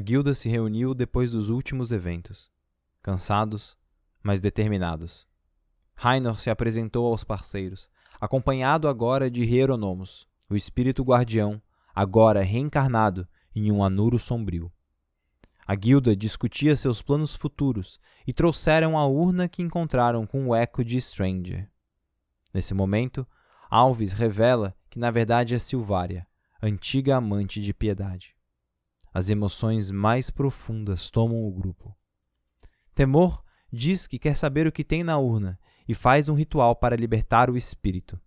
A guilda se reuniu depois dos últimos eventos, cansados, mas determinados. Rainor se apresentou aos parceiros, acompanhado agora de Hieronomos, o espírito guardião, agora reencarnado em um anuro sombrio. A guilda discutia seus planos futuros e trouxeram a urna que encontraram com o eco de Stranger. Nesse momento, Alves revela que na verdade é Silvária, antiga amante de Piedade. As emoções mais profundas tomam o grupo. Temor diz que quer saber o que tem na urna e faz um ritual para libertar o espírito.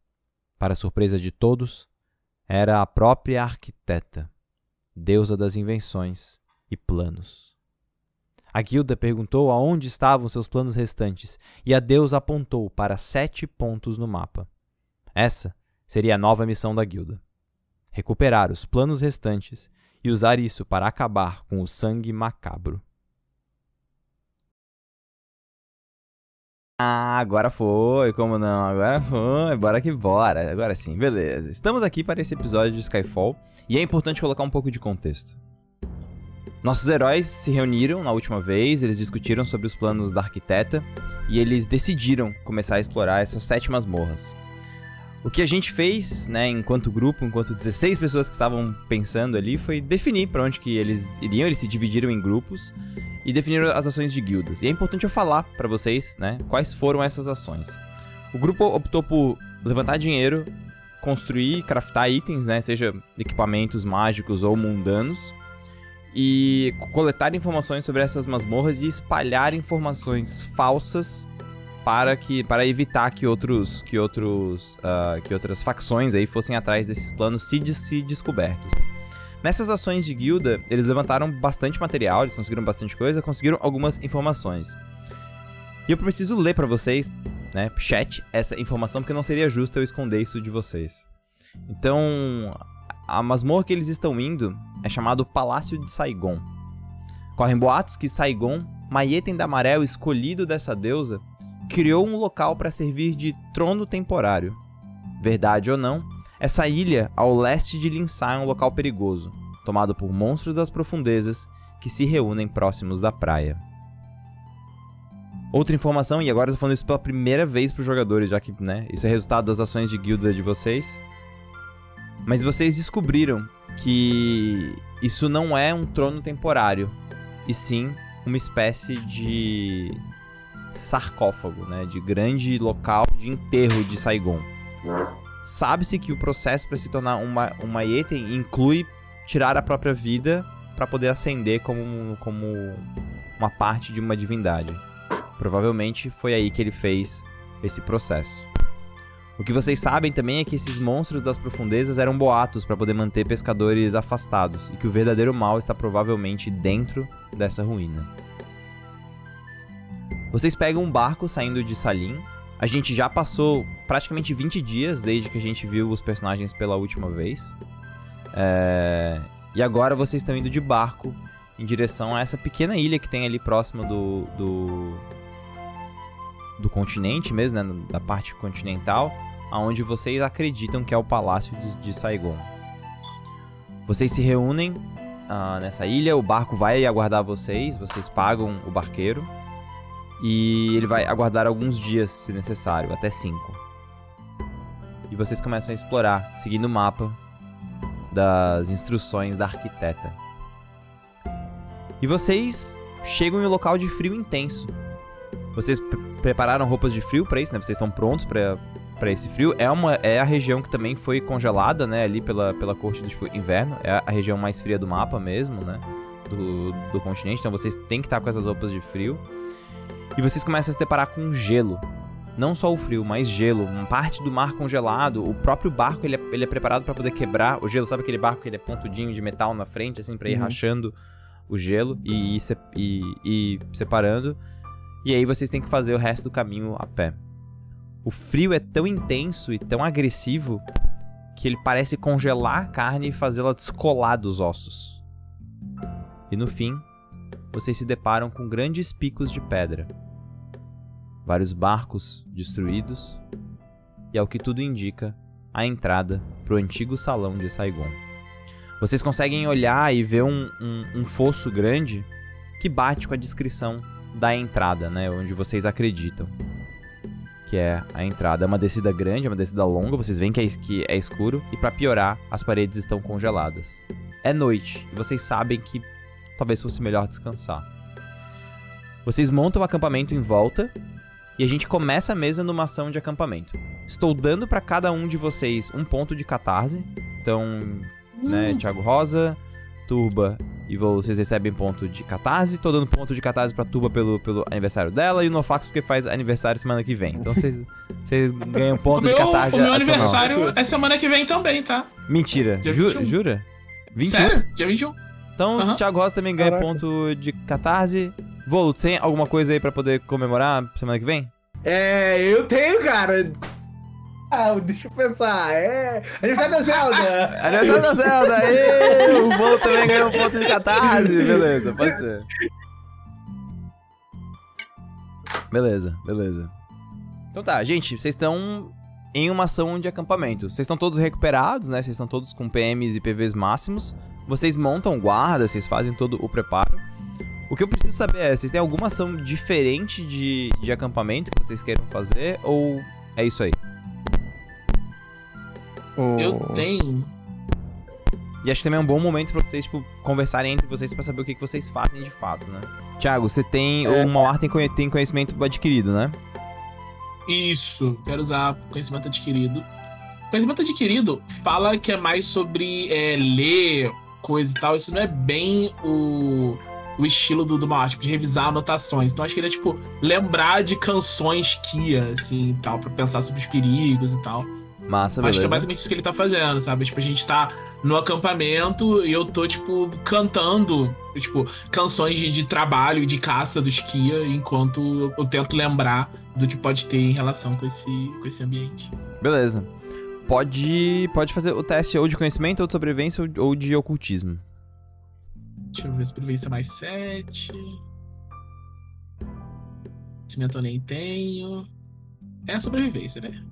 Para surpresa de todos, era a própria arquiteta, deusa das invenções e planos. A guilda perguntou aonde estavam seus planos restantes e a deusa apontou para sete pontos no mapa. Essa seria a nova missão da guilda: recuperar os planos restantes e usar isso para acabar com o sangue macabro. Ah, agora foi, como não? Agora foi, bora que bora. Agora sim, beleza. Estamos aqui para esse episódio de Skyfall e é importante colocar um pouco de contexto. Nossos heróis se reuniram na última vez, eles discutiram sobre os planos da arquiteta e eles decidiram começar a explorar essas sete masmorras. O que a gente fez, né, enquanto grupo, enquanto 16 pessoas que estavam pensando ali, foi definir para onde que eles iriam. Eles se dividiram em grupos e definiram as ações de guildas. E é importante eu falar para vocês, né, quais foram essas ações. O grupo optou por levantar dinheiro, construir, craftar itens, né, seja equipamentos mágicos ou mundanos, e coletar informações sobre essas masmorras e espalhar informações falsas para que para evitar que outros que outros uh, que outras facções aí fossem atrás desses planos se, se descobertos. Nessas ações de guilda, eles levantaram bastante material, eles conseguiram bastante coisa, conseguiram algumas informações. E eu preciso ler para vocês, né, chat, essa informação, porque não seria justo eu esconder isso de vocês. Então, a masmorra que eles estão indo é chamado Palácio de Saigon. Correm boatos que Saigon, Maieten da Amarelo escolhido dessa deusa, criou um local para servir de trono temporário. Verdade ou não, essa ilha ao leste de Linsai é um local perigoso, tomado por monstros das profundezas que se reúnem próximos da praia. Outra informação, e agora eu tô falando isso pela primeira vez para os jogadores, já que né, isso é resultado das ações de guilda de vocês. Mas vocês descobriram que isso não é um trono temporário, e sim uma espécie de sarcófago, né, de grande local de enterro de Saigon. Sabe-se que o processo para se tornar uma, uma Yeten inclui tirar a própria vida para poder ascender como, como uma parte de uma divindade. Provavelmente foi aí que ele fez esse processo. O que vocês sabem também é que esses monstros das profundezas eram boatos para poder manter pescadores afastados e que o verdadeiro mal está provavelmente dentro dessa ruína. Vocês pegam um barco saindo de Salim. A gente já passou praticamente 20 dias desde que a gente viu os personagens pela última vez. É... E agora vocês estão indo de barco em direção a essa pequena ilha que tem ali próximo do, do, do continente mesmo, né, da parte continental, aonde vocês acreditam que é o palácio de, de Saigon. Vocês se reúnem uh, nessa ilha, o barco vai aguardar vocês, vocês pagam o barqueiro e ele vai aguardar alguns dias, se necessário, até 5. E vocês começam a explorar, seguindo o mapa das instruções da arquiteta. E vocês chegam em um local de frio intenso. Vocês prepararam roupas de frio para isso, né? Vocês estão prontos para esse frio. É uma é a região que também foi congelada, né, ali pela, pela corte do tipo, inverno. É a região mais fria do mapa mesmo, né? Do, do continente. Então vocês têm que estar com essas roupas de frio. E vocês começam a se deparar com gelo. Não só o frio, mas gelo. Uma parte do mar congelado. O próprio barco ele é, ele é preparado para poder quebrar o gelo. Sabe aquele barco que ele é pontudinho de metal na frente, assim, pra ir uhum. rachando o gelo e ir, se, e, e separando. E aí vocês têm que fazer o resto do caminho a pé. O frio é tão intenso e tão agressivo que ele parece congelar a carne e fazê-la descolar dos ossos. E no fim, vocês se deparam com grandes picos de pedra, vários barcos destruídos e, ao que tudo indica, a entrada para o antigo salão de Saigon. Vocês conseguem olhar e ver um, um, um fosso grande que bate com a descrição da entrada, né? Onde vocês acreditam que é a entrada. É uma descida grande, é uma descida longa, vocês veem que é, que é escuro, e para piorar, as paredes estão congeladas. É noite, e vocês sabem que talvez fosse melhor descansar. Vocês montam o acampamento em volta, e a gente começa a mesa numa ação de acampamento. Estou dando para cada um de vocês um ponto de catarse. Então, né, Thiago Rosa, Turba e vocês recebem ponto de catarse. Tô dando ponto de catarse pra Turba pelo, pelo aniversário dela e o Nofax porque faz aniversário semana que vem. Então vocês, vocês ganham ponto de catarse. O meu aniversário é semana que vem também, tá? Mentira. Ju, jura? 21? Sério? Dia 21. Então uhum. Thiago Rosa também ganha Caraca. ponto de catarse. Vou, tem alguma coisa aí pra poder comemorar semana que vem? É, eu tenho, cara. Ah, deixa eu pensar. É. Aniversário da Zelda! Aniversário da Zelda! Aê! O bolo também ganhou um ponto de catarse. Beleza, pode ser. Beleza, beleza. Então tá, gente, vocês estão em uma ação de acampamento. Vocês estão todos recuperados, né? Vocês estão todos com PMs e PVs máximos. Vocês montam guarda, vocês fazem todo o preparo. O que eu preciso saber é, vocês têm alguma ação diferente de, de acampamento que vocês queiram fazer? Ou é isso aí? Eu tenho. E acho que também é um bom momento pra vocês, tipo, conversarem entre vocês pra saber o que, que vocês fazem de fato, né? Tiago, você tem. É. O Mauar tem, tem conhecimento adquirido, né? Isso, quero usar conhecimento adquirido. Conhecimento adquirido fala que é mais sobre é, ler coisa e tal. Isso não é bem o, o estilo do, do Mauar, tipo, de revisar anotações. Então acho que ele é, tipo, lembrar de canções Kia, assim e tal, pra pensar sobre os perigos e tal. Massa, beleza. Acho que é basicamente isso que ele tá fazendo, sabe? Tipo, a gente tá no acampamento e eu tô, tipo, cantando, tipo, canções de, de trabalho, de caça dos Kia, enquanto eu, eu, tento lembrar do que pode ter em relação com esse, com esse ambiente. Beleza. Pode, pode fazer o teste ou de conhecimento, ou de sobrevivência, ou, de ocultismo. Deixa eu ver, sobrevivência mais 7. Conhecimento eu nem tenho. É a sobrevivência, né?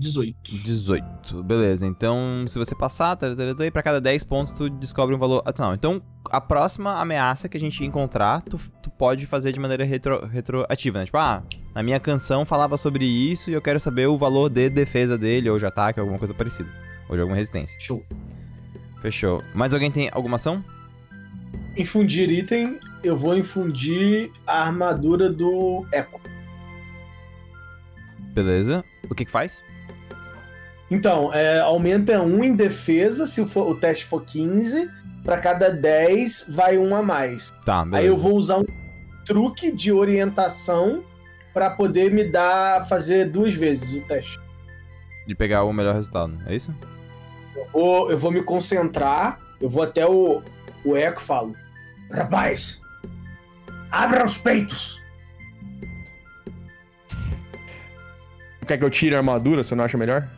18. 18, beleza. Então, se você passar, tá, tá, tá, e pra cada 10 pontos tu descobre um valor adicional. Então, a próxima ameaça que a gente encontrar, tu, tu pode fazer de maneira retro, retroativa, né? Tipo, ah, na minha canção falava sobre isso e eu quero saber o valor de defesa dele, ou de ataque, alguma coisa parecida. Ou de alguma resistência. Show. Fechou. Mais alguém tem alguma ação? Infundir item, eu vou infundir a armadura do Echo. Beleza. O que que faz? Então, é, aumenta 1 em defesa se o, for, o teste for 15. Para cada 10, vai um a mais. Tá, beleza. Aí eu vou usar um truque de orientação para poder me dar fazer duas vezes o teste. De pegar o melhor resultado, é isso? Eu vou, eu vou me concentrar, eu vou até o, o Eco e falo: Rapaz, abra os peitos! Quer que eu tire a armadura? Você não acha melhor?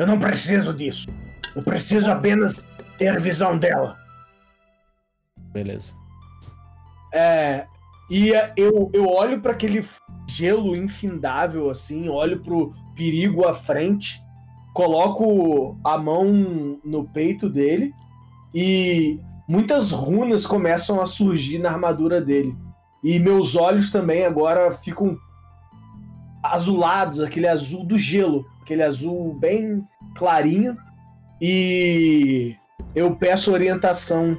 Eu não preciso disso. Eu preciso apenas ter visão dela. Beleza. É. E eu, eu olho para aquele gelo infindável, assim, olho pro perigo à frente, coloco a mão no peito dele e muitas runas começam a surgir na armadura dele. E meus olhos também agora ficam azulados, aquele azul do gelo, aquele azul bem clarinho. E eu peço orientação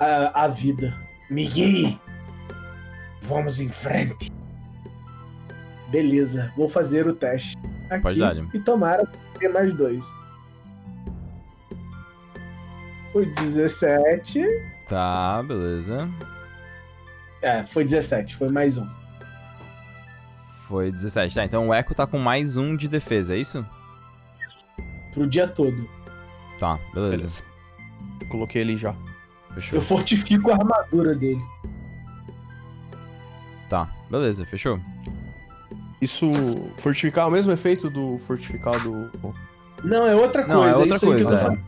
à, à vida. Me guie. Vamos em frente. Beleza, vou fazer o teste aqui e tomara ter mais dois. Foi 17. Tá, beleza. É, foi 17, foi mais um. Foi 17. Tá, então o Echo tá com mais um de defesa, é isso? Pro dia todo. Tá, beleza. beleza. Coloquei ele já. Fechou. Eu fortifico a armadura dele. Tá, beleza, fechou. Isso. Fortificar é o mesmo efeito do fortificado. Não, é outra coisa. Não, é outra coisa. Que eu, é.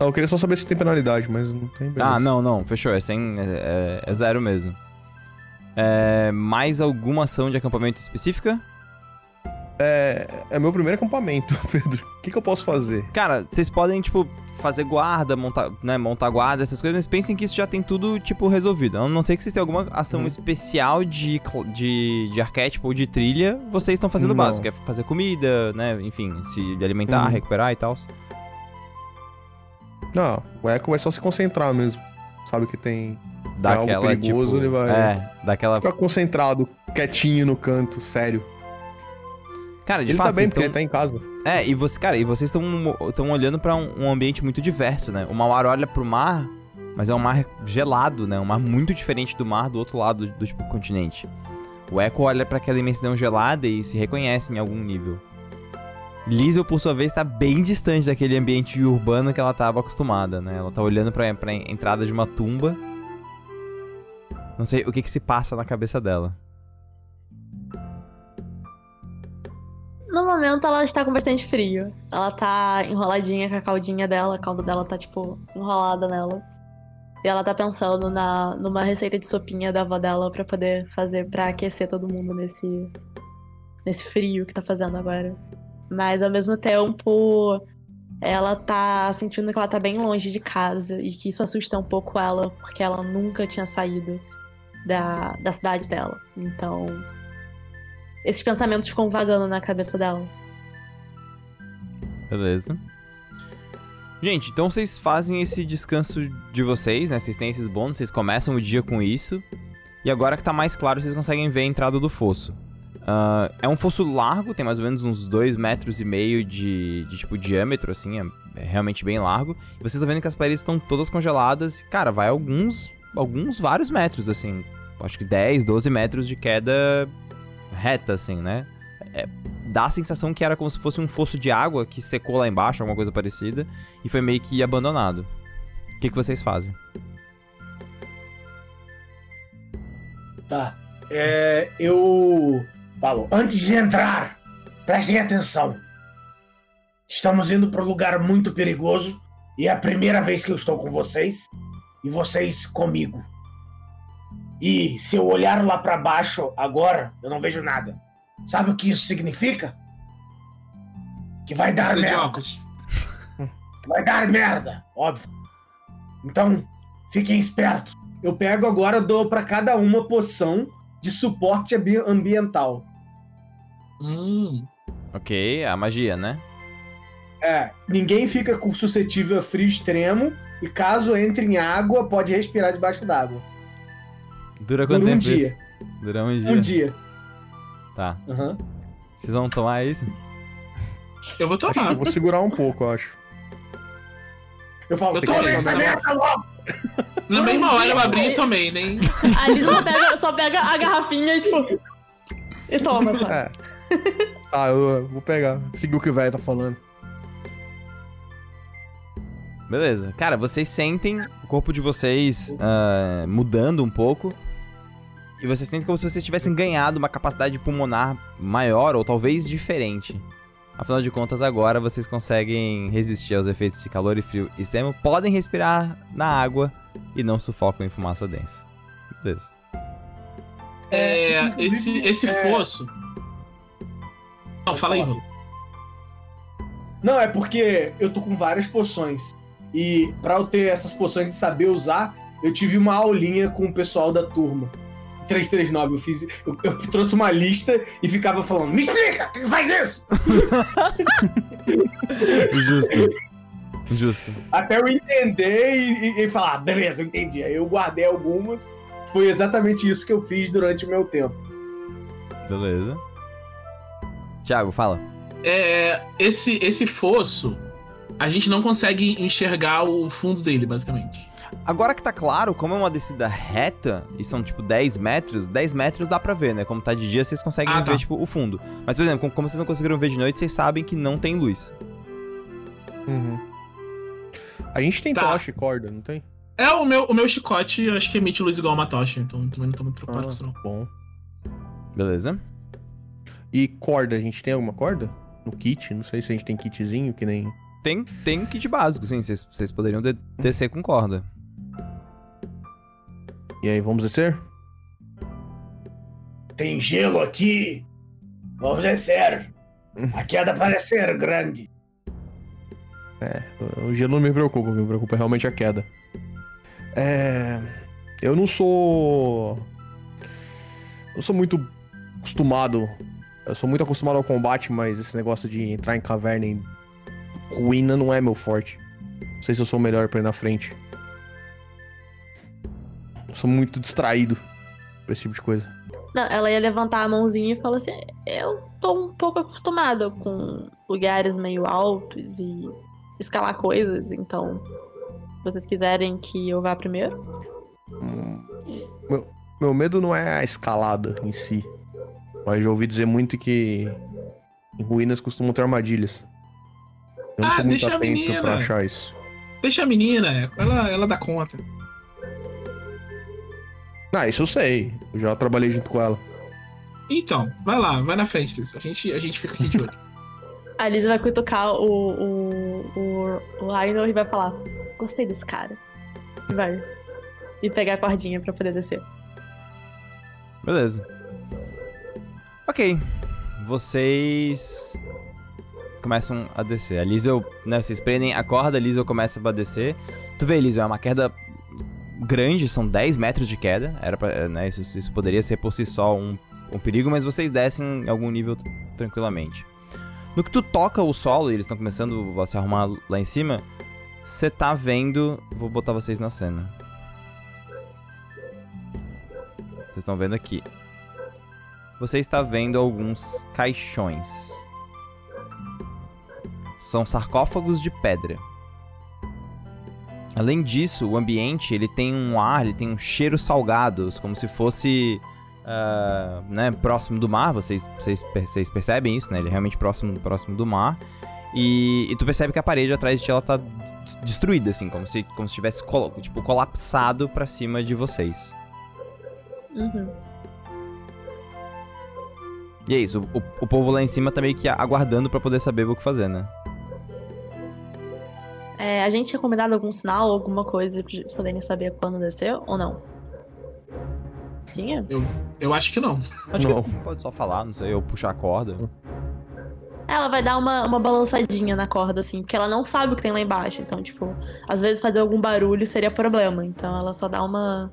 não, eu queria só saber se tem penalidade, mas não tem. Beleza. Ah, não, não, fechou. É, sem, é, é zero mesmo. É, mais alguma ação de acampamento específica? É, é meu primeiro acampamento, Pedro. O que, que eu posso fazer? Cara, vocês podem, tipo, fazer guarda, montar, né, montar guarda, essas coisas, mas pensem que isso já tem tudo, tipo, resolvido. A não ser que vocês tenham alguma ação Hum. especial de, de, de arquétipo ou de trilha, vocês estão fazendo o básico, é fazer comida, né, enfim, se alimentar, Uhum. recuperar e tal. Não, o Echo vai só se concentrar mesmo. Sabe que tem. Dá É algo perigoso, tipo, ele vai- É, dá aquela... Ficar concentrado, quietinho no canto, sério. Cara, de ele fato, tá bem, porque tão- ele tá em casa. É, e você, cara, e vocês estão olhando pra um, um ambiente muito diverso, né? O Mauar olha pro mar, mas é um mar gelado, né? Um mar muito diferente do mar do outro lado do, tipo, continente. O Echo olha pra aquela imensidão gelada e se reconhece em algum nível. Liesel, por sua vez, tá bem distante daquele ambiente urbano que ela tava acostumada, né? Ela tá olhando pra, pra entrada de uma tumba. Não sei o que que se passa na cabeça dela. No momento ela está com bastante frio. Ela tá enroladinha com a caldinha dela, a cauda dela tá, tipo, enrolada nela. E ela tá pensando na, numa receita de sopinha da avó dela pra poder fazer pra aquecer todo mundo nesse, nesse frio que tá fazendo agora. Mas ao mesmo tempo, ela tá sentindo que ela tá bem longe de casa e que isso assusta um pouco ela, porque ela nunca tinha saído da, da cidade dela. Então, esses pensamentos ficam vagando na cabeça dela. Beleza. Gente, então vocês fazem esse descanso de vocês, né? Vocês têm esses bônus, vocês começam o dia com isso. E agora que tá mais claro, vocês conseguem ver a entrada do fosso. Ah, é um fosso largo, tem mais ou menos uns 2 metros e meio de, de tipo diâmetro, assim, é, é realmente bem largo. E vocês estão vendo que as paredes estão todas congeladas. Cara, vai alguns, alguns vários metros, assim. Acho que 10, 12 metros de queda reta, assim, né? É, dá a sensação que era como se fosse um fosso de água que secou lá embaixo, alguma coisa parecida, e foi meio que abandonado. O que, que vocês fazem? Tá. É, eu falo, antes de entrar, prestem atenção. Estamos indo para um lugar muito perigoso e é a primeira vez que eu estou com vocês e vocês comigo. E se eu olhar lá para baixo agora, eu não vejo nada. Sabe o que isso significa? Que vai dar de merda. Vai dar merda, óbvio. Então, fiquem espertos. Eu pego agora, dou pra cada uma poção de suporte ambi- ambiental. Hum. Ok, a magia, né? É, ninguém fica com suscetível a frio extremo e caso entre em água, pode respirar debaixo d'água. Dura quanto um tempo dia. isso? Dura um dia. Um dia. Tá. Aham. Vocês vão tomar isso? Eu vou Acho tomar. eu vou segurar um pouco, eu acho. Eu falo, Eu também, essa merda logo! Na mesma hora eu abri e tomei, nem. A Lisa só pega, só pega a garrafinha e tipo. E toma, sabe? É. Ah, eu, vou pegar. Seguir o que o velho tá falando. Beleza. Cara, vocês sentem o corpo de vocês ah, mudando um pouco. E vocês sentem como se vocês tivessem ganhado uma capacidade pulmonar maior ou talvez diferente. Afinal de contas, agora vocês conseguem resistir aos efeitos de calor e frio extremo, podem respirar na água e não sufocam em fumaça densa. Beleza. É, inclusive, esse, esse é- fosso. Não, fala aí, Rô. Não, é porque eu tô com várias poções. E pra eu ter essas poções e saber usar, eu tive uma aulinha com o pessoal da turma. 339, eu fiz. Eu, eu trouxe uma lista e ficava falando: Me explica! Quem faz isso? Justo. Justo. Até eu entender e, e- e falar: "Ah, beleza, eu entendi. Aí eu guardei algumas. Foi exatamente isso que eu fiz durante o meu tempo. Beleza. Thiago, fala. É, esse, esse fosso, a gente não consegue enxergar o fundo dele, basicamente. Agora que tá claro, como é uma descida reta, e são tipo 10 metros, 10 metros dá pra ver, né? Como tá de dia, vocês conseguem Ah, ver, tá. tipo, o fundo. Mas, por exemplo, como- vocês não conseguiram ver de noite, vocês sabem que não tem luz. Uhum. A gente tem Tá. tocha e corda, não tem? É, o meu, o meu chicote, eu acho que emite luz igual uma tocha, então também não tô muito preocupado com isso, não. bom. Beleza? E corda, a gente tem alguma corda? No kit? Não sei se a gente tem kitzinho, que nem. Tem, tem kit básico, sim. Vocês, vocês poderiam de- descer com corda. E aí, vamos descer? Tem gelo aqui. Vamos descer. A queda parece ser grande. O gelo não me preocupa, o que me preocupa é realmente a queda. É. Eu não sou. Eu sou muito acostumado. Eu sou muito acostumado ao combate, mas esse negócio de entrar em caverna em ruína não é meu forte. Não sei se eu sou o melhor pra ir na frente. Eu sou muito distraído pra esse tipo de coisa. Não, ela ia levantar a mãozinha e falar assim: Eu tô um pouco acostumada com lugares meio altos e escalar coisas, então. Se vocês quiserem que eu vá primeiro? Hum, Meu, meu medo não é a escalada em si. Mas já ouvi dizer muito que em ruínas costumam ter armadilhas. Eu não Ah, sou muito deixa a atento menina. pra achar isso. Deixa a menina, ela, ela dá conta. Ah, isso eu sei. Eu já trabalhei junto com ela. Então, vai lá, vai na frente, Liz. A gente, a gente fica aqui de olho. A Liz vai cutucar o, o, o, o Rainor e vai falar: Gostei desse cara. E vai. E pegar a cordinha pra poder descer. Beleza. Ok. Vocês começam a descer. A Liesel, né, vocês prendem a corda, a Liesel começa a descer. Tu vê, Liesel, é uma queda grande, são 10 metros de queda. Era pra, né, isso, isso poderia ser por si só um, um perigo, mas vocês descem em algum nível tranquilamente. No que tu toca o solo e eles estão começando a se arrumar lá em cima, você tá vendo. Vou botar vocês na cena. Vocês estão vendo aqui. Você está vendo alguns caixões. São sarcófagos de pedra. Além disso, o ambiente ele tem um ar, ele tem um cheiro salgado, como se fosse ah, né, próximo do mar. Vocês, vocês, vocês percebem isso, né? Ele é realmente próximo, próximo do mar. E, e tu percebe que a parede atrás de ti ela tá des- destruída, assim, como se, como se tivesse colo- tipo, colapsado pra cima de vocês. Uhum. E é isso, o, o povo lá em cima tá meio que aguardando pra poder saber o que fazer, né? É, a gente tinha combinado algum sinal, alguma coisa pra eles poderem saber quando descer ou não? Tinha? Eu acho que não. Acho Não. que pode só falar, não sei, ou puxar a corda. Ela vai dar uma, uma balançadinha na corda, assim, porque ela não sabe o que tem lá embaixo. Então, tipo, às vezes fazer algum barulho seria problema. Então ela só dá uma.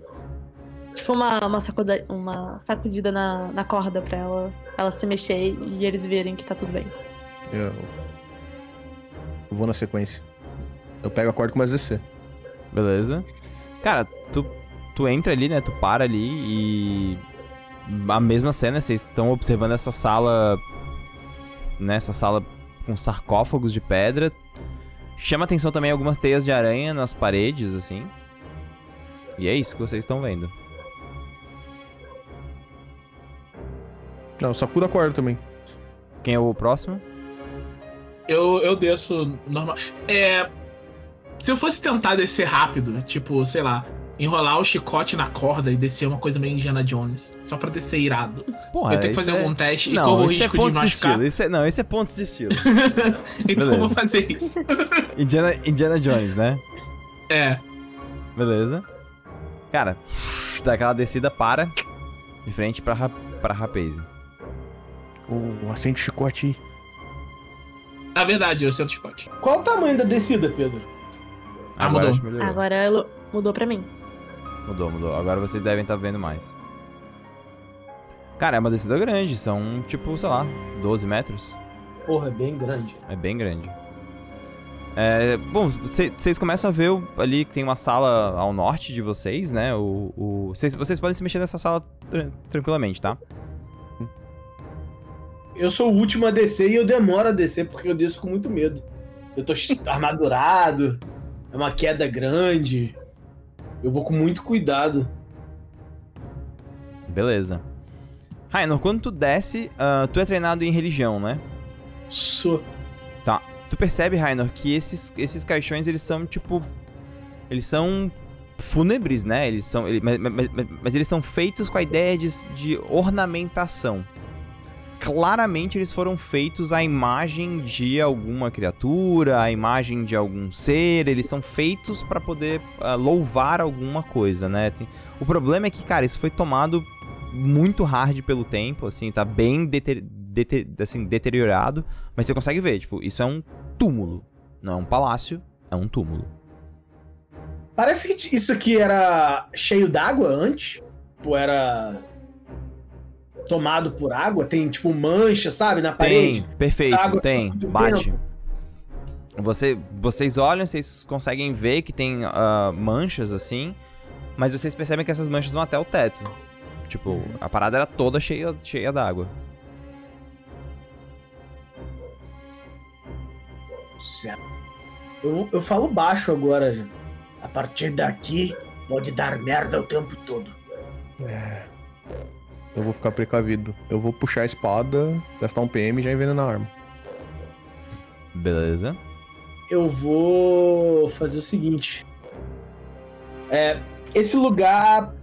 Tipo, uma, uma, sacuda, uma sacudida na, na corda pra ela, ela se mexer e eles verem que tá tudo bem. Eu... eu vou na sequência. Eu pego a corda começo a descer. Beleza. Cara, tu, tu entra ali, né? Tu para ali e. A mesma cena, vocês estão observando essa sala. Né? Essa sala com sarcófagos de pedra. Chama atenção também algumas teias de aranha nas paredes, assim. E é isso que vocês estão vendo. Não, sacuda a corda também. Quem é o próximo? Eu, eu desço normal. É. Se eu fosse tentar descer rápido, tipo, sei lá, enrolar o chicote na corda e descer uma coisa meio Indiana Jones. Só pra descer irado. Porra, eu tenho que fazer é- algum teste e Não, corro o isso é risco de pontos de machucar. estilo. Isso é... Não, isso é pontos de estilo. então eu vou Beleza. fazer isso. Indiana, Indiana Jones, né? É. Beleza. Cara, dá aquela descida, para. De frente pra, ra- pra Rapaze. Oh, acende o chicote aí. Na verdade, eu sento o chicote. Qual o tamanho da descida, Pedro? Ah, Agora mudou. Agora ela mudou pra mim. Mudou, mudou. Agora vocês devem estar vendo mais. Cara, é uma descida grande. São, tipo, sei lá, 12 metros. Porra, é bem grande. É bem grande. É, bom, cê- vocês começam a ver o- ali que tem uma sala ao norte de vocês, né? O, o- vocês, vocês podem se mexer nessa sala tran- tranquilamente, tá? Eu sou o último a descer e eu demoro a descer porque eu desço com muito medo. Eu tô armadurado, é uma queda grande. Eu vou com muito cuidado. Beleza. Rainor, quando tu desce, ah, tu é treinado em religião, né? Sou. Tu percebe, Rainor, que esses, esses caixões, eles são, tipo... Eles são fúnebres, né? Eles são... ele- mas, mas- mas- mas eles são feitos com a ideia de, de ornamentação. Claramente eles foram feitos à imagem de alguma criatura, à imagem de algum ser. Eles são feitos pra poder ah, louvar alguma coisa, né? Tem- O problema é que, cara, isso foi tomado muito hard pelo tempo, assim, tá bem deter- dete- assim, deteriorado, mas você consegue ver, tipo, isso é um túmulo. Não é um palácio, é um túmulo. Parece que isso aqui era cheio d'água antes. Tipo, era tomado por água. Tem, tipo, mancha, sabe, na parede. Tem, perfeito, Água tem, bate. tempo. Você, vocês olham, vocês conseguem ver que tem ah, manchas assim, mas vocês percebem que essas manchas vão até o teto. Tipo, a parada era toda cheia, cheia d'água. Certo. Eu, eu falo baixo agora, já. A partir daqui, pode dar merda o tempo todo. É. Eu vou ficar precavido. Eu vou puxar a espada, gastar um PM e já envenenar a arma. Beleza. Eu vou fazer o seguinte. É, esse lugar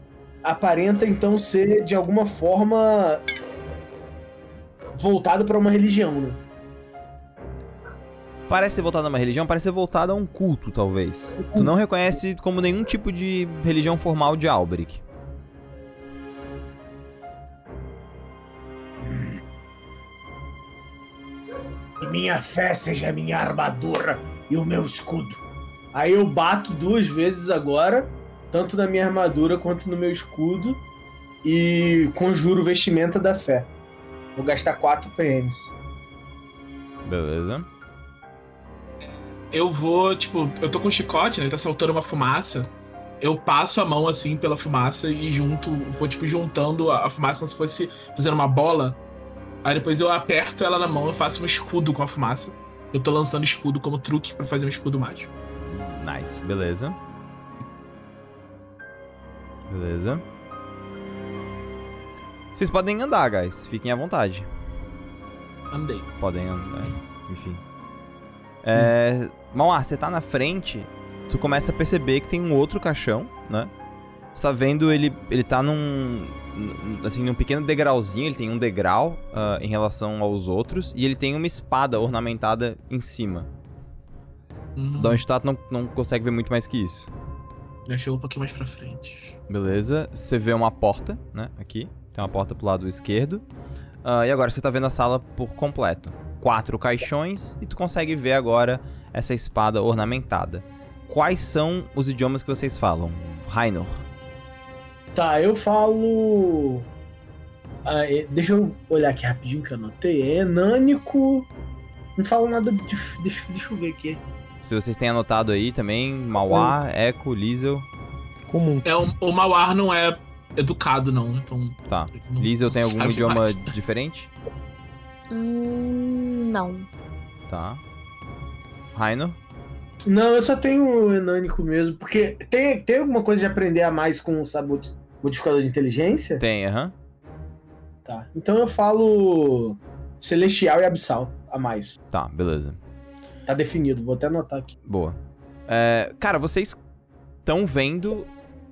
aparenta então ser de alguma forma voltado para uma religião, né? Parece ser voltada a uma religião, parece ser voltada a um culto, talvez. Tu não reconhece como nenhum tipo de religião formal de Alberic. E minha fé seja minha armadura e o meu escudo. Aí eu bato duas vezes agora, tanto na minha armadura quanto no meu escudo, e conjuro vestimenta da fé. Vou gastar 4 PMs. Beleza. Eu vou, tipo, eu tô com um chicote, né? Ele tá soltando uma fumaça. Eu passo a mão assim pela fumaça e junto, vou tipo juntando a a fumaça como se fosse fazendo uma bola. Aí depois eu aperto ela na mão e faço um escudo com a fumaça. Eu tô lançando escudo como truque pra fazer um escudo mágico. Nice, beleza. Beleza. Vocês podem andar, guys. Fiquem à vontade. Andei. Podem andar, enfim. É, Mauá, você tá na frente, tu começa a perceber que tem um outro caixão, né? Você tá vendo ele, ele tá num- assim, num pequeno degrauzinho, ele tem um degrau ah, em relação aos outros, e ele tem uma espada ornamentada em cima. Da tá, tu não, não consegue ver muito mais que isso. já chegou um pouquinho mais pra frente. Beleza, você vê uma porta, né? Aqui. Tem uma porta pro lado esquerdo. Ah, e agora você tá vendo a sala por completo. Quatro caixões e tu consegue ver agora essa espada ornamentada. Quais são os idiomas que vocês falam? Rainor. Tá, eu falo. Ah, é, deixa eu olhar aqui rapidinho que eu anotei. É enânico. Não falo nada de. Deixa, deixa eu ver aqui. Se vocês têm anotado aí também, Mauá, Echo, Liesel. Comum. É, o, o Mauar não é educado, não. Então. Tá. não- Liesel tem algum idioma mais. diferente? Hum, não. Tá. Rainor? Não, eu só tenho o enânico mesmo. Porque tem, tem alguma coisa de aprender a mais com o sabot- modificador de inteligência? Tem, aham. Tá. Então eu falo. Celestial e Abissal a mais. Tá, beleza. Tá definido, vou até anotar aqui. Boa. É, cara, vocês estão vendo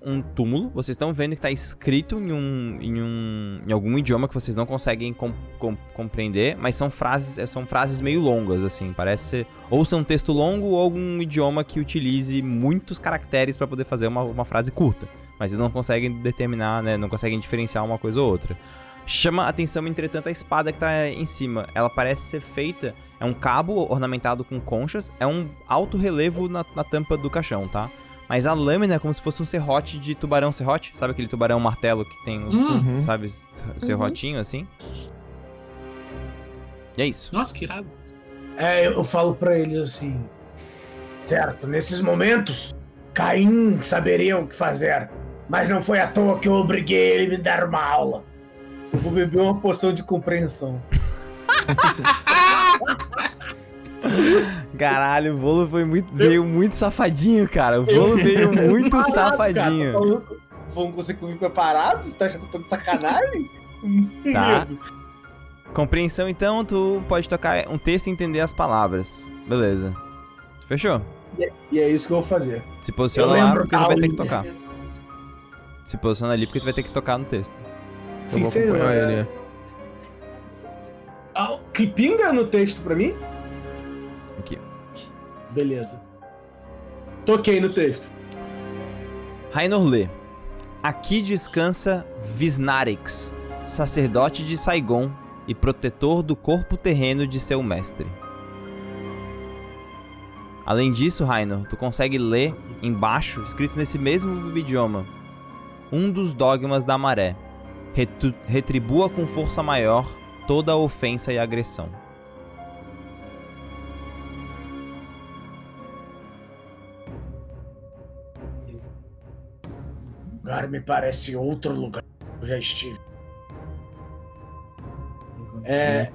um túmulo, vocês estão vendo que tá escrito em um, em um em algum idioma que vocês não conseguem com- com- compreender, mas são frases, é, são frases meio longas assim, parece ser ou ser um texto longo ou algum idioma que utilize muitos caracteres para poder fazer uma, uma frase curta, mas eles não conseguem determinar, né, não conseguem diferenciar uma coisa ou outra. Chama a atenção, entretanto, a espada que tá em cima. Ela parece ser feita. É um cabo ornamentado com conchas. É um alto relevo na, na tampa do caixão, tá? Mas a lâmina é como se fosse um serrote de tubarão serrote. Sabe aquele tubarão martelo que tem, um, Hum, Uhum. sabe, serrotinho assim? E é isso. nossa, que irado. É, eu, eu falo pra eles assim. Certo, nesses momentos, Caim saberia o que fazer. Mas não foi à toa que eu obriguei ele a me dar uma aula. Eu vou beber uma poção de compreensão. Caralho, o Volo foi muito, veio muito safadinho, cara. O Volo veio muito safadinho. Cara, com você vim preparado? Você tá achando que eu tô de sacanagem? Tá. Compreensão, então, tu pode tocar um texto e entender as palavras. Beleza. Fechou? E é isso que eu vou fazer. Se posiciona lá porque tu da vai ter que tocar. Se posiciona ali porque tu vai ter que tocar no texto. Eu Sim, vou senhor. acompanhar ele. é. Ah, que pinga no texto pra mim? Aqui. Beleza. Toquei no texto. Rainor lê. Aqui descansa Visnarix, sacerdote de Saigon e protetor do corpo terreno de seu mestre. Além disso, Rainer, tu consegue ler embaixo, escrito nesse mesmo idioma, um dos dogmas da maré. Retribua com força maior toda ofensa e agressão. lugar me parece outro lugar que eu já estive. É,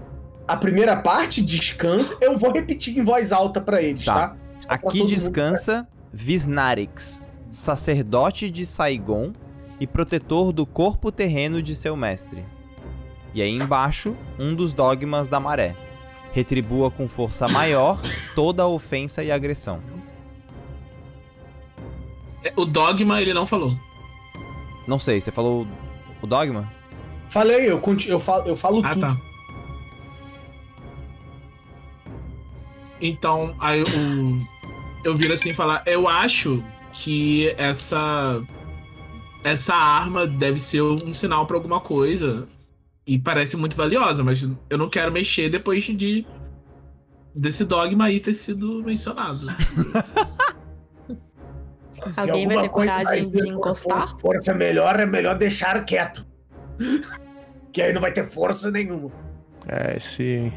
a primeira parte descansa. Eu vou repetir em voz alta pra eles, Tá. tá? Aqui todo mundo- descansa Visnarix, sacerdote de Saigon e protetor do corpo terreno de seu mestre. E aí embaixo, um dos dogmas da maré. Retribua com força maior toda ofensa e agressão. O dogma ele não falou. Não sei, você falou o dogma? Falei, eu, conti- eu falo, eu falo Ah, tudo. tá. Então, aí o, eu viro assim e falar, eu acho que essa essa arma deve ser um sinal pra alguma coisa e parece muito valiosa, mas eu não quero mexer depois de desse dogma aí ter sido mencionado. Se Alguém vai alguma ter coisa coragem de encostar? Força melhor, é melhor deixar quieto. que aí não vai ter força nenhuma. É, esse.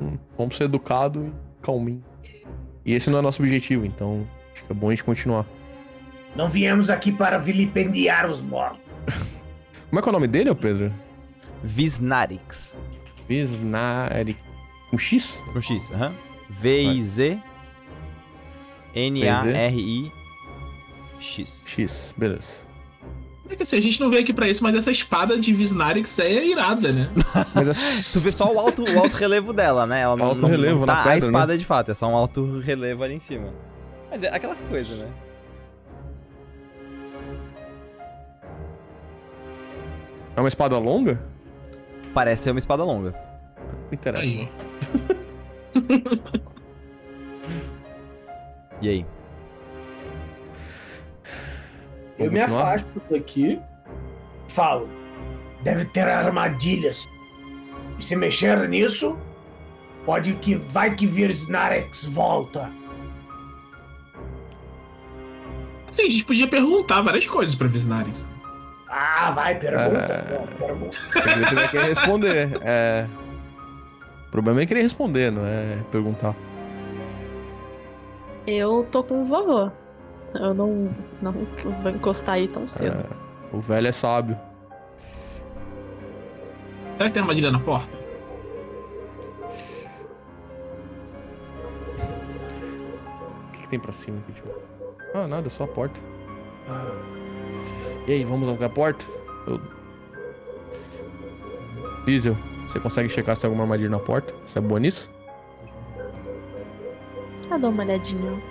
Hum, Vamos ser educado e calminho. E esse não é nosso objetivo, então acho que é bom a gente continuar. Não viemos aqui para vilipendiar os mortos. Como é que é o nome dele, Pedro? Visnarix. Visnari. Um X? Com X, aham. V-I-Z N-A-R-I-X. X, beleza. É que assim, a gente não veio aqui pra isso, mas essa espada de Visnarix é irada, né? Mas é... Tu vê só o alto, o alto relevo dela, né? Ela não, Alto não, relevo não na tá a pedra, espada de fato, é só um alto relevo ali em cima. Mas é aquela coisa, né? É uma espada longa? Parece ser uma espada longa. Interessa. Aí. E aí? Eu Vamos me continuar? afasto daqui. Falo. Deve ter armadilhas. E se mexer nisso, pode que vai que vir Snarex volta. Assim, a gente podia perguntar várias coisas pra Visnarix. Ah, vai, pergunta. Não, pergunta. Vai querer responder. É. O problema é querer responder, não é perguntar. Eu tô com o vovô. Eu não, não vou encostar aí tão cedo. É, O velho é sábio. Será que tem armadilha na porta? O que, que tem pra cima aqui, tipo? Ah, nada, só a porta. E aí, vamos até a porta? Eu... Diesel, você consegue checar se tem alguma armadilha na porta? Você é boa nisso? Ah, dá uma olhadinha.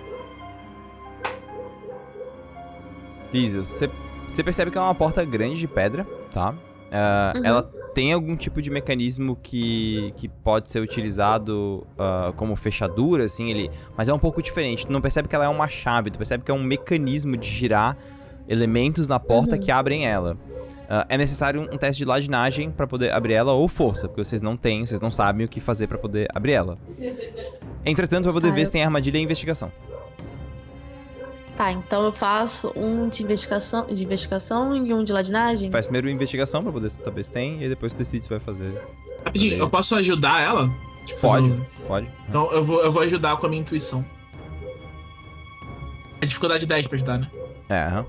Diesel, você você percebe que é uma porta grande de pedra, tá? Ah, Uhum. Ela tem algum tipo de mecanismo que, que pode ser utilizado ah, como fechadura, assim, ele, mas é um pouco diferente. Tu não percebe que ela é uma chave, tu percebe que é um mecanismo de girar elementos na porta Uhum. que abrem ela. Ah, é necessário um teste de ladinagem pra poder abrir ela ou força, porque vocês não têm, vocês não sabem o que fazer pra poder abrir ela. Entretanto, pra poder Ah, ver eu- se tem armadilha e investigação. Tá, então eu faço um de investigação, de investigação e um de ladinagem. Faz primeiro investigação pra poder saber se tem, e depois decide se vai fazer. Rapidinho, eu posso ajudar ela? Tipo, Pode, um- pode. Então eu vou, eu vou ajudar com a minha intuição. É dificuldade 10 pra ajudar, né? É, aham.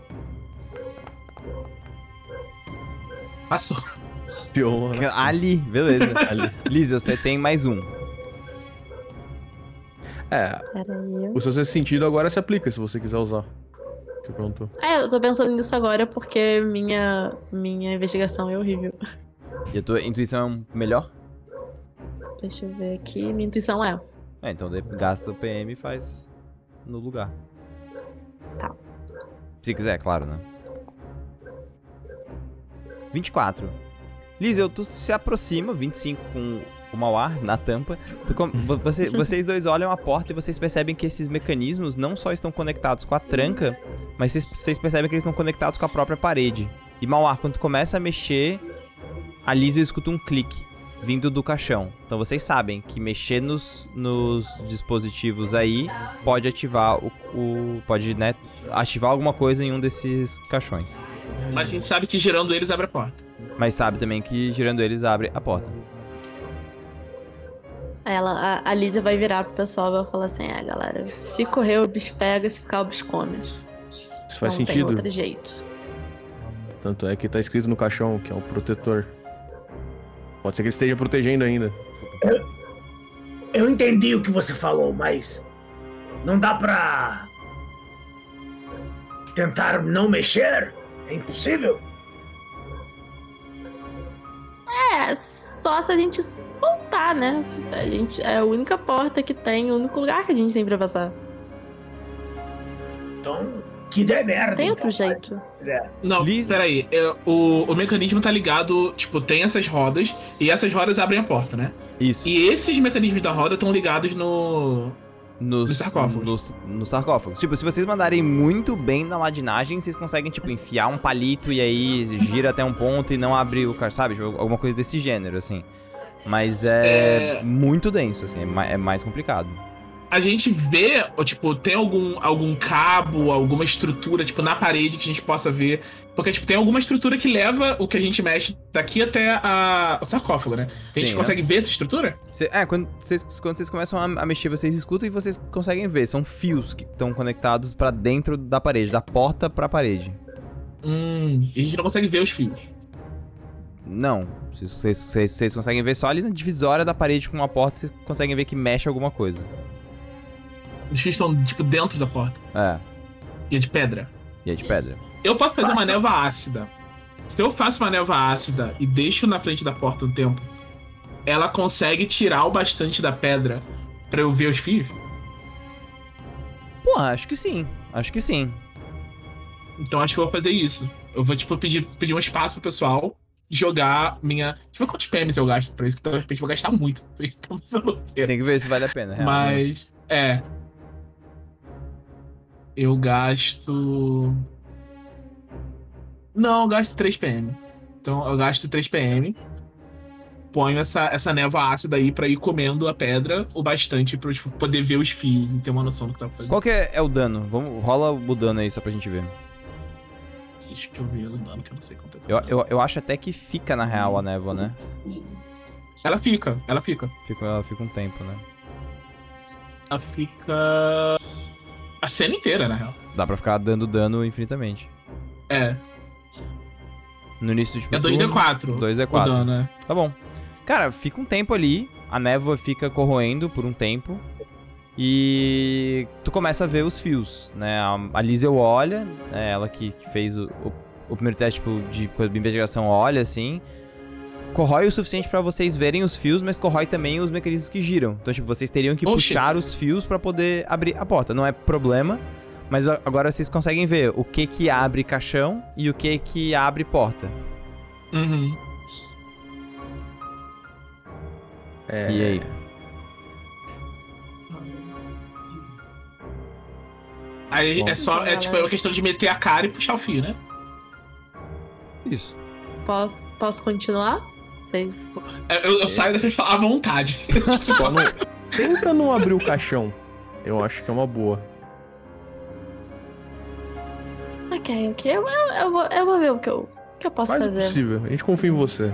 Passou. Né? Ali, beleza. Ali. Liz, você tem mais um. É, o seu sexto sentido agora se aplica se você quiser usar. Você perguntou. É, eu tô pensando nisso agora porque minha, minha investigação é horrível. E a tua intuição é melhor? Deixa eu ver aqui. Minha intuição é. É, então gasta o PM e faz no lugar. Tá. Se quiser, claro, né? 24. Liz, eu, tu se aproxima, 25 com o Mauar na tampa. Com- vo- você- vocês dois olham a porta e vocês percebem que esses mecanismos não só estão conectados com a tranca, mas vocês, vocês percebem que eles estão conectados com a própria parede. E Mauar, quando tu começa a mexer, a Liz escuta um clique. vindo do caixão. Então vocês sabem que mexer nos, nos dispositivos aí pode ativar o. o- pode, né, ativar alguma coisa em um desses caixões. Mas a gente sabe que girando eles abre a porta. Mas sabe também que girando eles abre a porta. Ela, a, a Lízia vai virar pro pessoal e vai falar assim: é, galera, se correr o bicho pega, se ficar o bicho come. Isso faz Não tem sentido. outro jeito. Tanto é que tá escrito no caixão que é um protetor. Pode ser que ele esteja protegendo ainda. Eu entendi o que você falou, mas não dá pra tentar não mexer? É impossível? É, só se a gente voltar, né? A gente é a única porta que tem, o único lugar que a gente tem pra passar. Então, que dê merda. Tem então, outro jeito. mas é. Não, Liz- peraí. é, o, o mecanismo tá ligado, tipo, tem essas rodas e essas rodas abrem a porta, né? Isso. E esses mecanismos da roda estão ligados no. Nos, Nos sarcófagos. Nos, nos sarcófagos. Tipo, se vocês mandarem muito bem na ladinagem, vocês conseguem, tipo, enfiar um palito e aí gira até um ponto e não abre o carro, sabe? Tipo, alguma coisa desse gênero, assim. Mas é, É. muito denso, assim, é é mais complicado. A gente vê, ou, tipo, tem algum, algum cabo, alguma estrutura, tipo, na parede que a gente possa ver. Porque, tipo, tem alguma estrutura que leva o que a gente mexe daqui até a, o sarcófago, né? A gente Sim, consegue ver essa estrutura? Cê- é, quando vocês, quando vocês começam a, mexer, vocês escutam e vocês conseguem ver. São fios que estão conectados pra dentro da parede, da porta pra parede. Hum, e a gente não consegue ver os fios. Não. Vocês- vocês conseguem ver só ali na divisória da parede com uma porta, vocês conseguem ver que mexe alguma coisa. Os fios estão, tipo, dentro da porta. É, E é de pedra. e é de pedra. Eu posso fazer uma névoa ácida. Se eu faço uma névoa ácida e deixo na frente da porta um tempo, ela consegue tirar o bastante da pedra pra eu ver os fios? Pô, acho que sim. Acho que sim. Então acho que eu vou fazer isso. Eu vou, tipo, pedir, pedir um espaço pro pessoal jogar minha. Deixa eu ver quantos PMs eu gasto pra isso, que de repente eu vou gastar muito. Então. Tem que ver se vale a pena. realmente. Mas, é. Eu gasto. Não, eu gasto 3 PM. Então eu gasto 3 PM. Ponho essa, essa névoa ácida aí pra ir comendo a pedra o bastante pra eu tipo, poder ver os fios e ter uma noção do que tá fazendo. Qual que é, é o dano? Vamos, rola o dano aí só pra gente ver. Deixa eu ver o dano que eu não sei quanto é. Eu, eu, eu acho até que fica na real a névoa, né? Ela fica, ela fica. Fica, ela fica um tempo, né? Ela fica. A cena inteira, na real. Dá pra ficar dando dano infinitamente. É. No início tipo, do É turno, 2D4. 2D4. O dano, né? Tá bom. Cara, fica um tempo ali, a névoa fica corroendo por um tempo. E tu começa a ver os fios, né? A, a Liesel olha, né? ela que, que fez o, o, o primeiro teste tipo, de, de investigação, olha assim. Corrói o suficiente pra vocês verem os fios, mas corrói também os mecanismos que giram. Então, tipo, vocês teriam que Oxi. puxar os fios pra poder abrir a porta. Não é problema, mas agora vocês conseguem ver o que que abre caixão e o que que abre porta. Uhum. É, E aí? Aí Bom. é só. É tipo, é uma questão de meter a cara e puxar o fio, né? Isso. Posso, posso continuar? Vocês. É, Eu, eu saio da frente à vontade. Só não... Tenta não abrir o caixão. Eu acho que é uma boa. Ok, ok. Eu, eu, eu vou, eu vou ver o que eu, o que eu posso Faz fazer. possível. A gente confia em você.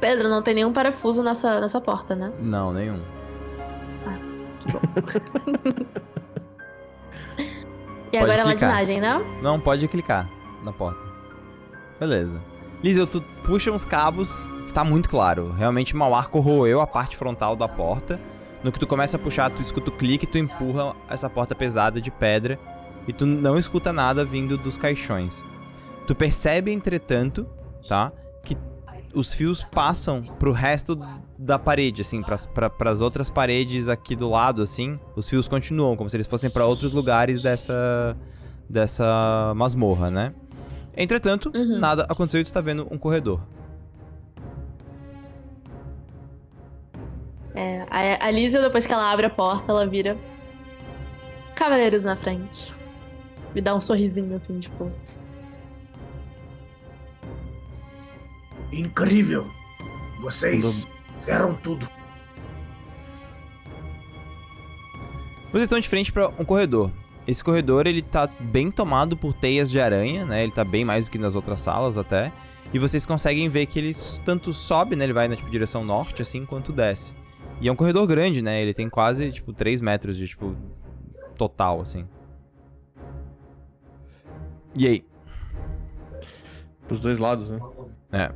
Pedro, não tem nenhum parafuso nessa, nessa porta, né? Não, nenhum. E Pode agora é clicar. ladinagem, né? Não, pode clicar na porta. Beleza. Liesel, tu puxa uns cabos, tá muito claro. Realmente Mauar corroeu a parte frontal da porta. No que tu começa a puxar, tu escuta o clique, tu empurra essa porta pesada de pedra e tu não escuta nada vindo dos caixões. Tu percebe, entretanto, tá? Que os fios passam pro resto da parede, assim, pras, pra, pras outras paredes aqui do lado, assim. Os fios continuam, como se eles fossem pra outros lugares dessa, dessa masmorra, né? Entretanto, Uhum. nada aconteceu e tu tá vendo um corredor. É, a, a Lísia, depois que ela abre a porta, ela vira. Cavaleiros na frente. Me dá um sorrisinho assim, tipo. Incrível. Vocês fizeram tudo. Vocês estão de frente para um corredor. Esse corredor ele tá bem tomado por teias de aranha, né? Ele tá bem mais do que nas outras salas até. E vocês conseguem ver que ele tanto sobe, né? Ele vai na tipo, direção norte, assim, quanto desce. E é um corredor grande, né? Ele tem quase, tipo, 3 metros de, tipo, total, assim. E aí? Pros dois lados, né? É.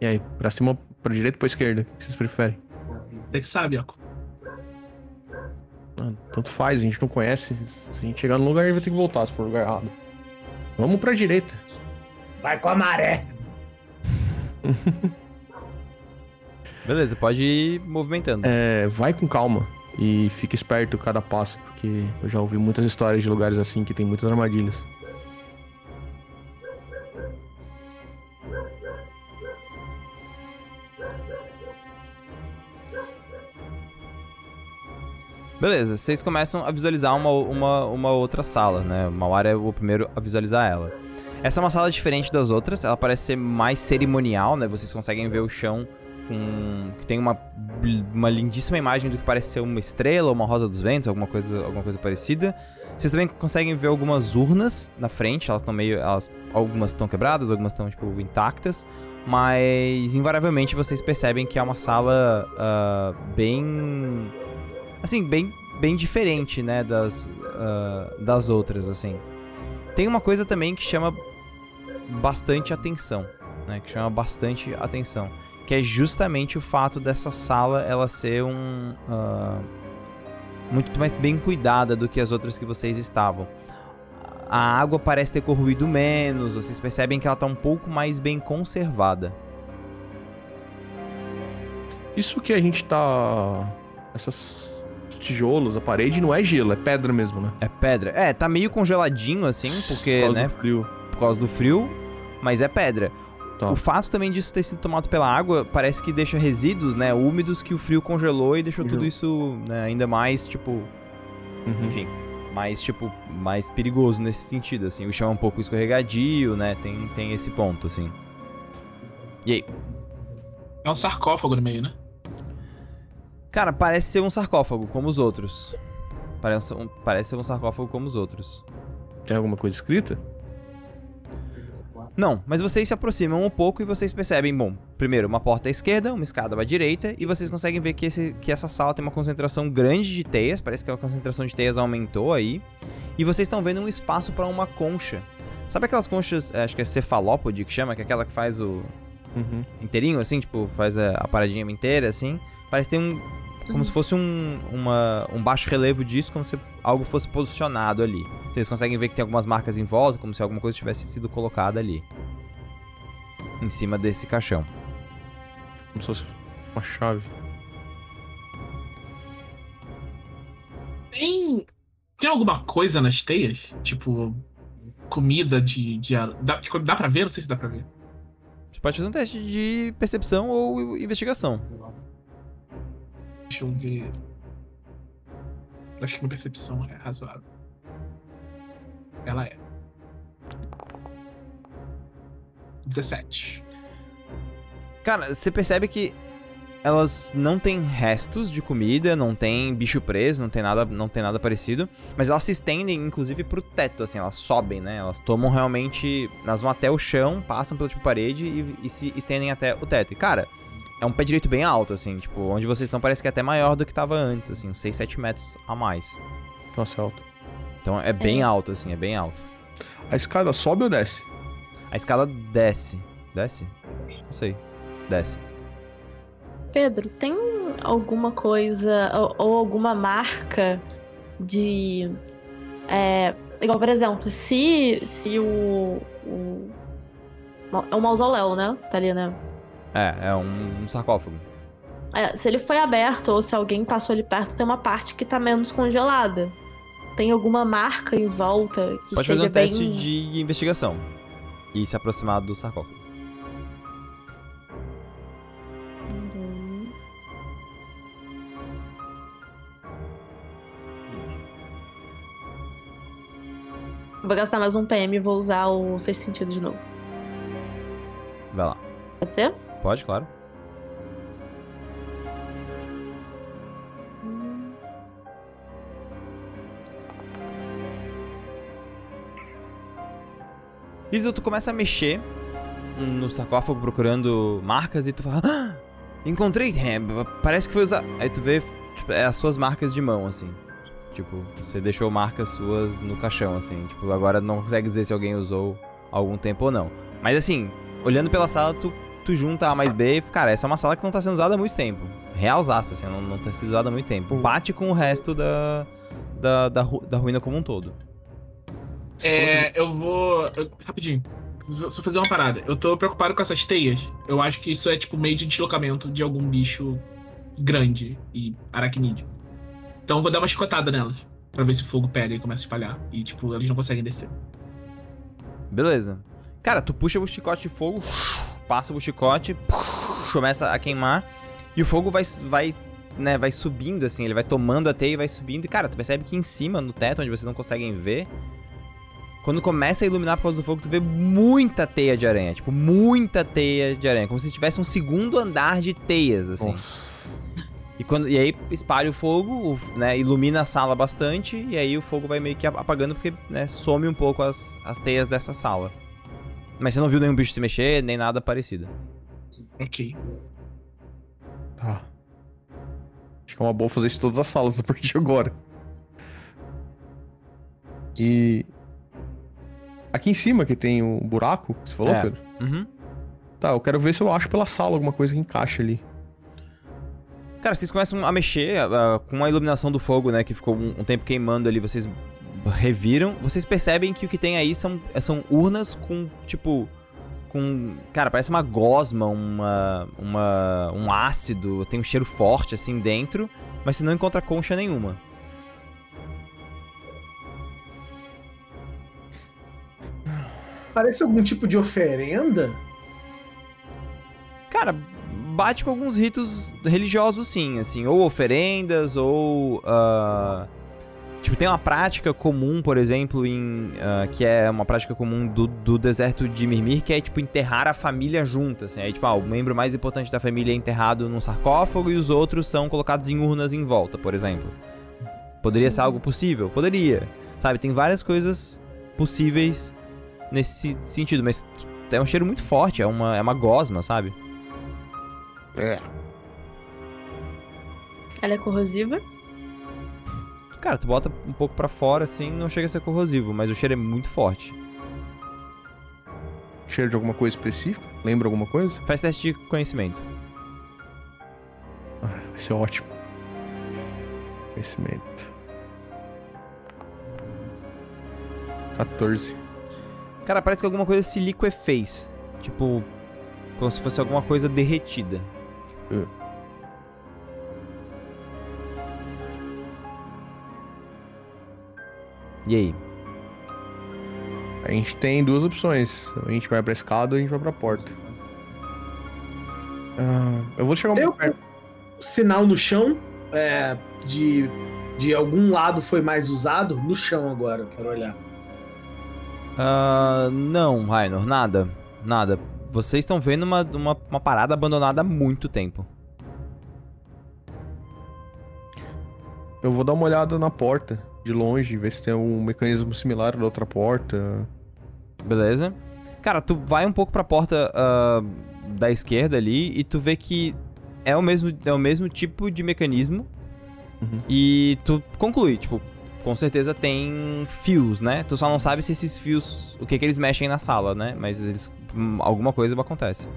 E aí, pra cima, pra direita ou pra esquerda? O que vocês preferem? Você que sabe, ó. Ah, tanto faz, a gente não conhece. Se a gente chegar no lugar, a gente vai ter que voltar se for lugar errado. Vamos pra direita. Vai com a maré. Beleza, pode ir movimentando. É, vai com calma e fica esperto cada passo, porque eu já ouvi muitas histórias de lugares assim que tem muitas armadilhas. Beleza, vocês começam a visualizar uma, uma, uma outra sala, né? O Mauar é o primeiro a visualizar ela. Essa é uma sala diferente das outras, ela parece ser mais cerimonial, né? Vocês conseguem ver o chão com... que tem uma, uma lindíssima imagem do que parece ser uma estrela ou uma rosa dos ventos, alguma coisa, alguma coisa parecida. Vocês também conseguem ver algumas urnas na frente, elas estão meio... Elas, algumas estão quebradas, algumas estão, tipo, intactas. Mas, invariavelmente, vocês percebem que é uma sala uh, bem assim, bem, bem diferente, né, das, uh, das outras, assim. Tem uma coisa também que chama bastante atenção, né, que chama bastante atenção, que é justamente o fato dessa sala ela ser um uh, muito mais bem cuidada do que as outras que vocês estavam. A água parece ter corroído menos, vocês percebem que ela está um pouco mais bem conservada. Isso que a gente tá. Essas tijolos, a parede não é gelo, é pedra mesmo, né? É pedra. É, tá meio congeladinho assim, porque, Por causa né, do frio. por causa do frio, mas é pedra. Tá. O fato também disso ter sido tomado pela água parece que deixa resíduos, né, úmidos que o frio congelou e deixou tudo Congelou. isso né, ainda mais, tipo, Uhum. enfim, mais tipo, mais perigoso nesse sentido, assim. O chão é um pouco escorregadio, né? Tem tem esse ponto, assim. E aí? É um sarcófago no meio, né? Cara, parece ser um sarcófago como os outros. Parece, um, parece ser um sarcófago como os outros. Tem alguma coisa escrita? Não, mas vocês se aproximam um pouco e vocês percebem, bom, primeiro uma porta à esquerda, uma escada à direita, e vocês conseguem ver que, esse, que essa sala tem uma concentração grande de teias, parece que a concentração de teias aumentou aí, e vocês estão vendo um espaço para uma concha. Sabe aquelas conchas, é, acho que é cefalópode que chama, que é aquela que faz o Uhum. inteirinho, assim, tipo, faz a, a paradinha inteira, assim? Parece ter um, como se fosse um, uma, um baixo relevo disso, como se algo fosse posicionado ali. Vocês conseguem ver que tem algumas marcas em volta, como se alguma coisa tivesse sido colocada ali. Em cima desse caixão. Como se fosse uma chave. Tem. Tem alguma coisa nas teias? Tipo. Comida de. de ar- dá, tipo, dá pra ver? Não sei se dá pra ver. Você pode fazer um teste de percepção ou investigação. Deixa eu ver. Acho que minha percepção é razoável. Ela é. 17. Cara, você percebe que elas não têm restos de comida, não tem bicho preso, não tem nada, não tem nada parecido, mas elas se estendem inclusive pro teto, assim, elas sobem, né? Elas tomam realmente, elas vão até o chão, passam pela tipo parede e, e se estendem até o teto. E cara, é um pé direito bem alto, assim, tipo, onde vocês estão parece que é até maior do que tava antes, assim, uns 6, 7 metros a mais. Nossa, é alto. Então é bem É. alto, assim, é bem alto. A escada sobe ou desce? A escada desce. Desce? Não sei. Desce. Pedro, tem alguma coisa ou, ou alguma marca de. É, igual, por exemplo, se, se o. o é um mausoléu, né? Tá ali, né? É, é um, um sarcófago. É, se ele foi aberto ou se alguém passou ali perto, tem uma parte que tá menos congelada. Tem alguma marca em volta que Pode fazer esteja um teste bem. de investigação. E se aproximar do sarcófago. Vou gastar mais um PM e vou usar o sexto sentido de novo. Vai lá. Pode ser? Pode, claro. Liso, tu começa a mexer no sarcófago procurando marcas e tu fala. "Ah, encontrei! É, parece que foi usado. Aí tu vê tipo, é as suas marcas de mão, assim. Tipo, você deixou marcas suas no caixão, assim. Tipo, agora não consegue dizer se alguém usou algum tempo ou não. Mas assim, olhando pela sala, tu, tu junta A mais B e, cara, essa é uma sala que não tá sendo usada há muito tempo. Realzaça, assim, não, não tá sendo usada há muito tempo. Bate com o resto da, da, da, ru- da ruína como um todo. É, eu vou. eu- rapidinho. Só fazer uma parada. Eu tô preocupado com essas teias. Eu acho que isso é tipo meio de deslocamento de algum bicho grande e aracnídeo. Então eu vou dar uma chicotada nelas. Pra ver se o fogo pega e começa a espalhar. E, tipo, eles não conseguem descer. Beleza. Cara, tu puxa o chicote de fogo, passa o chicote, começa a queimar e o fogo vai, vai, né, vai subindo assim, ele vai tomando a teia e vai subindo. E cara, tu percebe que em cima, no teto, onde vocês não conseguem ver, quando começa a iluminar por causa do fogo, tu vê muita teia de aranha, tipo, muita teia de aranha, como se tivesse um segundo andar de teias assim. Nossa. E, quando, e aí espalha o fogo, né, ilumina a sala bastante, e aí o fogo vai meio que apagando porque né, some um pouco as, as teias dessa sala. Mas você não viu nenhum bicho se mexer, nem nada parecido. Ok. Tá. Acho que é uma boa fazer isso em todas as salas a partir de agora. E. Aqui em cima que tem o buraco, que você falou, É. Pedro? Uhum. Tá, eu quero ver se eu acho pela sala alguma coisa que encaixa ali. Cara, vocês começam a mexer ah, com a iluminação do fogo, né? Que ficou um, um tempo queimando ali, vocês reviram. Vocês percebem que o que tem aí são, são urnas com, tipo. Com. Cara, parece uma gosma, uma, uma. um ácido, tem um cheiro forte assim dentro, mas você não encontra concha nenhuma. Parece algum tipo de oferenda? Cara, bate com alguns ritos religiosos, sim, assim, ou oferendas, ou. ah, tipo, tem uma prática comum, por exemplo, em. ah, que é uma prática comum do, do deserto de Mirmir, que é, tipo, enterrar a família junta, assim. Aí, tipo, ah, o membro mais importante da família é enterrado num sarcófago e os outros são colocados em urnas em volta, por exemplo. Poderia ser algo possível? Poderia. Sabe, tem várias coisas possíveis nesse sentido, mas é um cheiro muito forte, é uma, é uma gosma, sabe? É. Ela é corrosiva? Cara, tu bota um pouco pra fora assim, não chega a ser corrosivo, mas o cheiro é muito forte. Cheiro de alguma coisa específica? Lembra alguma coisa? Faz teste de conhecimento. Ah, vai ser ótimo. Conhecimento. 14. Cara, parece que alguma coisa se liquefez. Tipo, como se fosse alguma coisa derretida. Uh. E aí? A gente tem duas opções. A gente vai pra escada ou a gente vai pra porta. Ah, eu vou chegar um pouco perto. Sinal no chão é, de, de algum lado foi mais usado? No chão agora, eu quero olhar. Ah, não, Rainor, nada. Nada. Vocês estão vendo uma, uma, uma parada abandonada há muito tempo. Eu vou dar uma olhada na porta, de longe, ver se tem um mecanismo similar da outra porta. Beleza? Cara, tu vai um pouco pra porta ah, da esquerda ali e tu vê que é o mesmo, é o mesmo tipo de mecanismo. Uhum. E tu conclui, tipo, com certeza tem fios, né? Tu só não sabe se esses fios, o que que eles mexem na sala, né? Mas eles, hum, alguma coisa acontece.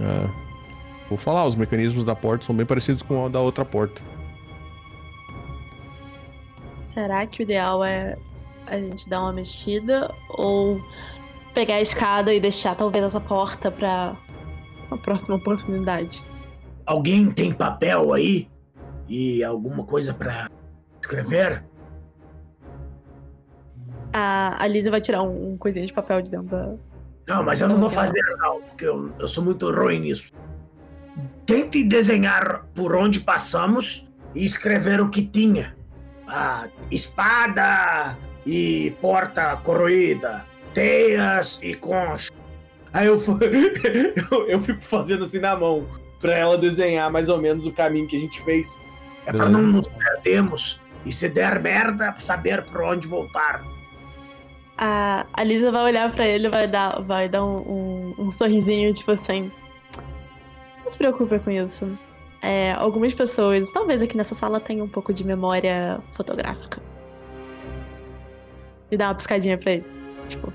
É. Vou falar, os mecanismos da porta são bem parecidos com o da outra porta. Será que o ideal é a gente dar uma mexida ou pegar a escada e deixar talvez essa porta pra uma próxima oportunidade? Alguém tem papel aí? E alguma coisa pra escrever? A, a Lisa vai tirar um, um coisinha de papel de dentro da. Não, mas eu não vou fazer não, porque eu, eu sou muito ruim nisso. Tente desenhar por onde passamos e escrever o que tinha. Ah, espada e porta corroída, teias e concha. Aí eu, eu, eu fico fazendo assim na mão, pra ela desenhar mais ou menos o caminho que a gente fez. É pra não nos perdermos. E se der merda, saber pra onde voltar. A, a Lisa vai olhar pra ele e vai dar, vai dar um, um, um sorrisinho, tipo assim. Não se preocupe com isso. É, algumas pessoas, talvez aqui nessa sala, tenham um pouco de memória fotográfica. E dá uma piscadinha pra ele. Tipo,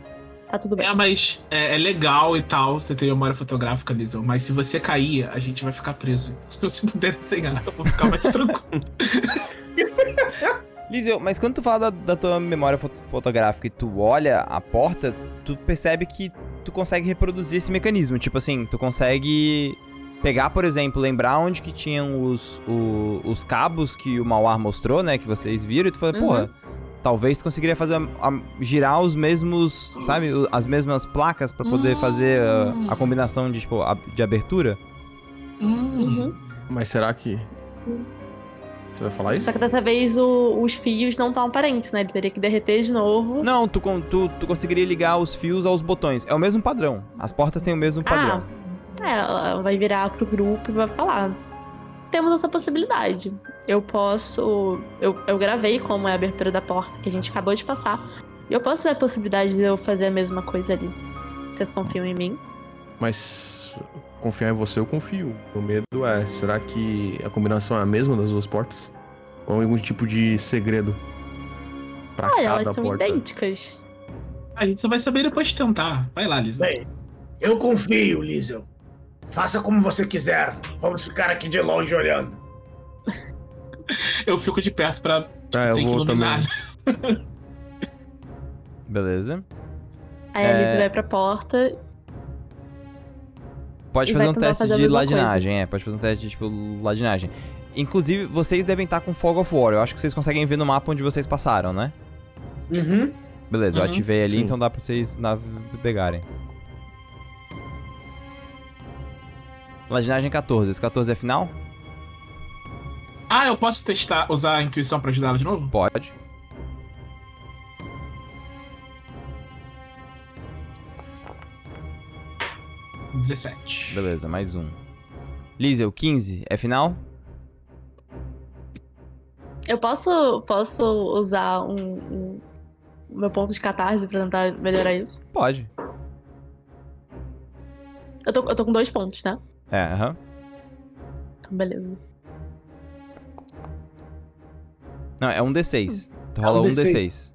tá tudo bem. É, mas é, é legal e tal você ter memória fotográfica, Lisa. Mas se você cair, a gente vai ficar preso. Se você puder desenhar, eu vou ficar mais tranquilo. Liseu, mas quando tu fala da, da tua memória fot- fotográfica e tu olha a porta, tu percebe que tu consegue reproduzir esse mecanismo. Tipo assim, tu consegue pegar, por exemplo, lembrar onde que tinham os, o- os cabos que o Mauar mostrou, né? Que vocês viram, e tu fala, Uhum. porra, talvez tu conseguiria fazer a- a- girar os mesmos, sabe, as mesmas placas pra poder fazer Hum. a, a combinação de, tipo, a- de abertura. Hum. Uhum. Mas será que. Você vai falar isso? Só que dessa vez o- os fios não estão aparentes, né? Ele teria que derreter de novo. Não, tu, con- tu, tu conseguiria ligar os fios aos botões. É o mesmo padrão. As portas têm o mesmo padrão. Ah, ela vai virar pro grupo e vai falar. Temos essa possibilidade. Eu posso. Eu, eu gravei como é a abertura da porta que a gente acabou de passar. E eu posso ver a possibilidade de eu fazer a mesma coisa ali. Vocês confiam em mim? Mas confiar em você eu confio. O medo é, será que a combinação é a mesma das duas portas? Ou algum tipo de segredo? Pra Olha, cada elas são porta? idênticas. A gente só vai saber depois de tentar. Vai lá, Lisa. Bem, eu confio, Liesel. Faça como você quiser. Vamos ficar aqui de longe olhando. Eu fico de perto pra É, eu vou iluminar. também. Beleza. Aí a É. Liz vai pra porta. Pode fazer um teste fazer de ladinagem, é. Pode fazer um teste de, tipo, ladinagem. Inclusive, vocês devem estar com Fog of War. Eu acho que vocês conseguem ver no mapa onde vocês passaram, né? Uhum. Beleza, eu Uhum. ativei ali, Sim. então dá pra vocês navegarem. Ladinagem 14. Esse 14 é final? Ah, eu posso testar, usar a intuição pra ajudar ela de novo? Pode. 17. Beleza, mais um. Liesel, 15 é final? Eu posso, posso usar um, um- meu ponto de catarse pra tentar melhorar isso? Pode. Eu tô, eu tô com dois pontos, né? É, aham. Então, beleza. Não, é um D6. Tu É rola um um D6. D6.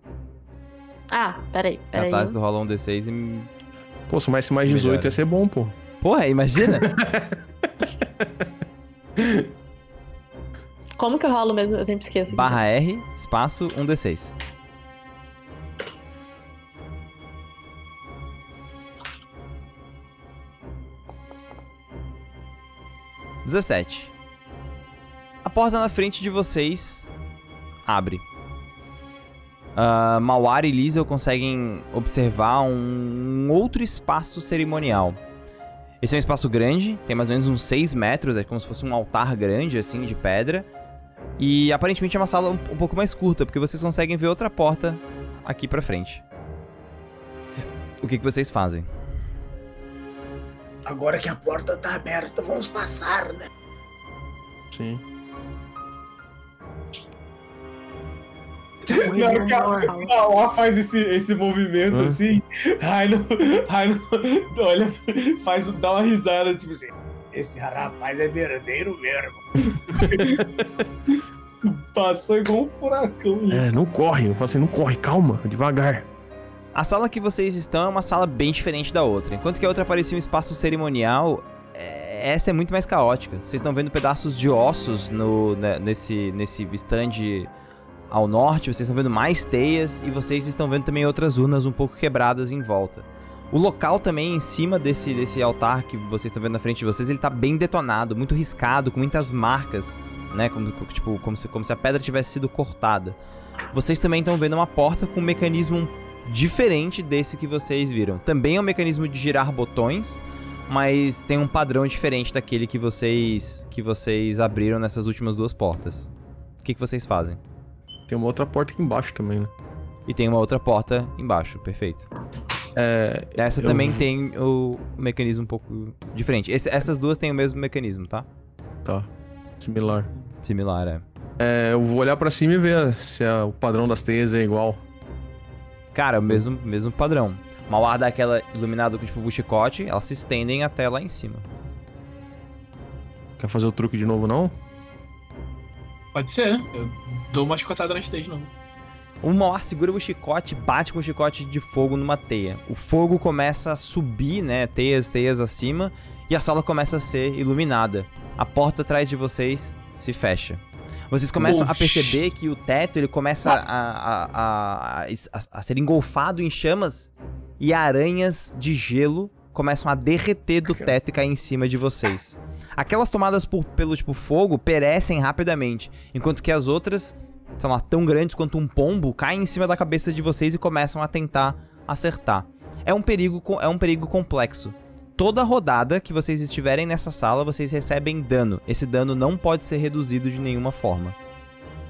Ah, peraí, peraí. Catarse, tu rola um D6 e. Pô, se mais mais 18 Melhora. ia ser bom, pô. Porra, imagina! Como que eu rolo mesmo? Eu sempre esqueço. Barra gente. R, espaço, um D6. Dezessete. A porta na frente de vocês abre. Uh, e Liesel conseguem observar um outro espaço cerimonial. Esse é um espaço grande, tem mais ou menos uns 6 metros, é como se fosse um altar grande, assim, de pedra. E aparentemente é uma sala um, um pouco mais curta, porque vocês conseguem ver outra porta aqui pra frente. O que, que vocês fazem? Agora que a porta tá aberta, vamos passar, né? Sim. Na hora que a, faz esse, esse movimento Hã? assim, Raino, Raino olha, faz, dá uma risada, tipo assim. Esse rapaz é verdadeiro mesmo. Passou igual um furacão. É, não corre. Eu falo assim, não corre, calma, devagar. A sala que vocês estão é uma sala bem diferente da outra. Enquanto que a outra parecia um espaço cerimonial, é- essa é muito mais caótica. Vocês estão vendo pedaços de ossos no, né, nesse, nesse stand ao norte, vocês estão vendo mais teias e vocês estão vendo também outras urnas um pouco quebradas em volta. O local também em cima desse, desse altar que vocês estão vendo na frente de vocês, ele tá bem detonado, muito riscado, com muitas marcas, né? Como, tipo, como, se, como se a pedra tivesse sido cortada. Vocês também estão vendo uma porta com um mecanismo diferente desse que vocês viram. Também é um mecanismo de girar botões, mas tem um padrão diferente daquele que vocês que vocês abriram nessas últimas duas portas. O que, que vocês fazem? Tem uma outra porta aqui embaixo também, né? E tem uma outra porta embaixo, perfeito. É, Essa Eu- também tem o mecanismo um pouco diferente. Esse- essas duas têm o mesmo mecanismo, tá? tá. Similar. Similar, é. É, eu vou olhar pra cima e ver se é- o padrão das teias é igual. Cara, o mesmo, mesmo padrão. Uma ar daquela iluminada com tipo chicote, elas se estendem até lá em cima. Quer fazer o truque de novo, não? Pode ser. Eu dou uma chicotada na stage, não. O Mauar segura o chicote, bate com o chicote de fogo numa teia. O fogo começa a subir, né? Teias, teias acima, e a sala começa a ser iluminada. A porta atrás de vocês se fecha. Vocês começam a perceber que o teto ele começa a, a, a, a, a ser engolfado em chamas e aranhas de gelo começam a derreter do teto e cair em cima de vocês. Aquelas tomadas por, pelo tipo fogo perecem rapidamente, enquanto que as outras sei lá, tão grandes quanto um pombo, caem em cima da cabeça de vocês e começam a tentar acertar. É um perigo, é um perigo complexo. Toda rodada que vocês estiverem nessa sala, vocês recebem dano. Esse dano não pode ser reduzido de nenhuma forma.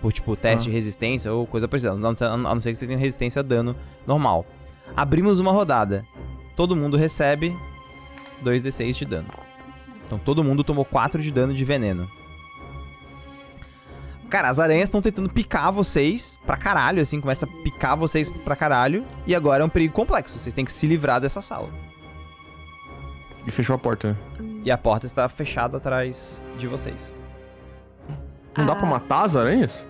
Por, tipo, teste de resistência ou coisa parecida. A não ser que vocês tenham resistência a dano normal. Abrimos uma rodada. Todo mundo recebe 2d6 de dano. Então todo mundo tomou 4 de dano de veneno. Cara, as aranhas estão tentando picar vocês pra caralho, assim, começa a picar vocês pra caralho. E agora é um perigo complexo, vocês têm que se livrar dessa sala. E fechou a porta? E a porta está fechada atrás de vocês. Não dá Ah. pra matar as aranhas?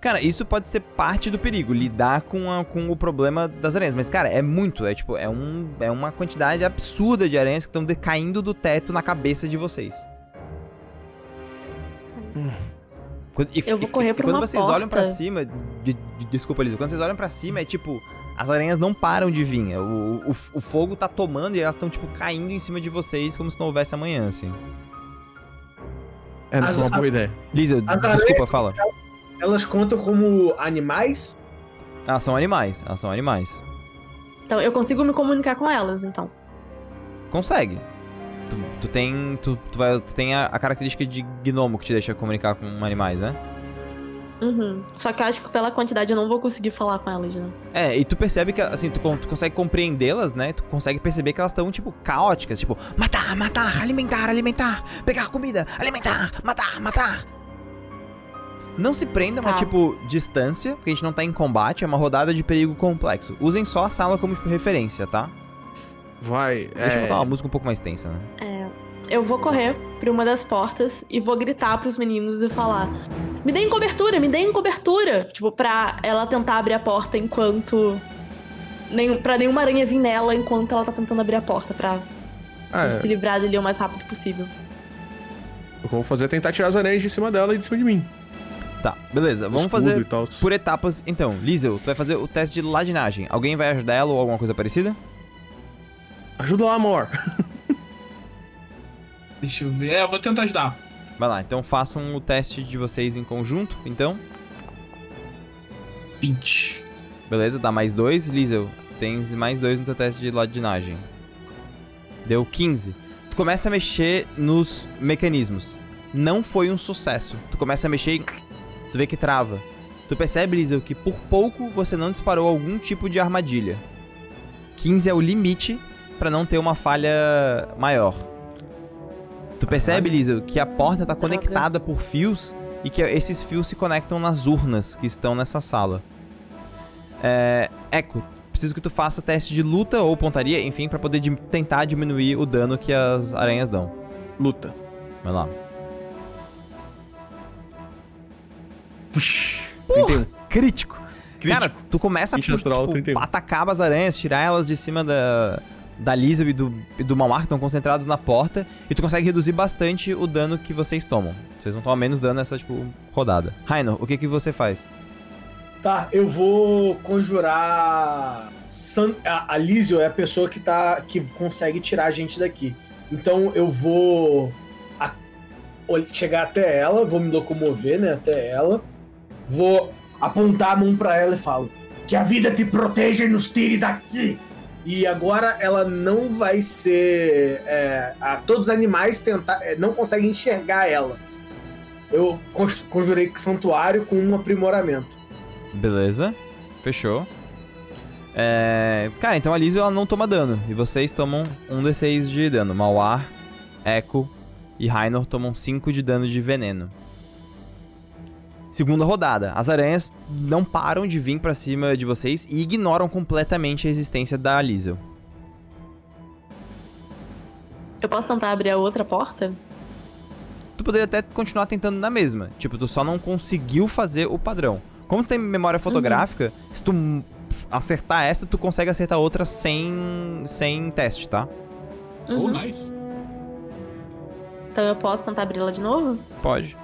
Cara, isso pode ser parte do perigo, lidar com, a- com o problema das aranhas. Mas, cara, é muito, é tipo, é, um, é uma quantidade absurda de aranhas que estão caindo do teto na cabeça de vocês. Quando- e- Eu vou e- correr e pra quando uma vocês olham pra porta. cima, de- de- desculpa, Lisa, quando vocês olham pra cima é tipo, as aranhas não param de vir. O, o, o fogo tá tomando e elas estão tipo caindo em cima de vocês como se não houvesse amanhã, assim. É, não As- foi uma boa ideia. Lisa, desculpa, aranhas- fala. Elas contam como animais? Elas são animais, elas são animais. Então, eu consigo me comunicar com elas, então. Consegue. Tu, tu tem. Tu, tu vai, tu tem a, a característica de gnomo que te deixa comunicar com animais, né? Uhum. Só que eu acho que pela quantidade eu não vou conseguir falar com elas, não. É, e tu percebe que, assim, tu, con- tu consegue compreendê-las, né? Tu consegue perceber que elas estão, tipo, caóticas. Tipo, matar, matar, alimentar, alimentar, pegar comida, alimentar, matar, matar. Não se prendam a, Tá. tipo, distância, porque a gente não tá em combate, é uma rodada de perigo complexo. Usem só a sala como tipo, referência, tá? Vai. Deixa eu é... botar uma música um pouco mais tensa, né? É, eu vou correr pra uma das portas e vou gritar pros meninos e falar: Me deem cobertura, me deem cobertura! Tipo, pra ela tentar abrir a porta enquanto. Nenhum, pra nenhuma aranha vir nela enquanto ela tá tentando abrir a porta, pra É, se livrar dele o mais rápido possível. o que eu vou fazer é tentar tirar as aranhas de cima dela e de cima de mim. Tá, beleza. Vamos Escudo fazer por etapas, então. Liesel, tu vai fazer o teste de ladinagem. Alguém vai ajudar ela ou alguma coisa parecida? Ajuda lá, amor. Deixa eu ver. É, eu vou tentar ajudar. Vai lá, então façam o teste de vocês em conjunto, então. 20. Beleza, dá mais dois. Liesel, tens mais dois no teu teste de ladinagem. Deu 15. Tu começa a mexer nos mecanismos. Não foi um sucesso. Tu começa a mexer e tu vê que trava. Tu percebe, Liesel, que por pouco você não disparou algum tipo de armadilha. 15 é o limite pra não ter uma falha maior. Tu percebe, Liesel, que a porta tá conectada por fios e que esses fios se conectam nas urnas que estão nessa sala. É, Echo, preciso que tu faça teste de luta ou pontaria, enfim, pra poder di- tentar diminuir o dano que as aranhas dão. Luta. Vai lá. 31. Crítico. Crítico. Cara, tu começa a tipo, 31. atacar as aranhas, tirar elas de cima da, da Lisa e do, e do Malmar, que estão concentrados na porta, e tu consegue reduzir bastante o dano que vocês tomam. Vocês vão tomar menos dano nessa, tipo, rodada. Rainer, o que que você faz? Tá, eu vou conjurar. San... A, Lísio é a pessoa que tá. que consegue tirar a gente daqui. Então eu vou a- chegar até ela, vou me locomover, né, até ela. Vou apontar a mão pra ela e falo: Que a vida te proteja e nos tire daqui. E agora ela não vai ser. é, a, todos os animais tentar, é, não conseguem enxergar ela. Eu conjurei santuário com um aprimoramento. Beleza, fechou. É, Cara, então a Lizel ela não toma dano. E vocês tomam um D6 de dano. Mauar, Echo e Rainor tomam 5 de dano de veneno. Segunda rodada. As aranhas não param de vir pra cima de vocês e ignoram completamente a existência da Lizel. Eu posso tentar abrir a outra porta? Tu poderia até continuar tentando na mesma. Tipo, tu só não conseguiu fazer o padrão. Como tu tem memória fotográfica, se tu acertar essa, tu consegue acertar outra sem, sem teste, tá? Oh, Uhum. nice. Então eu posso tentar abrir ela de novo? Pode.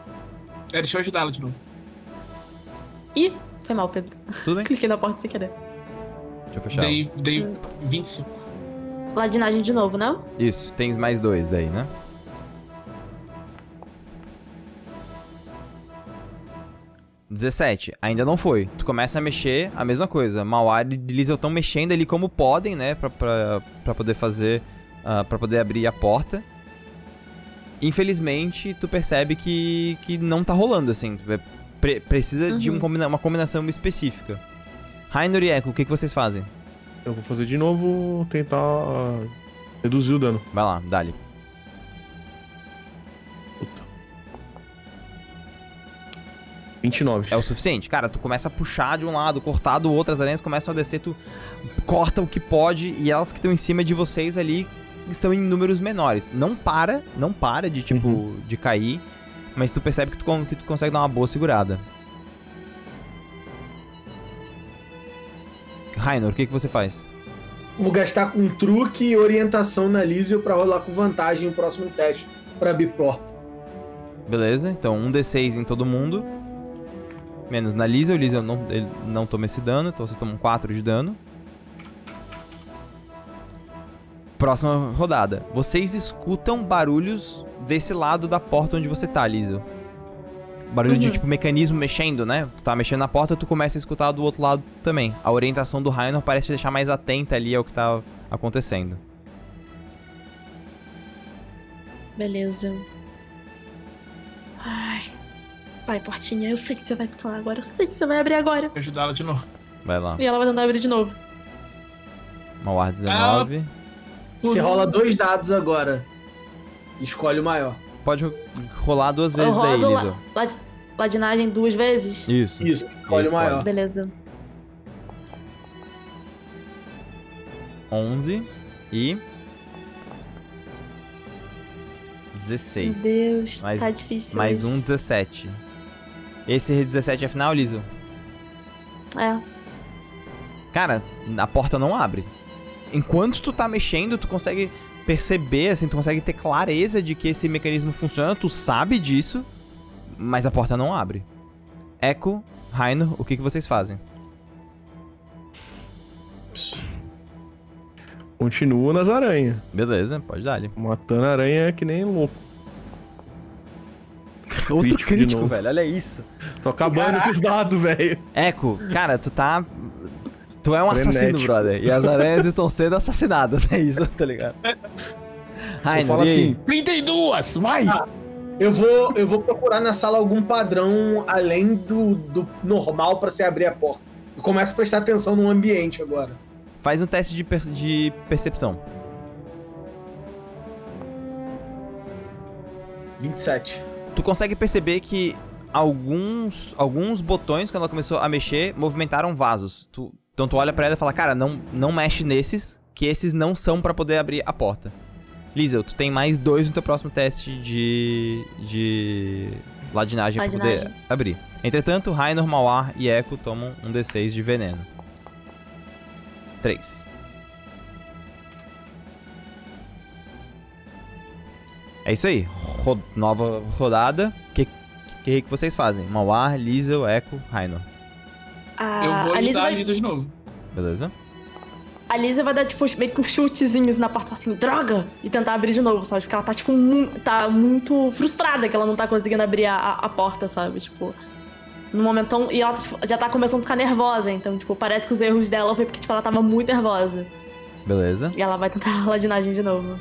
É, deixa eu ajudar ela de novo. Ih, foi mal, Pedro. Tudo bem? Cliquei na porta sem querer. Deixa eu fechar. Dei, dei 25. Ladinagem de novo, não? Isso, tens mais dois daí, né? Dezessete, ainda não foi. Tu começa a mexer, a mesma coisa. Mauar e Lizel estão mexendo ali como podem, né? Pra, pra, pra poder fazer. ah, pra poder abrir a porta. Infelizmente, tu percebe que, que não tá rolando assim. Pre- precisa de um Uhum. combina- uma combinação específica. Rainor e Echo, o que, que vocês fazem? Eu vou fazer de novo, tentar ah, reduzir o dano. Vai lá, dali. Puta. 29. É o suficiente. Cara, tu começa a puxar de um lado, cortar do outro, as aranhas começam a descer, tu corta o que pode e elas que estão em cima de vocês ali estão em números menores. Não para, não para de tipo, Uhum. de cair, mas tu percebe que tu, que tu consegue dar uma boa segurada. Rainor, o que, que você faz? Vou gastar com truque e orientação na Lísio pra rolar com vantagem no próximo teste pra abrir porta. Beleza, então um D6 em todo mundo. Menos na Lisa, o Lisa não, ele não toma esse dano, então vocês tomam 4 de dano. Próxima rodada. Vocês escutam barulhos desse lado da porta onde você tá, Lisa. Barulho de Uhum. tipo mecanismo mexendo, né? Tu tá mexendo na porta, tu começa a escutar do outro lado também. A orientação do Rainor parece te deixar mais atenta ali ao que tá acontecendo. Beleza. Ai. Vai, portinha. Eu sei que você vai funcionar agora. Eu sei que você vai abrir agora. Vou ajudar ela de novo. Vai lá. E ela vai tentar abrir de novo. Mauar 19. Você Uhum. rola dois dados agora. Escolhe o maior. Pode rolar duas Eu vezes daí, Lisa. la- lad- ladinagem duas vezes? Isso. Isso, escolhe Isso, o maior. Beleza. 11 e 16. Meu Deus, Mais, tá difícil. mais hoje. um 17. Esse 17 é final, Liso? É. Cara, a porta não abre. Enquanto tu tá mexendo, tu consegue perceber, assim, tu consegue ter clareza de que esse mecanismo funciona, tu sabe disso, mas a porta não abre. Echo, Raino, o que, que vocês fazem? Continuo nas aranhas. Beleza, pode dar ali. Matando aranha que nem louco. Outro Crítico crítico, velho, olha isso. Tô acabando com os dados, velho. Echo, cara, tu tá. Tu é um assassino, Frenético. brother. E as aranhas estão sendo assassinadas. É isso, tá ligado? Eu Rainer, falo e aí? assim, 32, vai! Eu vou, eu vou procurar na sala algum padrão além do, do normal pra você abrir a porta. Eu começo a prestar atenção no ambiente agora. Faz um teste de, per- de percepção. 27. Tu consegue perceber que alguns, alguns botões, quando ela começou a mexer, movimentaram vasos. Tu, então tu olha pra ela e fala, cara, não, não mexe nesses, que esses não são pra poder abrir a porta. Liesel, tu tem mais dois no teu próximo teste de. de. ladinagem, pra Ladinagem. poder abrir. Entretanto, Rainor, Mauar e Echo tomam um D6 de veneno. 3. É isso aí. Ro- nova rodada. O que, que, que vocês fazem? Mauar, Liesel, Echo, Rainor. A, Eu vou a, Lisa ajudar a vai, Lisa de novo. Beleza? a Lisa vai dar, tipo, meio que uns chutezinhos na porta, assim, droga! E tentar abrir de novo, sabe? Porque ela tá, tipo, mu tá muito frustrada que ela não tá conseguindo abrir a, a- porta, sabe? Tipo, no momentão. E ela tipo, já tá começando a ficar nervosa, então, tipo, parece que os erros dela foi porque, tipo, ela tava muito nervosa. Beleza. E ela vai tentar a ladinagem de novo.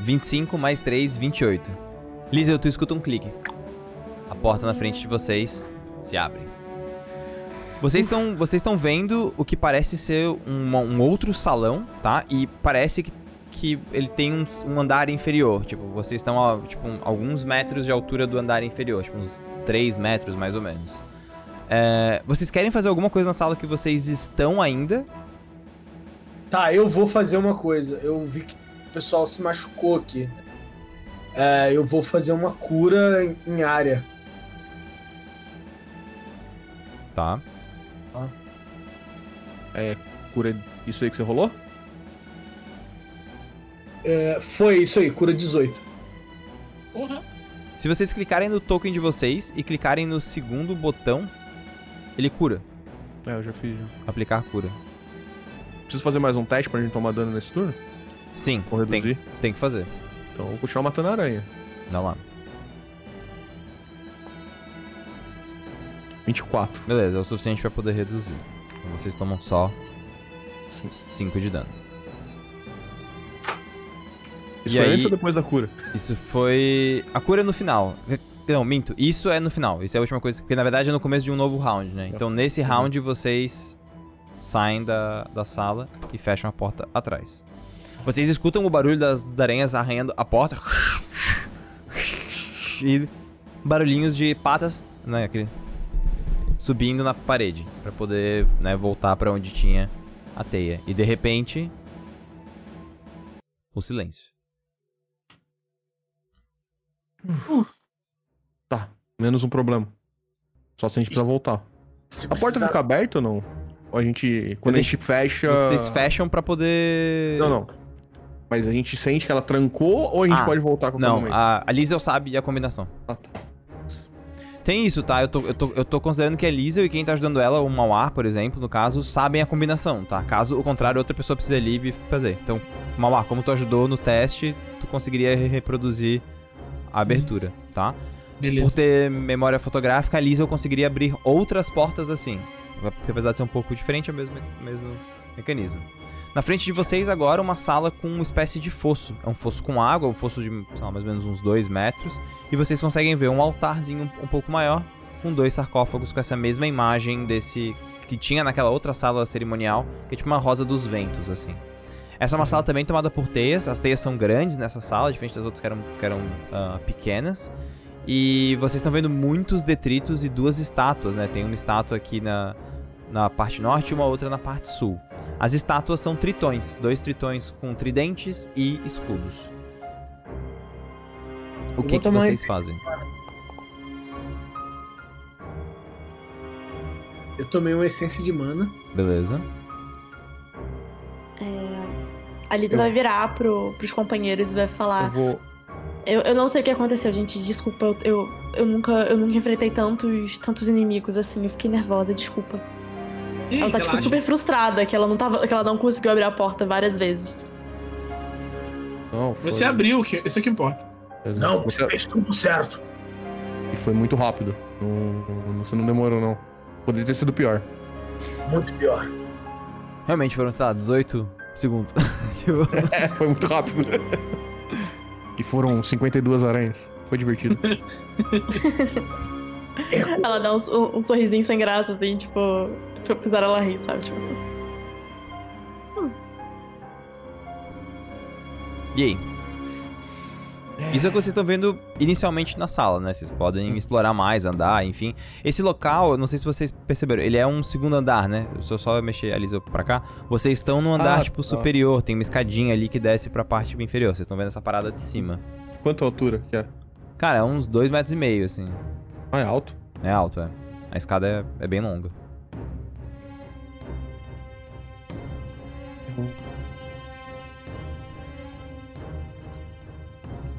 25 mais 3, 28. Liesel, tu escuta um clique. Porta na frente de vocês se abre. Vocês estão vocês estão vendo o que parece ser uma- um outro salão, tá? E parece que, que ele tem um, um andar inferior. Tipo, vocês estão a tipo, um- alguns metros de altura do andar inferior, tipo uns 3 metros mais ou menos. É, vocês querem fazer alguma coisa na sala que vocês estão ainda? Tá, eu vou fazer uma coisa. Eu vi que o pessoal se machucou aqui. É, eu vou fazer uma cura em, em área. Tá. É, cura isso aí que você rolou? É, foi isso aí, cura 18. Porra. Se vocês clicarem no token de vocês e clicarem no segundo botão, ele cura. É, eu já fiz. já. Aplicar cura. Preciso fazer mais um teste pra gente tomar dano nesse turno? Sim, Ou tem, reduzir? tem que fazer. Então eu vou continuar matando a aranha. Dá lá. 24. Beleza, é o suficiente pra poder reduzir. Então vocês tomam só 5 de dano. Isso E foi aí- antes ou depois da cura? Isso foi. A cura é no final. Não, minto. Isso é no final. Isso é a última coisa. Porque na verdade é no começo de um novo round, né? Então nesse round vocês saem da, da sala e fecham a porta atrás. Vocês escutam o barulho das das aranhas arranhando a porta. E barulhinhos de patas, né? Aquele. Subindo na parede. Pra poder, né, voltar pra onde tinha a teia. E de repente. O silêncio. Tá, menos um problema. Só se a gente precisar voltar. Se A porta precisar- fica aberta ou não? Ou a gente. Quando a deixo- gente fecha. Vocês fecham pra poder. Não, não. Mas a gente sente que ela trancou ou a gente Ah, pode voltar com Não, a, a Liesel sabe a combinação. Ah, tá. Tem isso, tá? Eu tô, eu, tô, eu tô considerando que a Liesel e quem tá ajudando ela, o Mauar, por exemplo, no caso, sabem a combinação, tá? Caso o contrário, outra pessoa precise ali e fazer. Então, Mauar, como tu ajudou no teste, tu conseguiria re- reproduzir a abertura, tá? Por Beleza. ter memória fotográfica, a Liesel conseguiria abrir outras portas assim. Apesar de ser um pouco diferente, é o mesmo, mesmo mecanismo. Na frente de vocês agora uma sala com uma espécie de fosso. É um fosso com água, um fosso de, sei lá, mais ou menos uns 2 metros. E vocês conseguem ver um altarzinho um, um pouco maior, com dois sarcófagos com essa mesma imagem desse que tinha naquela outra sala cerimonial, que é tipo uma rosa dos ventos, assim. Essa é uma sala também tomada por teias. As teias são grandes nessa sala, diferente das outras que eram, que eram ah, pequenas. E vocês estão vendo muitos detritos e duas estátuas, né? Tem uma estátua aqui na, na parte norte e uma outra na parte sul. As estátuas são tritões, dois tritões com tridentes e escudos. O Eu que, que vocês esse- fazem? Eu tomei uma essência de mana. Beleza. A Liz Eu- vai virar pro, pros companheiros e vai Eu falar: vou. eu, eu não sei o que aconteceu, gente. Desculpa, eu, eu, eu nunca, eu nunca enfrentei tantos, tantos inimigos assim. Eu fiquei nervosa, desculpa. Ih, ela tá, tipo, super frustrada que ela não tava. que ela não conseguiu abrir a porta várias vezes. Não, foi... Você abriu, que- isso é que importa. Não, Você- fez tudo certo. E foi muito rápido. Não- não- você não demorou, não. Poderia ter sido pior. Muito pior. Realmente foram, sei lá, 18 segundos. Tipo, É, foi muito rápido. e foram 52 aranhas. Foi divertido. Ela dá um, um- um sorrisinho sem graça, assim, tipo. Fizeram ela rir, sabe? Tipo, E aí? Isso é o que vocês estão vendo inicialmente na sala, né? Vocês podem explorar mais, andar, enfim. Esse local, eu não sei se vocês perceberam, ele é um segundo andar, né? Se eu só mexer a Lisa pra cá, vocês estão no andar, Ah, tipo, tá. superior. Tem uma escadinha ali que desce pra parte inferior. Vocês estão vendo essa parada de cima. Quanta altura que é? Cara, é uns dois metros e meio, assim. Ah, é alto? É alto, é. A escada é, é bem longa.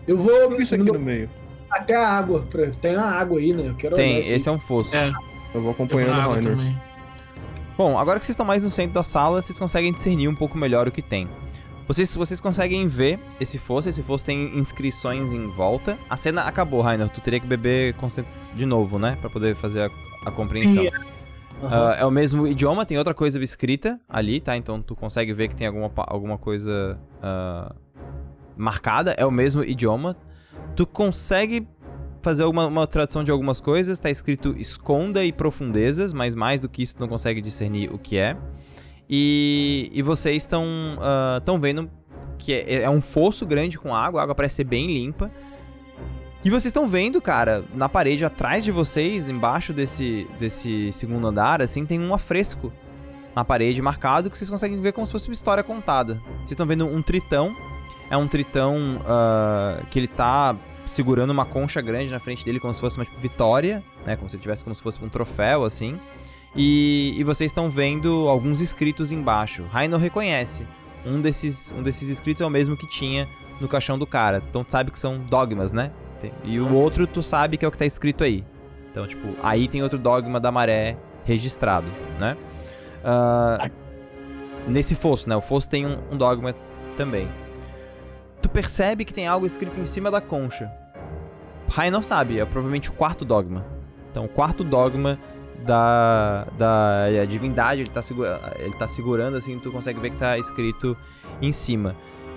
Eu vou que isso aqui no meio? até a água. pra- Tem a água aí, né? Eu quero Tem, esse é um fosso. É, Eu vou acompanhando o Rainer. também. Bom, agora que vocês estão mais no centro da sala, vocês conseguem discernir um pouco melhor o que tem. Vocês, vocês conseguem ver esse fosso, esse fosso tem inscrições em volta. A cena acabou, Rainer. Tu teria que beber de novo, né? Pra poder fazer a, a compreensão. Aham. Ah, é o mesmo idioma, tem outra coisa escrita ali, tá? Então tu consegue ver que tem alguma, alguma coisa ah, marcada. É o mesmo idioma. Tu consegue fazer uma, uma tradução de algumas coisas. Tá escrito esconda e profundezas, mas mais do que isso tu não consegue discernir o que é. E, e vocês estão estão vendo que é, é um fosso grande com água, a água parece ser bem limpa. E vocês estão vendo, cara, na parede atrás de vocês, embaixo desse, desse segundo andar, assim, tem um afresco na parede marcado que vocês conseguem ver como se fosse uma história contada. Vocês estão vendo um tritão. É um tritão uh, que ele tá segurando uma concha grande na frente dele, como se fosse uma tipo, vitória, né? Como se tivesse como se fosse um troféu, assim. E, e vocês estão vendo alguns escritos embaixo. Raino reconhece. Um desses, um desses escritos é o mesmo que tinha no caixão do cara. Então tu sabe que são dogmas, né? E o outro tu sabe que é o que tá escrito aí. Então, tipo, aí tem outro dogma da maré registrado, né? Uh, nesse fosso, né? O fosso tem um, um dogma também. Tu percebe que tem algo escrito em cima da concha. Rai não sabe, é provavelmente o quarto dogma. Então, o quarto dogma da, da divindade, ele tá, segura, ele tá segurando, assim, tu consegue ver que tá escrito em cima.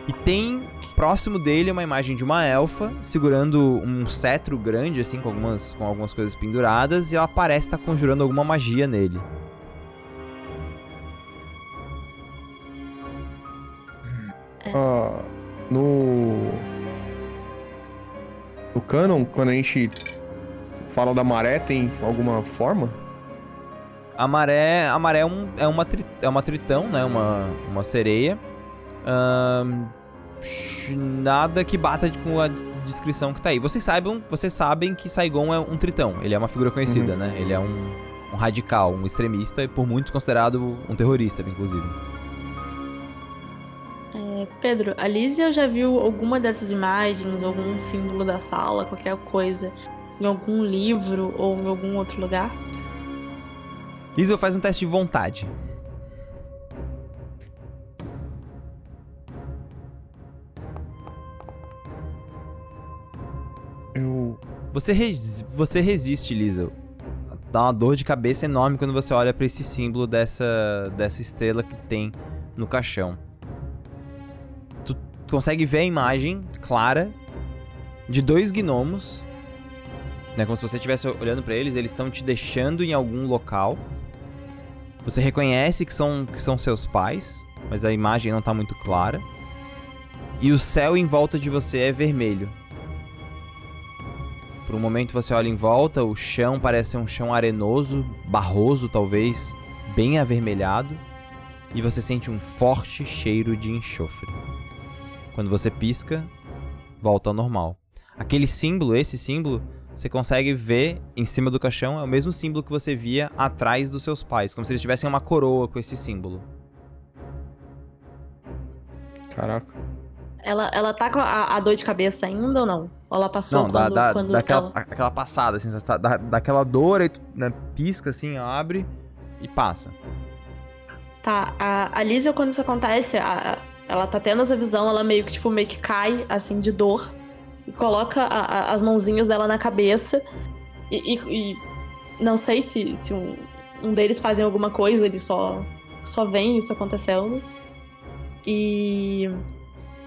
E tem próximo dele uma imagem de uma elfa segurando um cetro grande, assim, com algumas, com algumas coisas penduradas, e ela parece estar tá conjurando alguma magia nele. Ah, no. No canon, quando a gente fala da maré, tem alguma forma? A maré, a maré é, um, é, uma, tri, é uma tritão, né? Uma, uma sereia. Um, nada que bata com a descrição que tá aí. Vocês, saibam, vocês sabem que Saigon é um tritão. Ele é uma figura conhecida, uhum. né? Ele é um, um radical, um extremista e por muitos considerado um terrorista, inclusive. É, Pedro, a Lízia já viu alguma dessas imagens, algum símbolo da sala, qualquer coisa, em algum livro ou em algum outro lugar? Lízia faz um teste de vontade. Eu. Você, res... você resiste, Lisa. Dá uma dor de cabeça enorme quando você olha para esse símbolo dessa, dessa estrela que tem no caixão. Tu, consegue ver a imagem clara de dois gnomos. Né, como se você estivesse olhando para eles, eles estão te deixando em algum local. Você reconhece que são, que são seus pais, mas a imagem não tá muito clara. E o céu em volta de você é vermelho. Por um momento você olha em volta, o chão parece um chão arenoso, barroso talvez, bem avermelhado, e você sente um forte cheiro de enxofre. Quando você pisca, volta ao normal. Aquele símbolo, esse símbolo, você consegue ver em cima do caixão, é o mesmo símbolo que você via atrás dos seus pais, como se eles tivessem uma coroa com esse símbolo. Caraca. Ela, ela tá com a, a, dor de cabeça ainda ou não? Ou ela passou não, quando, dá, quando daquela, ela... aquela passada, assim, dá, daquela dor, aí tu, né, pisca assim, abre e passa. Tá, a, a Lízia, quando isso acontece, a, ela tá tendo essa visão, ela meio que, tipo, meio que cai, assim, de dor. E coloca a, as mãozinhas dela na cabeça. E, e, e não sei se, se um, um deles fazem alguma coisa, ele só, só vem isso acontecendo. E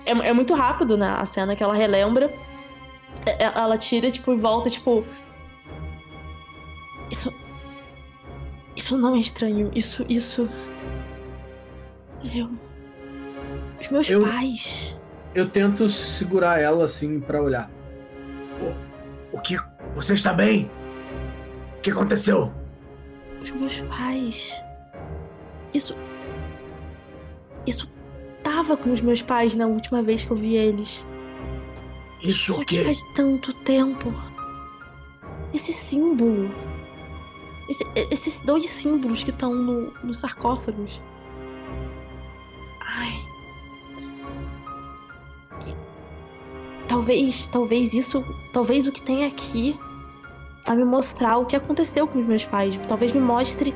é, é muito rápido, né? A cena que ela relembra. É, é, ela tira, tipo, e volta, tipo. Isso. Isso não é estranho. Isso. Isso. Eu. Os meus eu, pais. Eu tento segurar ela assim para olhar. O, o que. Você está bem? O que aconteceu? Os meus pais. Isso. Isso tava com os meus pais na última vez que eu vi eles. Isso Só o quê? que faz tanto tempo. Esse símbolo. Esse, esses dois símbolos que estão no, nos sarcófagos. Ai. Talvez, talvez isso, talvez o que tem aqui vai me mostrar o que aconteceu com os meus pais. Talvez me mostre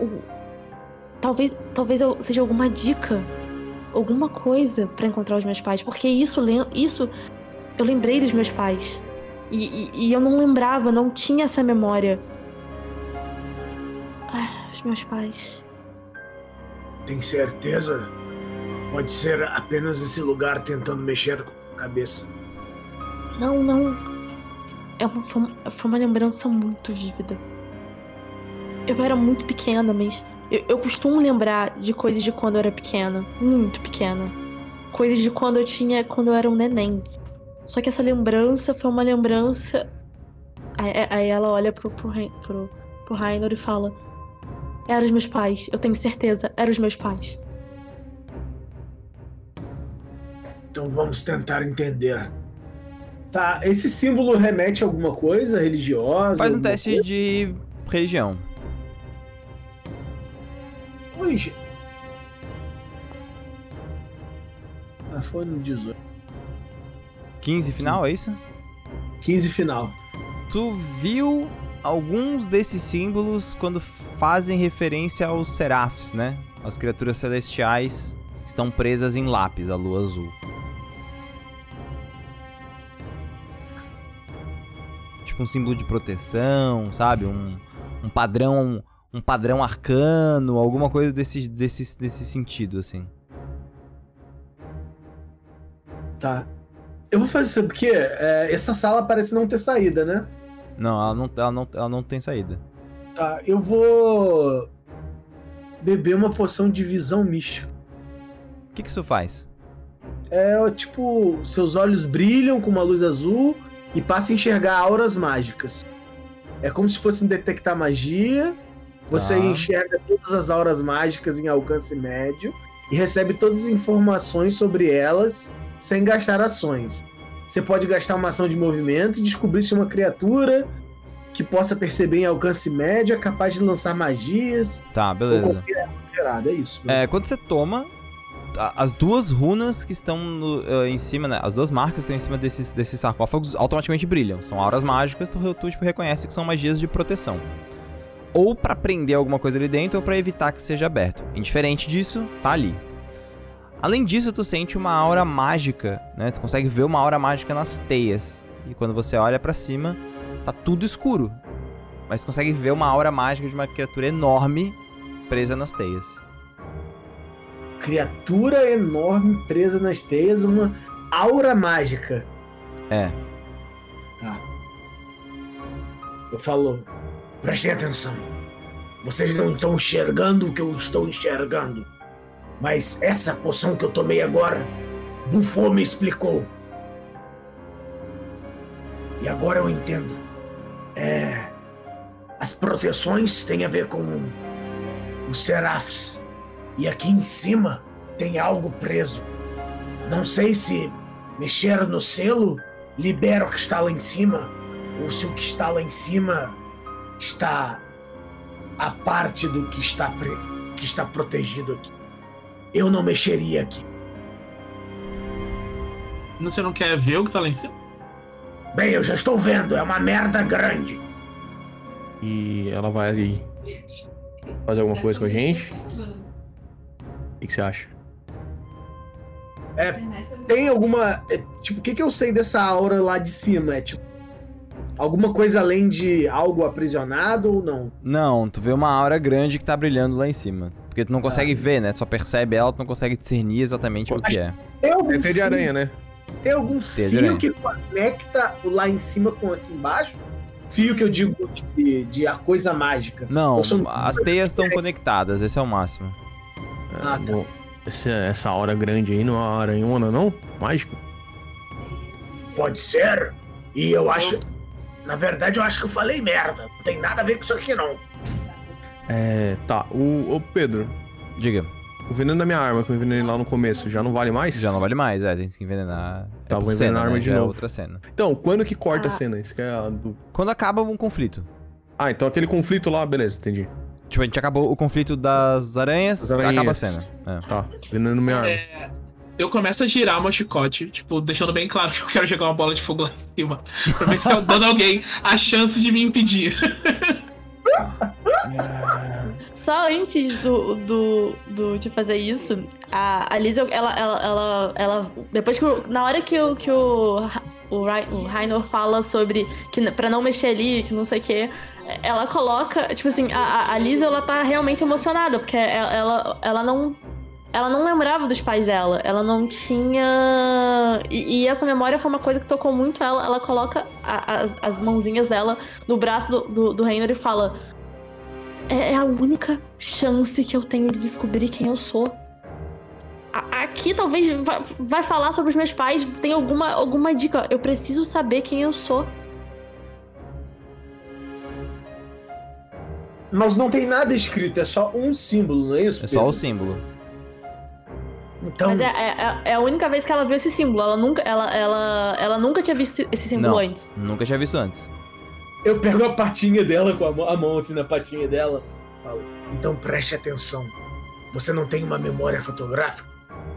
o, talvez, talvez eu seja alguma dica, alguma coisa para encontrar os meus pais, porque isso, isso eu lembrei dos meus pais e, e, e eu não lembrava, não tinha essa memória. Ah, os meus pais. Tem certeza? Pode ser apenas esse lugar tentando mexer a cabeça. Não, não. é uma, foi, uma- lembrança muito vívida. Eu era muito pequena, mas eu, eu costumo lembrar de coisas de quando eu era pequena, muito pequena. Coisas de quando eu tinha, quando eu era um neném. Só que essa lembrança foi uma lembrança. Aí, aí ela olha pro, pro, pro, pro Rainor e fala: Eram os meus pais, eu tenho certeza, eram os meus pais. Então vamos tentar entender. Tá, esse símbolo remete a alguma coisa religiosa? Faz um teste de religião. coisa? Oi, gente. Ah, foi no 18. 15 final, é isso? 15 final. Tu viu alguns desses símbolos quando fazem referência aos serafs, né? As criaturas celestiais estão presas em lápis, a lua azul. Tipo um símbolo de proteção, sabe? Um, um padrão um padrão arcano, alguma coisa desse, desse, desse sentido, assim. Tá. Eu vou fazer isso porque é, essa sala parece não ter saída, né? Não ela, não, ela não, ela não tem saída. Tá, eu vou beber uma poção de visão mística. O que, que isso faz? É tipo, seus olhos brilham com uma luz azul e passa a enxergar auras mágicas. É como se fosse um detectar magia. Você Tá. enxerga todas as auras mágicas em alcance médio e recebe todas as informações sobre elas sem gastar ações. Você pode gastar uma ação de movimento e descobrir se uma criatura que possa perceber em alcance médio é capaz de lançar magias Tá, ou beleza. qualquer gerada. É isso. É, quando você toma, as duas runas que estão no- eh, em cima, né? As duas marcas que estão em cima desses, desses sarcófagos automaticamente brilham. São auras mágicas, tu, tu tipo, reconhece que são magias de proteção. Ou pra prender alguma coisa ali dentro, ou pra evitar que seja aberto. Indiferente disso, tá ali. Além disso, tu sente uma aura mágica, né? Tu consegue ver uma aura mágica nas teias. E quando você olha pra cima, tá tudo escuro. Mas consegue ver uma aura mágica de uma criatura enorme presa nas teias. Criatura enorme presa nas teias, uma aura mágica. É. Tá. Eu falo, Prestem atenção. Vocês não estão enxergando o que eu estou enxergando. Mas essa poção que eu tomei agora, Bufô me explicou. E agora eu entendo. É. As proteções têm a ver com os serafs. E aqui em cima tem algo preso. Não sei se mexer no selo libera o que está lá em cima, ou se o que está lá em cima está a parte do que está, pre- que está protegido aqui. Eu não mexeria aqui. Você não quer ver o que tá lá em cima? Bem, eu já estou vendo, é uma merda grande. E ela vai fazer alguma coisa com a gente? O que, que você acha? tem alguma. é, tipo, o que, que eu sei dessa aura lá de cima? É tipo. Alguma coisa além de algo aprisionado ou não? Não, tu vê uma aura grande que tá brilhando lá em cima. Porque tu não consegue ver, né? Tu só percebe ela, tu não consegue discernir exatamente o que é. Tem algum, É teia de fio- aranha, né? tem algum de fio aranha. que conecta o lá em cima com aqui embaixo? Fio que eu digo de, de a coisa mágica. Não, as teias estão conectadas, esse é o máximo. Ah, tá. Bom, essa, essa aura grande aí não é uma aranhona, não? Mágica? Pode ser. E eu acho. Na verdade, eu acho que eu falei merda. Não tem nada a ver com isso aqui, não. É. Tá, o, o Pedro, Diga, o veneno da minha arma que eu envenenei lá no começo já não vale mais? já não vale mais, é, tem que envenenar. É Tá, por vou cena, envenenar a arma né? de Já é novo. outra cena. Então, quando que corta a Ah. cena? Isso que é a do... Quando acaba um conflito. Ah, então aquele conflito lá, beleza, entendi. Tipo, a gente acabou o conflito das aranhas, aranhas. acaba a cena. É. Tá, veneno minha arma. É, eu começo a girar meu chicote, tipo, deixando bem claro que eu quero jogar uma bola de fogo lá em cima. Pra ver se eu dando alguém a chance de me impedir. Só antes do, do, do de fazer isso, a, a Liz, ela, ela, ela, ela. Depois que. Na hora que o. Que o o, o Rainor fala sobre que pra não mexer ali, que não sei o quê. Ela coloca. Tipo assim, a, a- a Liz ela tá realmente emocionada, porque ela, ela, ela não. ela não lembrava dos pais dela. Ela não tinha. E, e essa memória foi uma coisa que tocou muito ela. Ela coloca a- as, as mãozinhas dela no braço do, do, do e fala: é, é a única chance que eu tenho de descobrir quem eu sou. A- Aqui talvez vai, vai falar sobre os meus pais. Tem alguma, alguma dica. Eu preciso saber quem eu sou. Mas não tem nada escrito, é só um símbolo, não é isso? É só o símbolo. Então, Mas é, é, é a única vez que ela viu esse símbolo. Ela nunca, ela, ela, ela nunca tinha visto esse símbolo Não. antes. Nunca tinha visto antes. Eu pego a patinha dela com a mão, a mão assim na patinha dela. falo, então preste atenção. Você não tem uma memória fotográfica?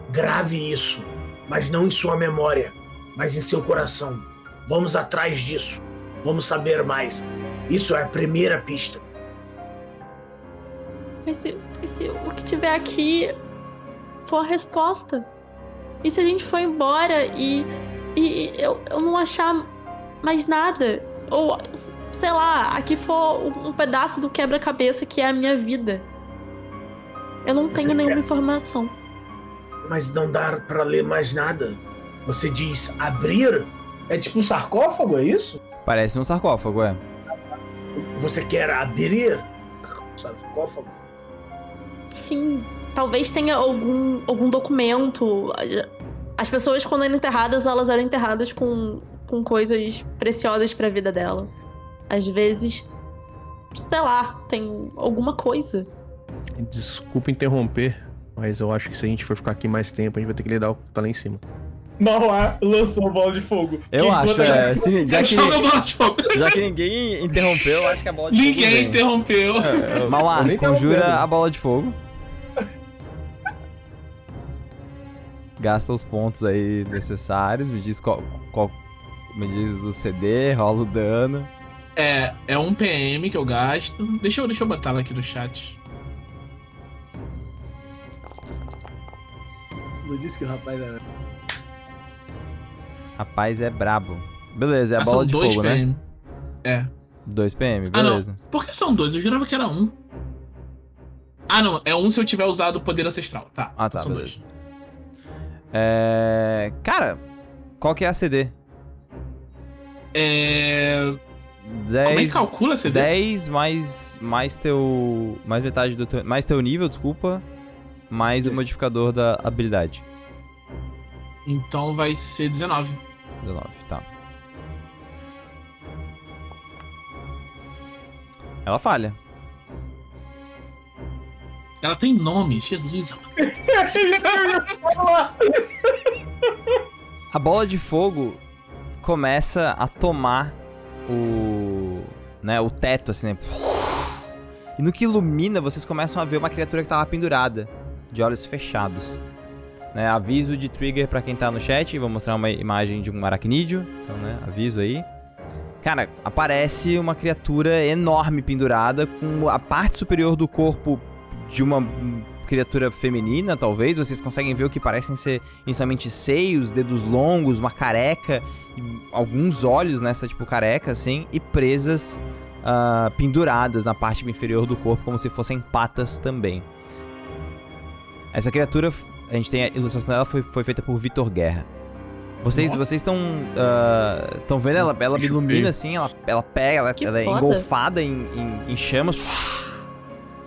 Grave isso, mas não em sua memória, mas em seu coração. Vamos atrás disso. Vamos saber mais. Isso é a primeira pista. Mas se, se o que tiver aqui for a resposta? E se a gente for embora e, e eu, eu não achar mais nada? Ou, sei lá, aqui for um, pedaço do quebra-cabeça que é a minha vida? Eu não Você tenho nenhuma quer- informação. Mas não dá pra ler mais nada. Você diz abrir? É tipo um sarcófago, é isso? Parece um sarcófago, é. Você quer abrir? Sarcófago? Sim, talvez tenha algum, algum documento. As pessoas, quando eram enterradas, elas eram enterradas com, com coisas preciosas pra vida dela. Às vezes, sei lá, tem alguma coisa. Desculpa interromper, mas eu acho que se a gente for ficar aqui mais tempo, a gente vai ter que lidar com o que tá lá em cima. Mauá lançou a bola de fogo. Eu Que acho, a é. se- já, que, Joga a bola de fogo. já que ninguém interrompeu, eu acho que a bola de fogo. Ninguém interrompeu. Mauá, Eu nem tava conjura a bola de fogo. Gasta os pontos aí necessários, me diz qual, qual- me diz o CD, rola o dano. É, é um PM que eu gasto. Deixa eu, deixa eu botar ela aqui no chat. Não disse que o rapaz era. Rapaz, é brabo. Beleza, é a Ah, bola são de dois fogo, né? PM. É. 2 PM, Ah, não. beleza. Por que são dois? Eu jurava que era um. Ah, não. É um se eu tiver usado o poder ancestral. Tá. Ah, tá, São beleza. dois. É... Cara, qual que é a CD? É. 10, Como é que calcula esse 10 mais, mais teu. Mais metade do teu. Mais teu nível, desculpa. Mais o Sexto. modificador da habilidade. Então vai ser 19. 19, tá. Ela falha. Ela tem nome, Jesus. A bola de fogo começa a tomar o. né, o teto, assim, né? E no que ilumina, vocês começam a ver uma criatura que tava pendurada, de olhos fechados. Né, aviso de trigger pra quem tá no chat, vou mostrar uma imagem de um aracnídeo, então, né, aviso aí. Cara, aparece uma criatura enorme pendurada, com a parte superior do corpo de uma criatura feminina, talvez. Vocês conseguem ver o que parecem ser inicialmente seios, dedos longos, uma careca, alguns olhos nessa tipo careca, assim, e presas ah, penduradas na parte inferior do corpo, como se fossem patas também. Essa criatura, a gente tem a ilustração dela, foi, foi feita por Vitor Guerra. Vocês Nossa. vocês estão estão vendo ela, ela ilumina assim, ela, ela pega, ela, Que ela é engolfada em, em, em chamas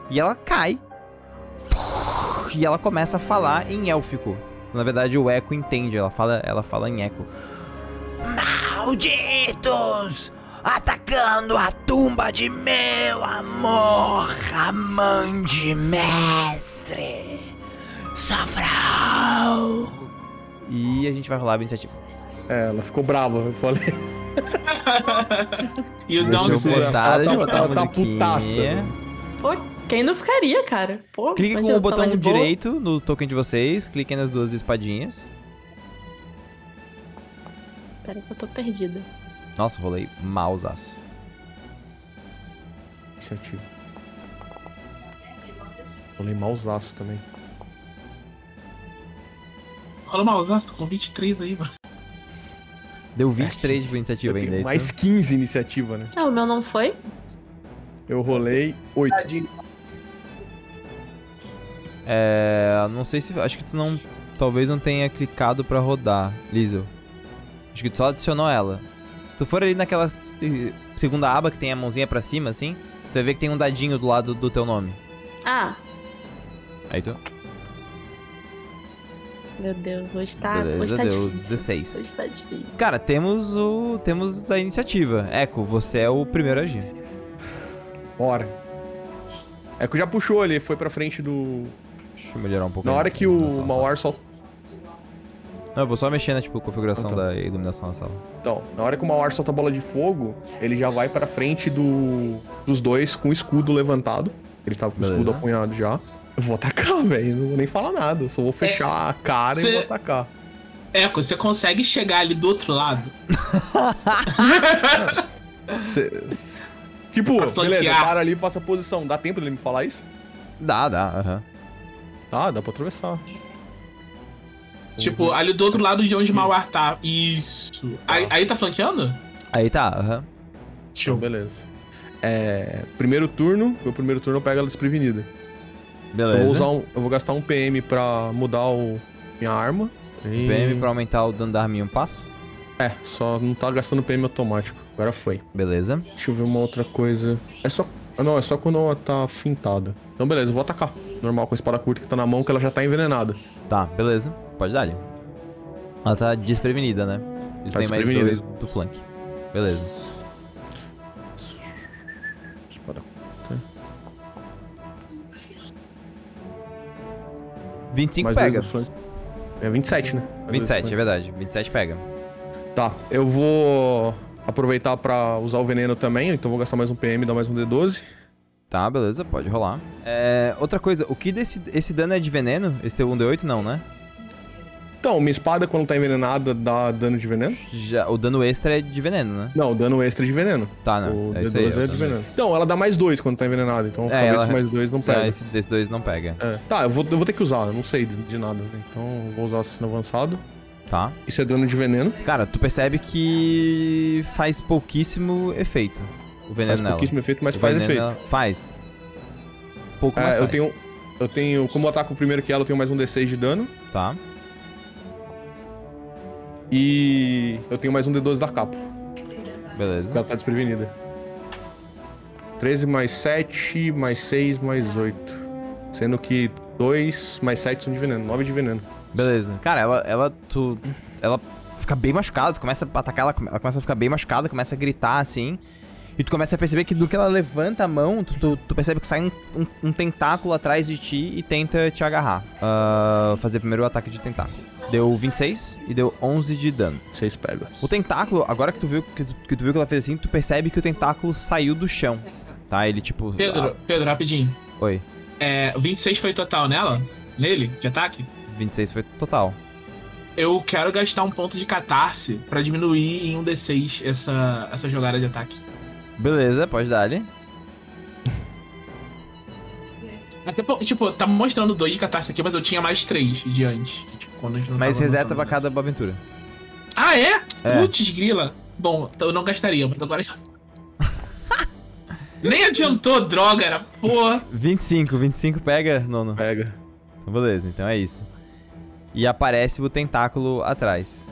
e ela cai e ela começa a falar em élfico. Na verdade, o eco entende, ela fala, ela fala em eco. Malditos! Atacando a tumba de meu amor, amante mestre, Safral! E a gente vai rolar a iniciativa. É, ela ficou brava, eu falei. E o Deixa eu Down Ela botar, tá- deixa eu botar ela a tá musiquinha. putaça. Pô, quem não ficaria, cara? Pô, Clique com o tá botão de boa. direito no token de vocês, cliquem nas duas espadinhas. Pera que eu tô perdida. Nossa, rolei mausaço. Iniciativa. Falei malzaço também. Rola ausência, tô com 23 aí, mano. Deu 23 de iniciativa ainda. é mais isso 15 iniciativa, né? É, o meu não foi? Eu rolei 8. Tadinho. É. Não sei se. Acho que tu não. Talvez não tenha clicado pra rodar, Liesel. Acho que tu só adicionou ela. Se tu for ali naquela eh, segunda aba que tem a mãozinha pra cima, assim, tu vai ver que tem um dadinho do lado do teu nome. Ah, Aí tu. meu Deus, hoje tá, hoje Beleza, tá deu difícil. 16. Hoje tá difícil. Cara, temos o. Temos a iniciativa. Echo, você é o primeiro a agir. Bora. Que já puxou ali, foi pra frente do. Deixa eu melhorar um pouco. Na hora que o Mauar sol. Não, eu vou só mexer na tipo, configuração tá. da iluminação da sala. Então, na hora que o Mauar solta a bola de fogo, ele já vai pra frente do... dos dois com o escudo levantado. Ele tava com o escudo apunhado já. Eu vou atacar, velho. Não vou nem falar nada. Eu só vou fechar a cara e cê- vou atacar. Eco, você consegue chegar ali do outro lado? Cê- Tipo, beleza, para ali e faça a posição. Dá tempo dele me falar isso? Dá, dá, aham. Ah, dá pra atravessar. Tipo, ali do outro lado de onde o Mauar tá. Isso. Aí, aí tá flanqueando? Aí tá, aham. Então, Show. beleza. É, primeiro turno, meu primeiro turno eu pego ela desprevenida. Beleza. Eu vou, usar um- eu vou gastar um PM pra mudar o, minha arma. E- PM pra aumentar o dano da arma em um passo. É, só não tá gastando PM automático. Agora foi. Beleza. Deixa eu ver uma outra coisa. É só. ah, Não, é só quando ela tá fintada. Então, beleza, eu vou atacar. Normal, com a espada curta que tá na mão, que ela já tá envenenada. Tá, beleza. Pode dar ali. Ela tá desprevenida, né? Eles Tá têm mais desprevenida. dois do flank. Beleza. Espada curta. 25 Mais pega. É 27, né? Mais dois do 27, é verdade. 27 pega. Tá, eu vou aproveitar pra usar o veneno também, então vou gastar mais um PM e dar mais um D12. Tá, beleza, pode rolar. É, outra coisa, o que desse esse dano é de veneno? Esse teu 1d8 não, né? Então, minha espada, quando tá envenenada, dá dano de veneno? Já, o dano extra é de veneno, né? Não, dano extra de veneno. Tá, não. o é D12 isso aí, é, o de veneno. Então, ela dá mais dois quando tá envenenada, então É, talvez ela- esse mais dois não extra. pega. É, esse, esse dois não pega. É. Tá, eu vou, eu vou ter que usar, eu não sei de, de nada. né? Então vou usar o assassino avançado. Tá. Isso é dano de veneno. Cara, tu percebe que faz pouquíssimo efeito o veneno Faz nela. pouquíssimo efeito, mas O faz efeito. Faz. Pouco, É, mas eu faz. tenho. Eu tenho. Como eu ataco primeiro que ela, eu tenho mais um D6 de dano. Tá. E eu tenho mais um D12 da capa. Beleza. ela tá desprevenida. 13 mais 7, mais 6, mais 8. Sendo que 2 mais 7 são de veneno, 9 de veneno. Beleza. Cara, ela, ela, tu, ela fica bem machucada, tu começa a atacar, ela, ela começa a ficar bem machucada, começa a gritar assim. E tu começa a perceber que do que ela levanta a mão, tu, tu, tu percebe que sai um, um- um tentáculo atrás de ti e tenta te agarrar. Ah, fazer primeiro o ataque de tentáculo. Deu 26 e deu 11 de dano. 6 pega. O tentáculo, agora que tu viu que tu, que tu viu que ela fez assim, tu percebe que o tentáculo saiu do chão. Tá? Ele tipo. Pedro, Pedro, rapidinho. ah, oi. É, 26 foi total nela? Nele? De ataque? 26 foi total. Eu quero gastar um ponto de catarse pra diminuir em um D6 essa, essa jogada de ataque. Beleza, pode dar ali. Até, po- tipo, tá mostrando dois de catarse aqui, mas eu tinha mais três de antes. Tipo, quando a gente não Mas tava reseta pra cada aventura. Ah, é? É. Putz, grila. Bom, então eu não gastaria, mas agora já. Nem adiantou, droga, era porra. 25, 25 pega, nono. Pega. Então, beleza, então é isso. E aparece o tentáculo atrás.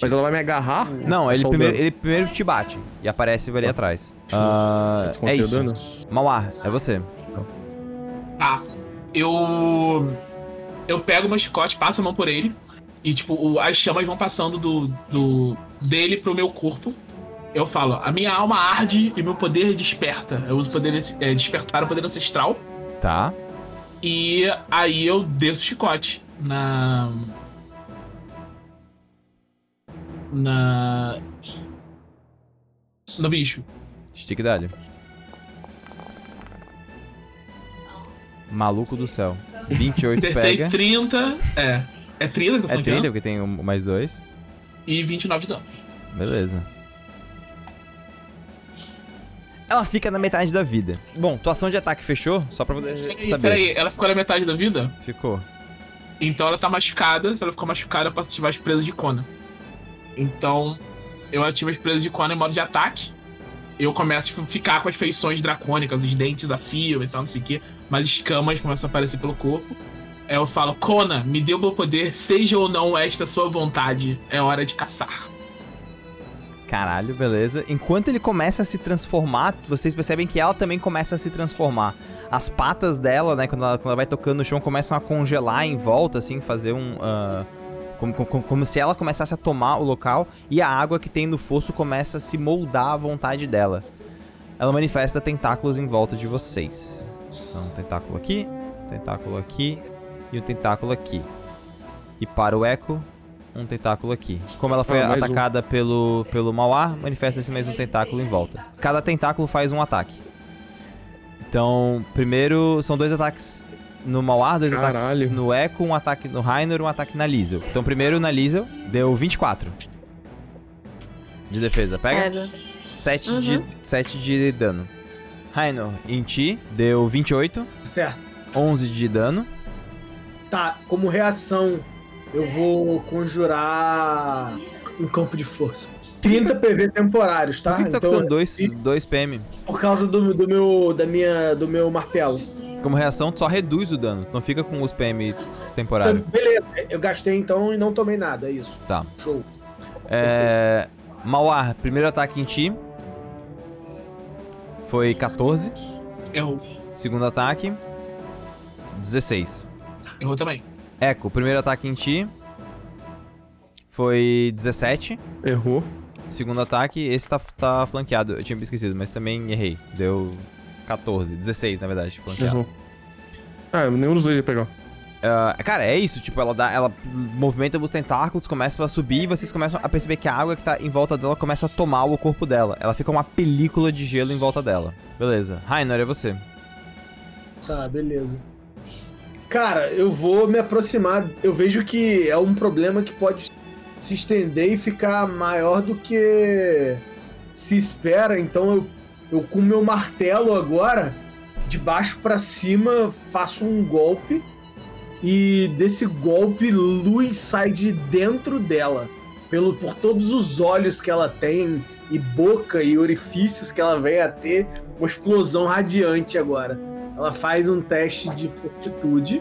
Mas ela vai me agarrar? Não, É ele o primeiro, ele primeiro te bate e aparece ali atrás. Deixa eu- Ah, é o isso. dano? Mauar, é você. Tá. Eu. Eu pego meu chicote, passo a mão por ele. E, tipo, o- as chamas vão passando do, do dele pro meu corpo. Eu falo, a minha alma arde e meu poder desperta. Eu uso o poder é, despertar o poder ancestral. Tá. E aí eu desço o chicote na. Na. No bicho. Stick dali. Maluco do céu. 28 Acertei pega. 30. É. É 30 que eu tô É falando? 30, porque tem um- mais dois. E 29 de dano. Beleza. Ela fica na metade da vida. Bom, tua ação de ataque fechou? Só pra poder Peraí, saber. peraí, ela ficou na metade da vida? Ficou. Então ela tá machucada. Se ela ficou machucada, eu posso ativar as presas de Kona. Então, eu ativo as presas de Kona em modo de ataque. Eu começo a ficar com as feições dracônicas, os dentes a fio e tal, não sei o quê. Mas escamas começam a aparecer pelo corpo. Eu falo, Kona, me o meu poder, seja ou não esta sua vontade. É hora de caçar. Caralho, beleza. Enquanto ele começa a se transformar, vocês percebem que ela também começa a se transformar. As patas dela, né, quando ela, quando ela vai tocando no chão, começam a congelar em volta, assim, fazer um. ah, como, como, como se ela começasse a tomar o local e a água que tem no fosso começa a se moldar à vontade dela. Ela manifesta tentáculos em volta de vocês. Então, um tentáculo aqui, um tentáculo aqui e um tentáculo aqui. E para o Echo, um tentáculo aqui. Como ela foi Ah, mais um. atacada pelo, pelo Mauar, manifesta esse mesmo tentáculo em volta. Cada tentáculo faz um ataque. Então, primeiro são dois ataques no Mauar, dois ataques Caralho. no Echo, um ataque no Rainer, um ataque na Liesel. Então, primeiro na Liesel, deu 24 de defesa. Pega? Pega. 7, de, Uhum. 7 de dano. Rainer, em ti, deu 28, Certo. 11 de dano. Tá, como reação, eu vou conjurar um campo de força. 30 PV temporários, tá? Por que, que tá Então, custando 2, 2 PM? por causa do, do meu da minha do meu martelo. Como reação, tu só reduz o dano. Não fica com os PM Então, temporário. beleza, eu gastei então e não tomei nada, é isso. Tá. Show. É. Mauar, primeiro ataque em ti. Foi 14. Errou. Segundo ataque. 16. Errou também. Echo, primeiro ataque em ti. Foi 17. Errou. Segundo ataque, esse tá, tá flanqueado. Eu tinha me esquecido, mas também errei. Deu 14. 16, na verdade, flanqueado. Errou. Ah, nenhum dos dois ia pegar. Ah, cara, é isso, tipo, ela dá, ela movimenta os tentáculos, começa a subir e vocês começam a perceber que a água que tá em volta dela começa a tomar o corpo dela. Ela fica uma película de gelo em volta dela. Beleza. Rainer, é você. Tá, beleza. Cara, eu vou me aproximar. Eu vejo que é um problema que pode se estender e ficar maior do que se espera. Então eu, eu com meu martelo agora, de baixo pra cima, faço um golpe. E desse golpe, luz sai de dentro dela. Pelo, por todos os olhos que ela tem, e boca e orifícios que ela vem a ter, uma explosão radiante agora. Ela faz um teste de fortitude,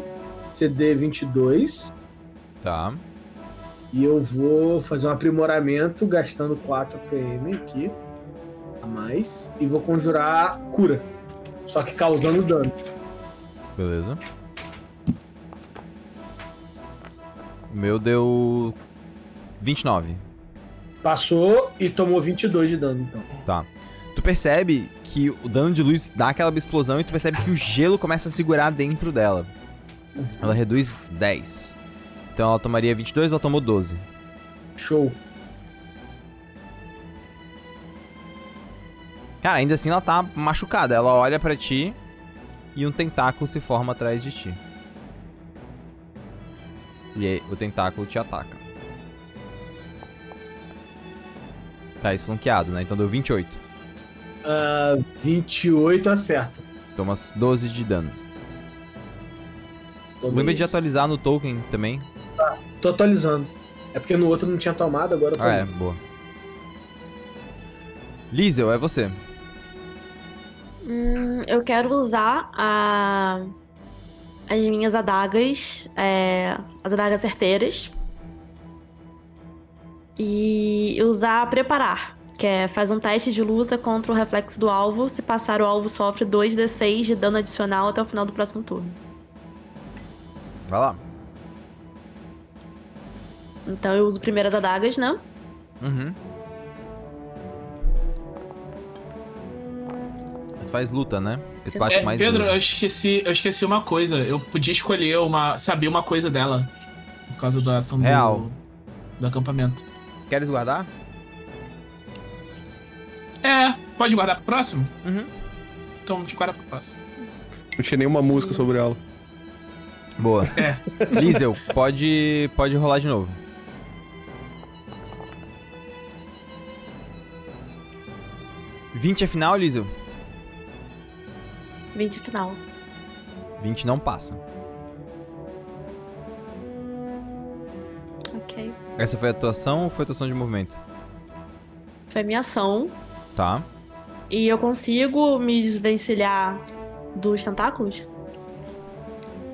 CD 22, Tá. e eu vou fazer um aprimoramento gastando 4 PM aqui a mais e vou conjurar cura, só que causando dano. Beleza. O meu deu 29. Passou e tomou 22 de dano então. Tá. Tu percebe que o dano de luz dá aquela explosão e tu percebe que o gelo começa a segurar dentro dela. Ela reduz 10. Então ela tomaria 22, ela tomou 12. Show. Cara, ainda assim ela tá machucada. Ela olha pra ti e um tentáculo se forma atrás de ti. E aí, o tentáculo te ataca. Tá esflanqueado, né? Então deu 28. Ah, 28 acerta. Toma 12 de dano. Tomei Lembra de isso. atualizar no token também. Tô atualizando. É porque no outro não tinha tomado, agora eu Ah, é, tomei. boa. Liesel, é você. Hum, eu quero usar a... as minhas adagas, é, as adagas certeiras. E usar preparar, que é faz um teste de luta contra o reflexo do alvo. Se passar, o alvo sofre 2d6 de dano adicional até o final do próximo turno. Vai lá. Então eu uso primeiro as adagas, né? Uhum. Faz luta, né? Bate É, mais Pedro, eu esqueci, eu esqueci uma coisa. Eu podia escolher uma. saber uma coisa dela. Por causa da ação do- Real. do acampamento. Queres guardar? É, pode guardar pro próximo? Uhum. Então a gente guarda pro próximo. Não tinha nenhuma música sobre ela. Boa. É. Liesel, pode, pode rolar de novo. Vinte é final, Liesel? 20 final. 20 não passa. Ok. Essa foi a atuação ou foi a atuação de movimento? Foi minha ação. Tá. E eu consigo me desvencilhar dos tentáculos?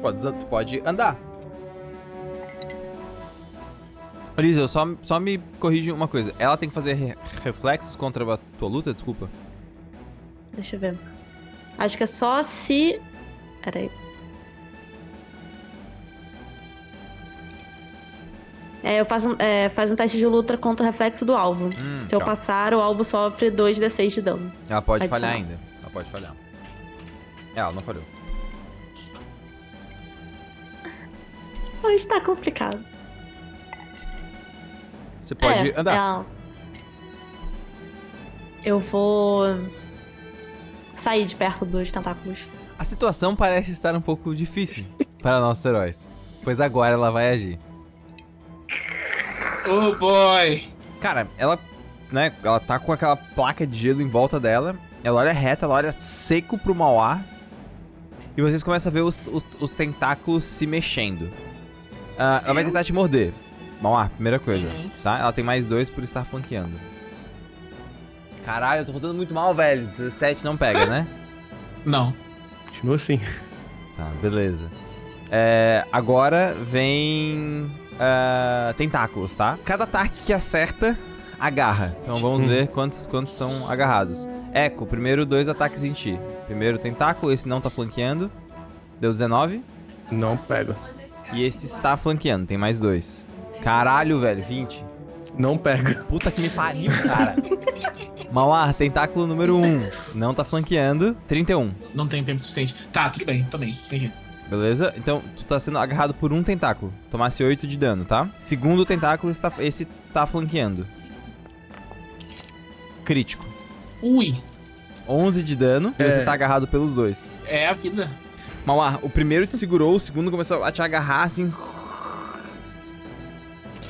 Pode, tu pode andar. Lisa, só, só me corrige uma coisa. Ela tem que fazer re- reflexos contra a tua luta? Desculpa. Deixa eu ver. Acho que é só se. Peraí. É, eu faço, um- é, faz um teste de luta contra o reflexo do alvo. Hum, Se eu passar, o alvo sofre 2d6 de dano. Ela pode Adicional. falhar ainda. Ela pode falhar. É, ela não falhou. Hoje tá complicado. Você pode é, andar. é. Eu vou sair de perto dos tentáculos. A situação parece estar um pouco difícil para nossos heróis. Pois agora ela vai agir. Oh boy! Cara, ela, né, ela tá com aquela placa de gelo em volta dela. Ela olha reta, ela olha seco pro Mauá. E vocês começam a ver os, os, os tentáculos se mexendo. Ah, ela vai tentar te morder. Mauá, primeira coisa, Uhum. tá? Ela tem mais dois por estar flanqueando. Caralho, eu tô rodando muito mal, velho. 17 não pega, né? Não. Continua assim. Tá, beleza. É, agora vem. ah, tentáculos, tá? Cada ataque que acerta, agarra. Então vamos Hum. ver quantos, quantos são agarrados. Eco, primeiro dois ataques em ti. Primeiro tentáculo, esse não tá flanqueando. Deu 19. Não pega. E esse está flanqueando, tem mais dois. Caralho, velho, 20. Não pega. Puta que me pariu, cara. Mauar, tentáculo número 1. Não tá flanqueando. 31. Não tem tempo suficiente. Tá, tudo bem, também. Tem jeito. Beleza? Então, tu tá sendo agarrado por um tentáculo. Tomasse 8 de dano, tá? Segundo tentáculo, esse tá, esse tá flanqueando. Crítico. Ui, 11 de dano e É. você tá agarrado pelos dois. é a vida. Mauar, o primeiro te segurou, o segundo começou a te agarrar assim.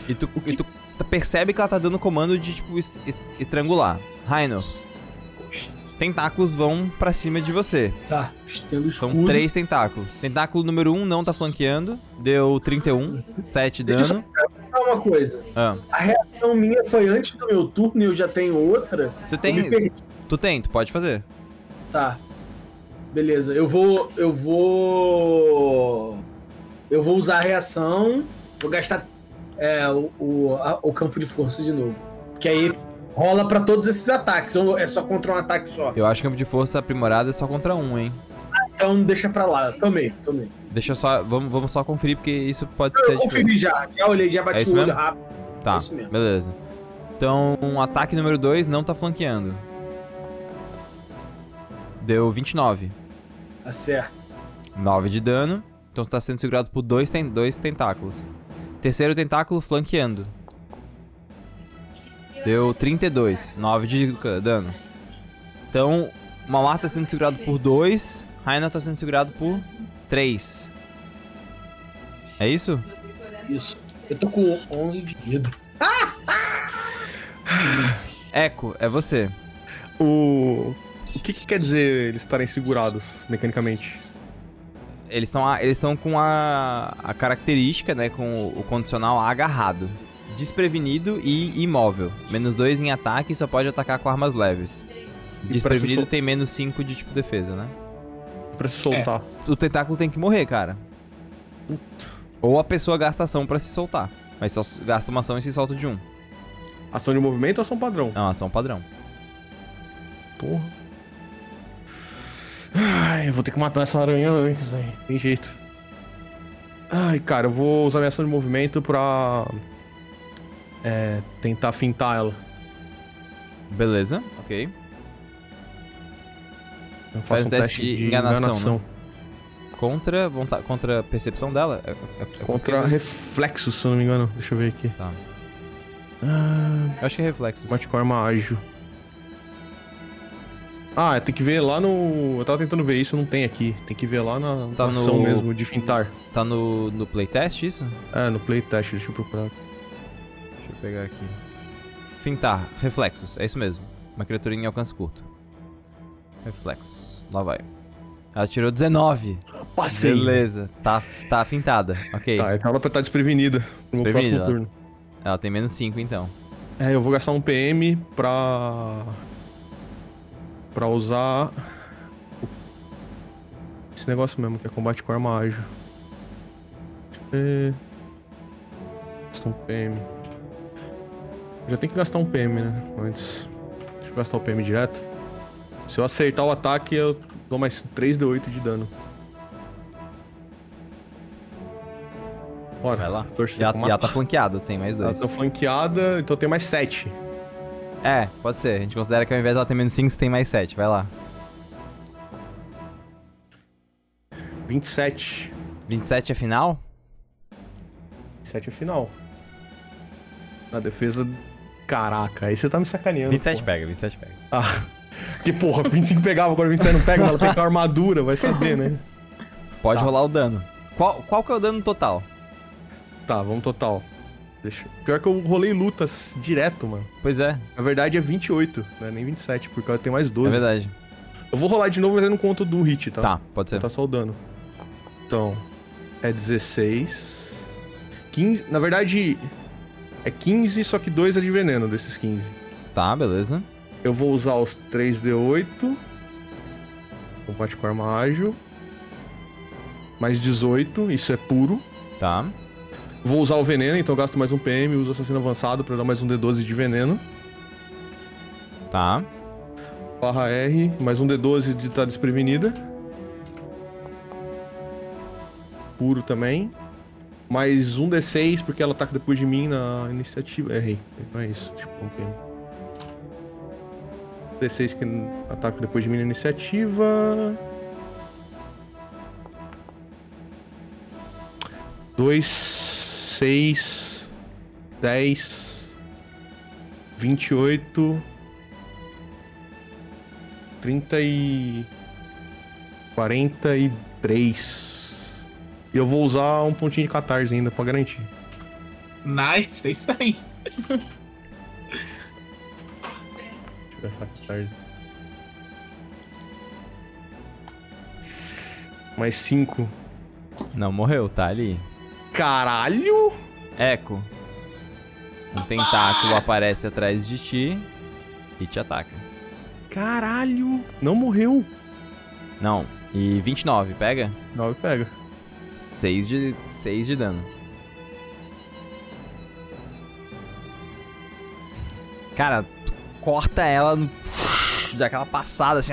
E tu, e tu percebe que ela tá dando comando de, tipo, es- es- estrangular. Raino, tentáculos vão pra cima de você. Tá, estendo o São escudo. três tentáculos. Tentáculo número 1 um não tá flanqueando. Deu 31, 7 Deixa eu dano. Só uma coisa. Ah, A reação minha foi antes do meu turno e eu já tenho outra. você tem. Tu tem, tu pode fazer. Tá. Beleza, eu vou. Eu vou. Eu vou usar a reação. Vou gastar é, o, o, a- o campo de força de novo. Que aí rola pra todos esses ataques. ou É só contra um ataque só. Eu acho que campo de força aprimorada é só contra um, hein? Então deixa pra lá. Tomei, tomei. Deixa eu só. Vamos, vamos só conferir, porque isso pode Eu ser diferente. conferi já. Já olhei, já É bati isso o olho mesmo? rápido. Tá, É isso mesmo. beleza. Então, um ataque número 2 não tá flanqueando. Deu 29. Tá certo. 9 de dano. Então tá sendo segurado por dois, ten dois tentáculos. Terceiro tentáculo flanqueando. Deu 32. 9 de dano. Então, Mamar tá sendo segurado por 2. Raina tá sendo segurado por 3. É isso? Isso. Eu tô com 11 de vida. Echo, é você. O. O que, que quer dizer eles estarem segurados mecanicamente? Eles estão eles estão com a, a característica, né, com o, o condicional agarrado, desprevenido e imóvel. Menos 2 em ataque e só pode atacar com armas leves. Desprevenido tem menos 5 de tipo defesa, né? Pra se soltar. O tentáculo tem que morrer, cara. Ou a pessoa gasta ação pra se soltar. Mas só gasta uma ação e se solta de um. Ação de movimento ou ação padrão? É uma ação padrão. Porra. Ai, eu vou ter que matar essa aranha antes, velho. Tem jeito. Ai, cara, eu vou usar minha ação de movimento pra. É. Tentar fintar ela. Beleza, ok. Eu Faz faço um teste de enganação, né? Contra, vonta- contra a percepção dela? É- é- é Contra porque- reflexo, se eu não me engano. Deixa eu ver aqui. Tá. Ah, Eu acho que é reflexos. Mate com arma ágil. Ah, tem que ver lá no. Eu tava tentando ver isso, não tem aqui. Tem que ver lá na, Tá na no- ação mesmo, de fintar. Tá no, no playtest isso? É, no playtest, deixa eu procurar. Deixa eu pegar aqui. Fintar, reflexos, é isso mesmo. Uma criatura em alcance curto. Reflexos, lá vai. Ela tirou 19. Passei! Beleza, tá, tá fintada, ok. Tá, então ela vai estar desprevenida no próximo turno. Ela tem menos 5 então. É, eu vou gastar um PM pra. Pra usar. Esse negócio mesmo, que é combate com arma ágil. É... Gasta um PM. Já tem que gastar um PM, né? Antes. Deixa eu gastar o PM direto. Se eu acertar o ataque, eu dou mais 3d8 de dano. Bora. Vai lá. E e ela tá flanqueada, tem mais Ela dois. tá flanqueada, então tem mais 7. É, pode ser. A gente considera que ao invés dela ter menos 5, você tem mais 7. Vai lá. 27. 27 é final? 27 é final. Na defesa. Caraca, aí você tá me sacaneando. 27 porra. pega, 27 pega. Ah, que porra, 25 pegava, agora 27 não pega, mas ela tem com a armadura, vai saber, né? Pode Tá. rolar o dano. Qual, qual que é o dano total? Tá, vamos total. Deixa... Pior que eu rolei lutas direto, mano. Pois é, Na verdade é 28, né? Nem 27, porque eu tenho mais é 12. verdade. eu vou rolar de novo, mas eu não conto do hit, tá? Tá, pode ser. Tá só o dano. Então, é 16. 15. Na verdade, é 15, só que 2 é de veneno desses 15. Tá, beleza. Eu vou usar os 3D8. Combate com arma ágil. Mais 18, isso é puro. Tá. Vou usar o veneno, então gasto mais um PM, uso assassino avançado pra dar mais um D12 de veneno. Tá. Barra R, mais um D12 de estar desprevenida. Puro também. Mais um D6, porque ela ataca depois de mim na iniciativa. Errei. Não é isso. Tipo, um PM. D6 que ataca depois de mim na iniciativa. Dois, seis, dez, vinte e oito, trinta e quarenta e três. E eu vou usar um pontinho de catarse ainda pra garantir. Nice, é isso aí. Deixa eu gastar catarse. Mais cinco. Não, morreu, tá ali. Caralho! Eco. Um tentáculo aparece atrás de ti e te ataca. Caralho! Não morreu. Não. E 29, pega? Não, pega. 6 de, 6 de dano. Cara, tu corta ela, no- dá aquela passada assim,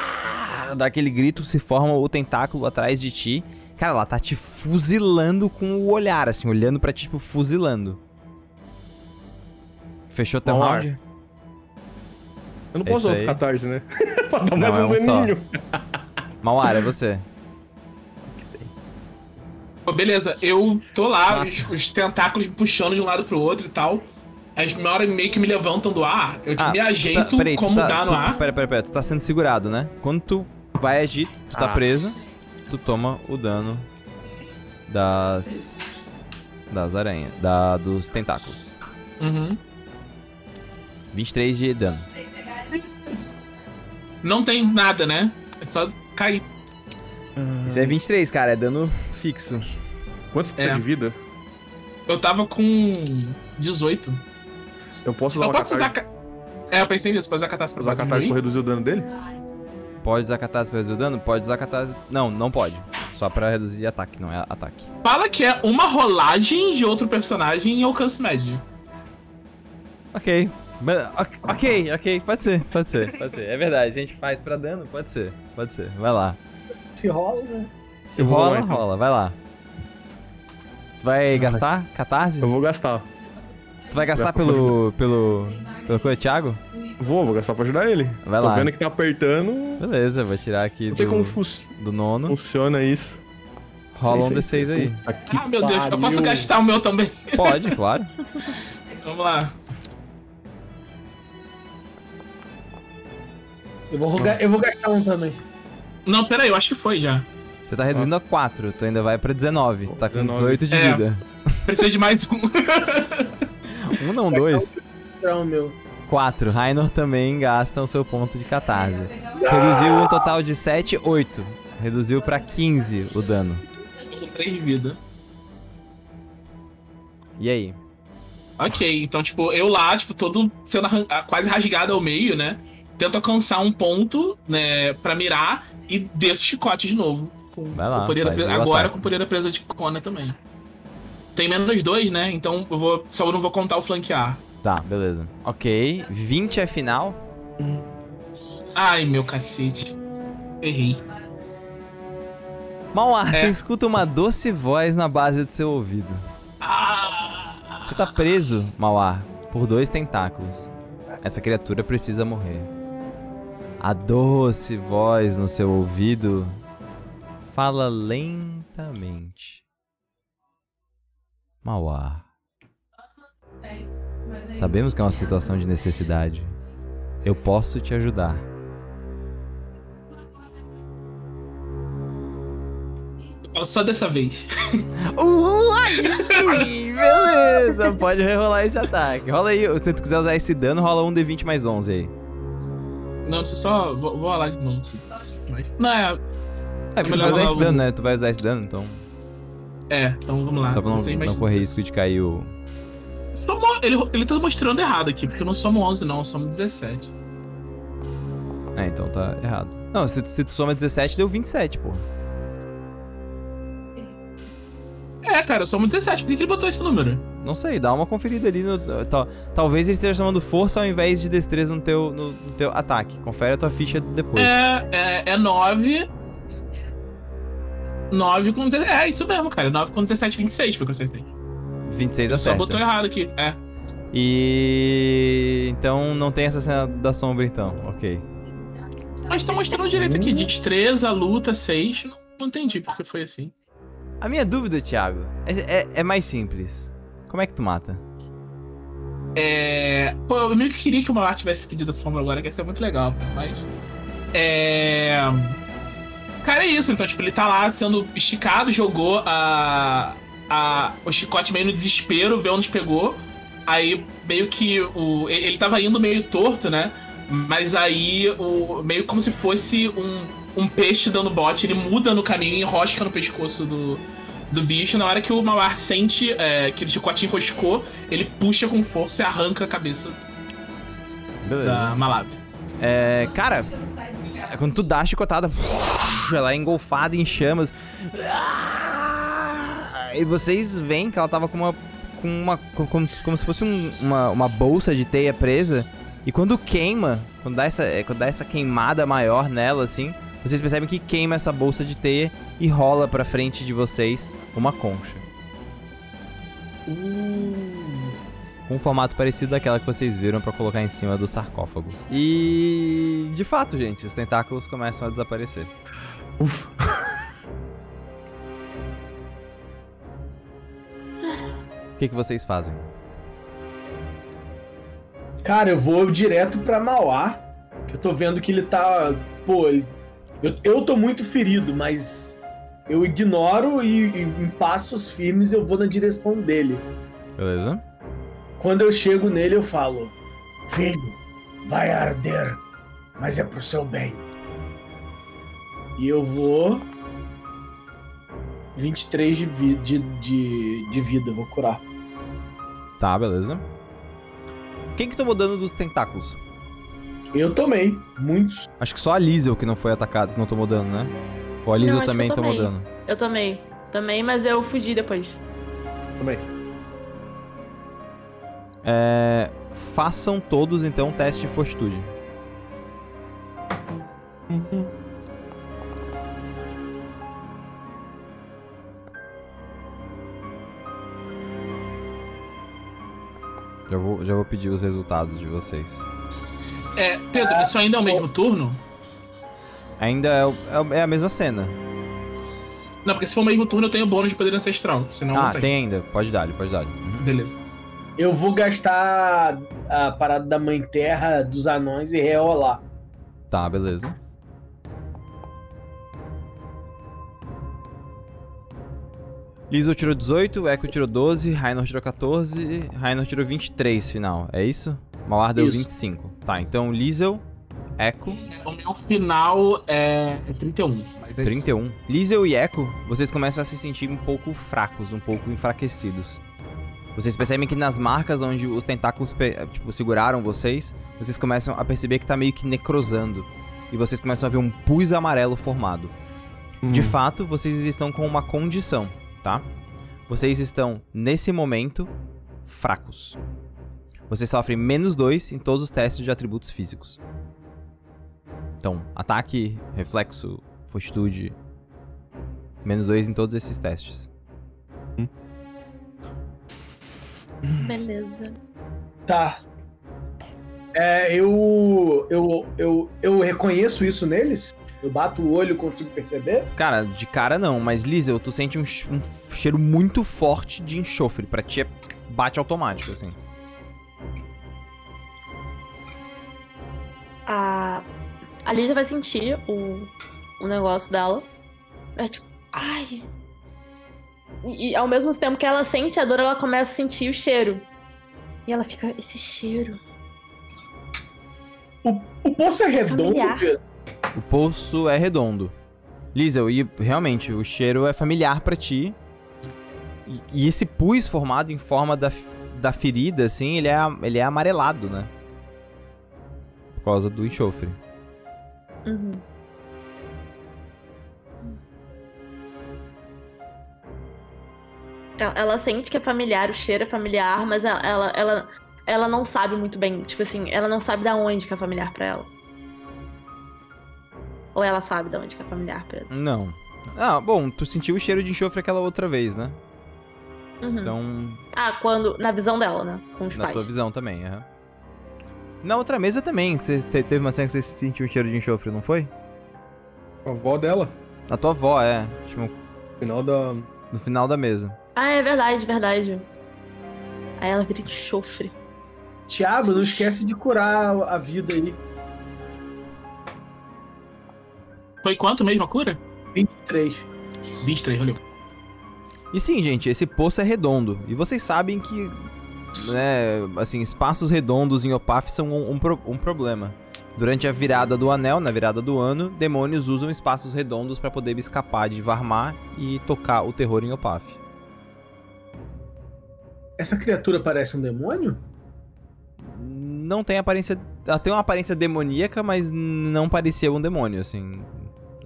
dá aquele grito, se forma o tentáculo atrás de ti. Cara, ela tá te fuzilando com o olhar, assim, olhando pra ti, tipo, fuzilando. Fechou teu Vamos round? Eu não É posso usar outro catarse, né? pra dar Não, mais é um um daninho. Mauara, é você. Beleza, eu tô lá, Tá. os, os tentáculos me puxando de um lado pro outro e tal. As uma hora meio que me levantam do ar, eu Ah, me tu ajeito tá- peraí, como tá- dá no tu- ar. Pera, pera, pera, tu tá sendo segurado, né? Quando tu vai agir, tu tá Ah. preso, tu toma o dano das. das aranhas, da, dos tentáculos. Uhum. 23 de dano. Não tem nada, né? É só cair. Isso é 23, cara, é dano fixo. Quanto você É. tem de vida? Eu tava com 18. Eu posso usar Eu uma posso usar. catarse, É, eu pensei nisso, usar catarse pra usar fazer catarse pra reduzir o dano dele? Pode usar catarse pra reduzir o dano? Pode usar catarse. Não, não pode. Só pra reduzir ataque, não é ataque. Fala que é uma rolagem de outro personagem em alcance médio. Ok. Ok, Ok, pode ser, pode ser, pode ser. É verdade, a gente faz pra dano? Pode ser, pode ser. Vai lá. Se rola, né? Se rola, lá, então. rola, vai lá. Tu vai gastar catarse? Eu vou gastar. Tu vai gastar Gasta pelo. pelo. pelo coisa, Thiago? Vou, vou gastar pra ajudar ele. Vai Tô lá. vendo que tá apertando. Beleza, vou tirar aqui Não sei do, como fu- do nono. funciona isso. Rola um Sei, D6 sei. aí. Que ah, meu Deus, eu posso gastar o meu também. Pode, claro. Vamos lá. Eu vou, rogar- eu vou gastar um também. Não, pera aí, eu acho que foi já. Você tá reduzindo a 4, tu ainda vai pra 19. Tu tá com 19. 18 de É. vida. Precisa de mais um. Um não, dois. Não, meu. 4. Rainor também gasta o seu ponto de catarse. Reduziu um total de 7, 8. Reduziu pra 15 o dano. Tô 3 de vida. E aí? Ok, então, tipo, eu lá, tipo, todo sendo ah, quase rasgado ao meio, né? Tento alcançar um ponto, né, pra mirar e desço o chicote de novo. Com, Vai lá, com poder agora ataque. com o poder da presa de Kona também. Tem menos dois, né? Então eu vou. Só eu não vou contar o flanquear. Tá, beleza. Ok. 20 é final. Ai, meu cacete. Errei. Você É. escuta uma doce voz na base do seu ouvido. Ah! Você tá preso, Mauá, por dois tentáculos. Essa criatura precisa morrer. A doce voz no seu ouvido fala lentamente. Mauá. Sabemos que é uma situação de necessidade. Eu posso te ajudar. Só dessa vez. Uh, aí sim! Beleza! Pode rerolar esse ataque. Rola aí. Se tu quiser usar esse dano, rola um D20 mais 11 aí. Não, deixa eu só. Vou, vou lá de novo. Não, é. É, porque tu melhor vai usar rolar esse um- dano, né? Tu vai usar esse dano, então. É, então vamos lá. Só pra não, mais- não correr risco de cair o. Ele, ele tá mostrando errado aqui, porque eu não somo 11, não, eu somo 17. É, então tá errado. Não, se tu, se tu soma 17, deu 27, pô. É, cara, eu somo 17. Por que, que ele botou esse número? Não sei, dá uma conferida ali no. tal- talvez ele esteja chamando força ao invés de destreza no teu, no, no teu ataque. Confere a tua ficha depois. É, é, é 9. 9 com 17. É, isso mesmo, cara. 9 com 17, 26 foi o que eu acertei. 26 Ele só acerta. botou errado aqui. É. E. Então não tem essa cena da sombra, então. Ok. Mas tá mostrando direito aqui. De destreza, luta, 6. Não, não entendi porque foi assim. A minha dúvida, Thiago, é, é, é mais simples. Como é que tu mata? É. Pô, eu meio que queria que o Mauar tivesse pedido a sombra agora, que ia ser muito legal, mas. É. Cara, é isso. Então, tipo, ele tá lá sendo esticado, jogou a. a o chicote meio no desespero, vê onde pegou. Aí, meio que o. Ele ele tava indo meio torto, né? Mas aí, o, meio como se fosse um, um peixe dando bote, ele muda no caminho e enrosca no pescoço do, do bicho. Na hora que o Mauar sente é, que o chicote enroscou, ele puxa com força e arranca a cabeça Beleza. da Malab. É, cara, quando tu dá a chicotada, ela é engolfada em chamas. E vocês veem que ela tava com uma. Com uma com- como, como se fosse um- uma, uma bolsa de teia presa. E quando queima, quando dá, essa, é, quando dá essa queimada maior nela, assim, vocês percebem que queima essa bolsa de teia e rola pra frente de vocês uma concha. Com um formato parecido daquela que vocês viram pra colocar em cima do sarcófago. E de fato, gente, os tentáculos começam a desaparecer. Ufa. O que, que vocês fazem? Cara, eu vou direto pra Mauá. Que eu tô vendo que ele tá. Pô, ele- eu, eu tô muito ferido, mas eu ignoro e, e em passos firmes eu vou na direção dele. Beleza? Quando eu chego nele, eu falo: Filho, vai arder, mas é pro seu bem. e eu vou. 23 de, vi, de, de, de vida, vou curar. Tá, beleza. Quem que tomou dano dos tentáculos? Eu tomei, muitos. Acho que só a Liesel que não foi atacada, que não tomou dano, né? Ou a Liesel que também eu tomou tomei. dano. Eu tomei. Tomei, mas eu fugi depois. Também. É, façam todos então um teste de fortitude. Já vou, já vou pedir os resultados de vocês. É, Pedro, isso ainda é o mesmo turno? Ainda é, o- é é a mesma cena. Não, porque se for o mesmo turno eu tenho bônus de poder ancestral. Senão ah, não tem. tem ainda. Pode dar, pode dar. Uhum. Beleza. Eu vou gastar a parada da Mãe Terra dos anões e reolar. Tá, beleza. Liso tirou 18, Echo tirou 12, Rainor tirou 14, Rainor tirou 23 final. É isso? Malar deu Isso. 25. Tá, então Liesel, Echo, O meu final é, é 31. Mas é isso. 31. Liesel e Echo, vocês começam a se sentir um pouco fracos, um pouco enfraquecidos. Vocês percebem que nas marcas onde os tentáculos tipo, seguraram vocês, vocês começam a perceber que tá meio que necrosando. E vocês começam a ver um pus amarelo formado. De Hum. fato, vocês estão com uma condição, tá? vocês estão, nesse momento, fracos. Vocês sofrem menos 2 em todos os testes de atributos físicos. Então, ataque, reflexo, fortitude. Menos 2 em todos esses testes. Beleza. Tá. É, eu, eu, eu, eu reconheço isso neles? Eu bato o olho e consigo perceber? Cara, de cara não, mas Liesel, tu sente um, um cheiro muito forte de enxofre. Pra ti é bate automático, assim. A, a Lídia vai sentir o, o negócio dela. É tipo, ai. E, ao mesmo tempo que ela sente a dor, ela começa a sentir o cheiro. E ela fica, esse cheiro. O, o poço é redondo, Familiar. O poço é redondo. Liesel, e realmente, o cheiro é familiar pra ti. E, e esse pus formado em forma da, da ferida, assim, ele é, ele é amarelado, né? Por causa do enxofre. Uhum. Ela, sente que é familiar, o cheiro é familiar, mas ela, ela, ela, ela não sabe muito bem. Tipo assim, ela não sabe da onde que é familiar pra ela. Ou ela sabe da onde que é familiar pra ela. Não. Ah, bom, tu sentiu o cheiro de enxofre aquela outra vez, né? Uhum. Então, Ah, quando. Na visão dela, né? Com os na pais. tua visão também, aham. Na outra mesa também, você te- teve uma cena que você sentiu o cheiro de enxofre, não foi? A avó dela, Na tua avó, é. Tipo, final da. no final da mesa. Ah, é verdade, verdade. Aí ela vira enxofre. Tiago, não esquece de curar a vida aí. Foi quanto mesmo a cura? 23. 23, valeu. E sim, gente, esse poço é redondo. E vocês sabem que, né, assim, espaços redondos em Opaf são um, um um problema. Durante a virada do anel, na virada do ano, demônios usam espaços redondos pra poder escapar de Varmar e tocar o terror em Opaf. Essa criatura parece um demônio? Não tem aparência. Ela tem uma aparência demoníaca, mas não parecia um demônio, assim.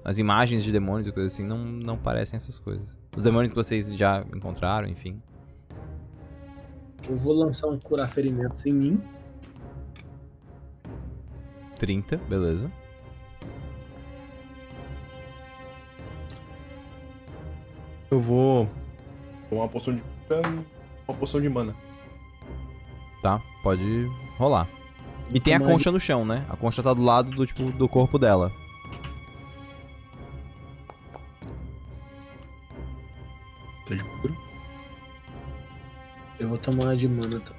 As imagens de demônios e coisas assim não, não parecem essas coisas. Os demônios que vocês já encontraram, enfim. Eu vou lançar um curar ferimentos em mim. 30, beleza. Eu vou. tomar uma poção de cura uma poção de mana. Tá, pode rolar. E tem a concha no chão, né? A concha tá do lado do, tipo, do corpo dela. Tá de cura. Eu vou tomar uma de mana. Tá?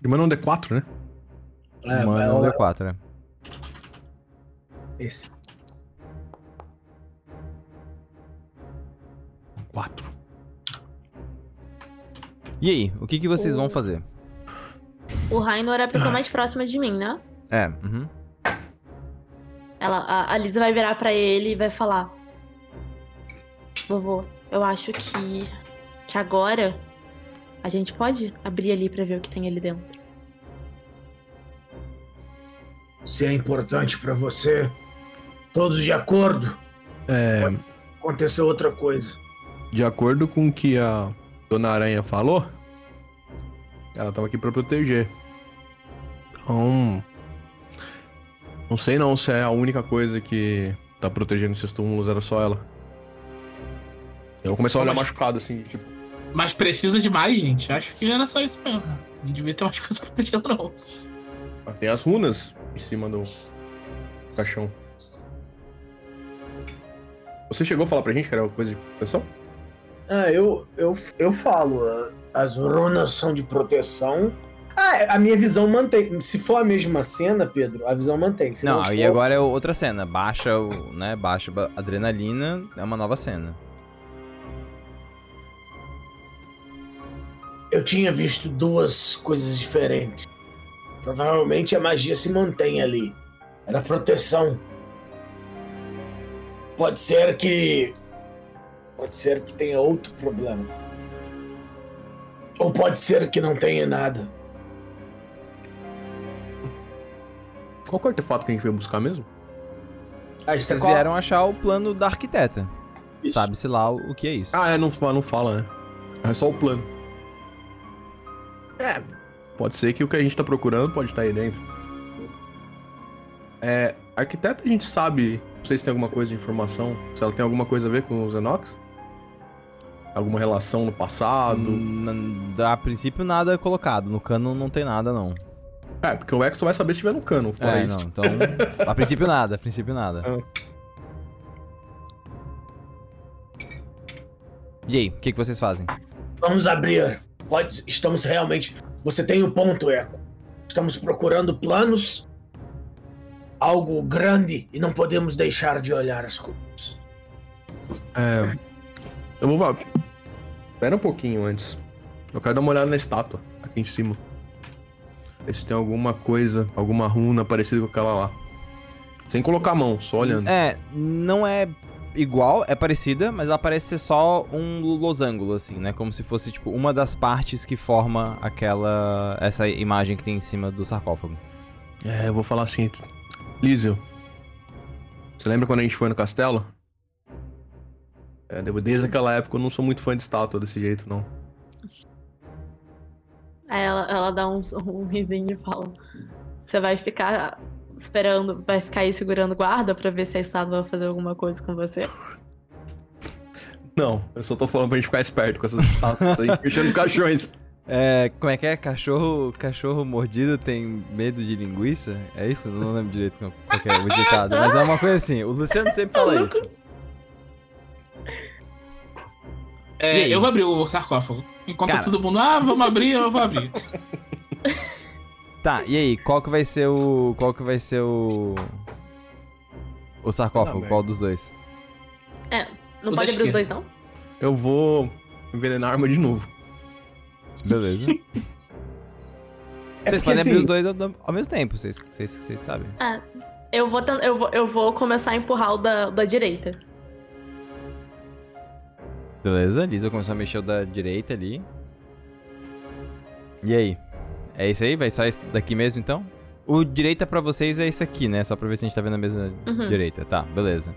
De mana é um D4, né? É, Mano, vai é um lá. D4, né? Esse. 4. E aí, o que, que vocês vão fazer? O Rainor é a pessoa mais próxima de mim, né? É, uhum. Ela, a, a Lisa vai virar pra ele e vai falar: Vovô, eu acho que, que agora a gente pode abrir ali pra ver o que tem ali dentro. Se é importante pra você, todos de acordo. É. Aconteceu outra coisa. De acordo com o que a Dona Aranha falou, ela tava aqui pra proteger. Então. Não sei não se é a única coisa que tá protegendo esses túmulos, era só ela. Eu começar a olhar Mas- machucado assim, tipo. Mas precisa de mais, gente. Acho que era só isso mesmo. Não devia ter mais coisa protegendo, não. ah, Tem as runas em cima do caixão. Você chegou a falar pra gente que era coisa de proteção? Ah, eu, eu, eu falo. ah, As runas são de proteção. Ah, a minha visão mantém. Se for a mesma cena, Pedro, a visão mantém. Se Não, não, e for, agora é outra cena. Baixa o, né, baixa a adrenalina, é uma nova cena. Eu tinha visto duas coisas diferentes. Provavelmente a magia se mantém ali. Era proteção. Pode ser que. Pode ser que tenha outro problema. Ou pode ser que não tenha nada. Qual que é o artefato que a gente veio buscar mesmo? A gente tá Vocês a- vieram achar o plano da arquiteta. Sabe-se lá o que é isso. Ah, é, não, não fala, né? É só o plano. É, pode ser que o que a gente tá procurando pode estar aí dentro. É, arquiteta a gente sabe, não sei se tem alguma coisa de informação, se ela tem alguma coisa a ver com os Enox? Alguma relação no passado? Hum, A princípio nada é colocado. No cano não tem nada, não. É, porque o Ex só vai saber se tiver no cano, fora É, isso. não. Então. a princípio nada, a princípio nada. Ah. E aí, o que, que vocês fazem? Vamos abrir. Pode, estamos realmente. Você tem o ponto, Eco. Estamos procurando planos. Algo grande e não podemos deixar de olhar as coisas. É. Eu vou. Espera um pouquinho antes. Eu quero dar uma olhada na estátua, aqui em cima. Ver se tem alguma coisa, alguma runa parecida com aquela lá. Sem colocar a mão, só olhando. É, não é igual, é parecida, mas ela parece ser só um losango, assim, né? Como se fosse, tipo, uma das partes que forma aquela. essa imagem que tem em cima do sarcófago. É, eu vou falar assim. Lísio. Você lembra quando a gente foi no castelo? É, desde aquela época eu não sou muito fã de estátua desse jeito, não. Aí ela, ela dá um, um risinho e fala: Você vai ficar esperando, vai ficar aí segurando guarda pra ver se a estátua vai fazer alguma coisa com você? Não, eu só tô falando pra gente ficar esperto com essas estátuas aí, mexendo os caixões. É, como é que é? Cachorro, cachorro mordido tem medo de linguiça? É isso? Não lembro direito que é o ditado, mas é uma coisa assim. O Luciano sempre fala isso. É, aí? eu vou abrir o sarcófago. Enquanto Cara. todo mundo, ah, vamos abrir, eu vou abrir. Tá, e aí, qual que vai ser o. Qual que vai ser o. O sarcófago? Qual dos dois? É, não O pode abrir os dois, esquerda. não? Eu vou envenenar a arma de novo. Beleza. É vocês podem abrir assim, os dois ao, ao mesmo tempo, vocês, vocês, vocês sabem. Eu vou, eu vou, eu vou começar a empurrar o da, da direita. Beleza, Lisa começou a mexer o da direita ali. E aí? É isso aí? Vai só esse daqui mesmo então? O direita pra vocês é esse aqui, né? Só pra ver se a gente tá vendo a mesma Uhum. direita. Tá, beleza.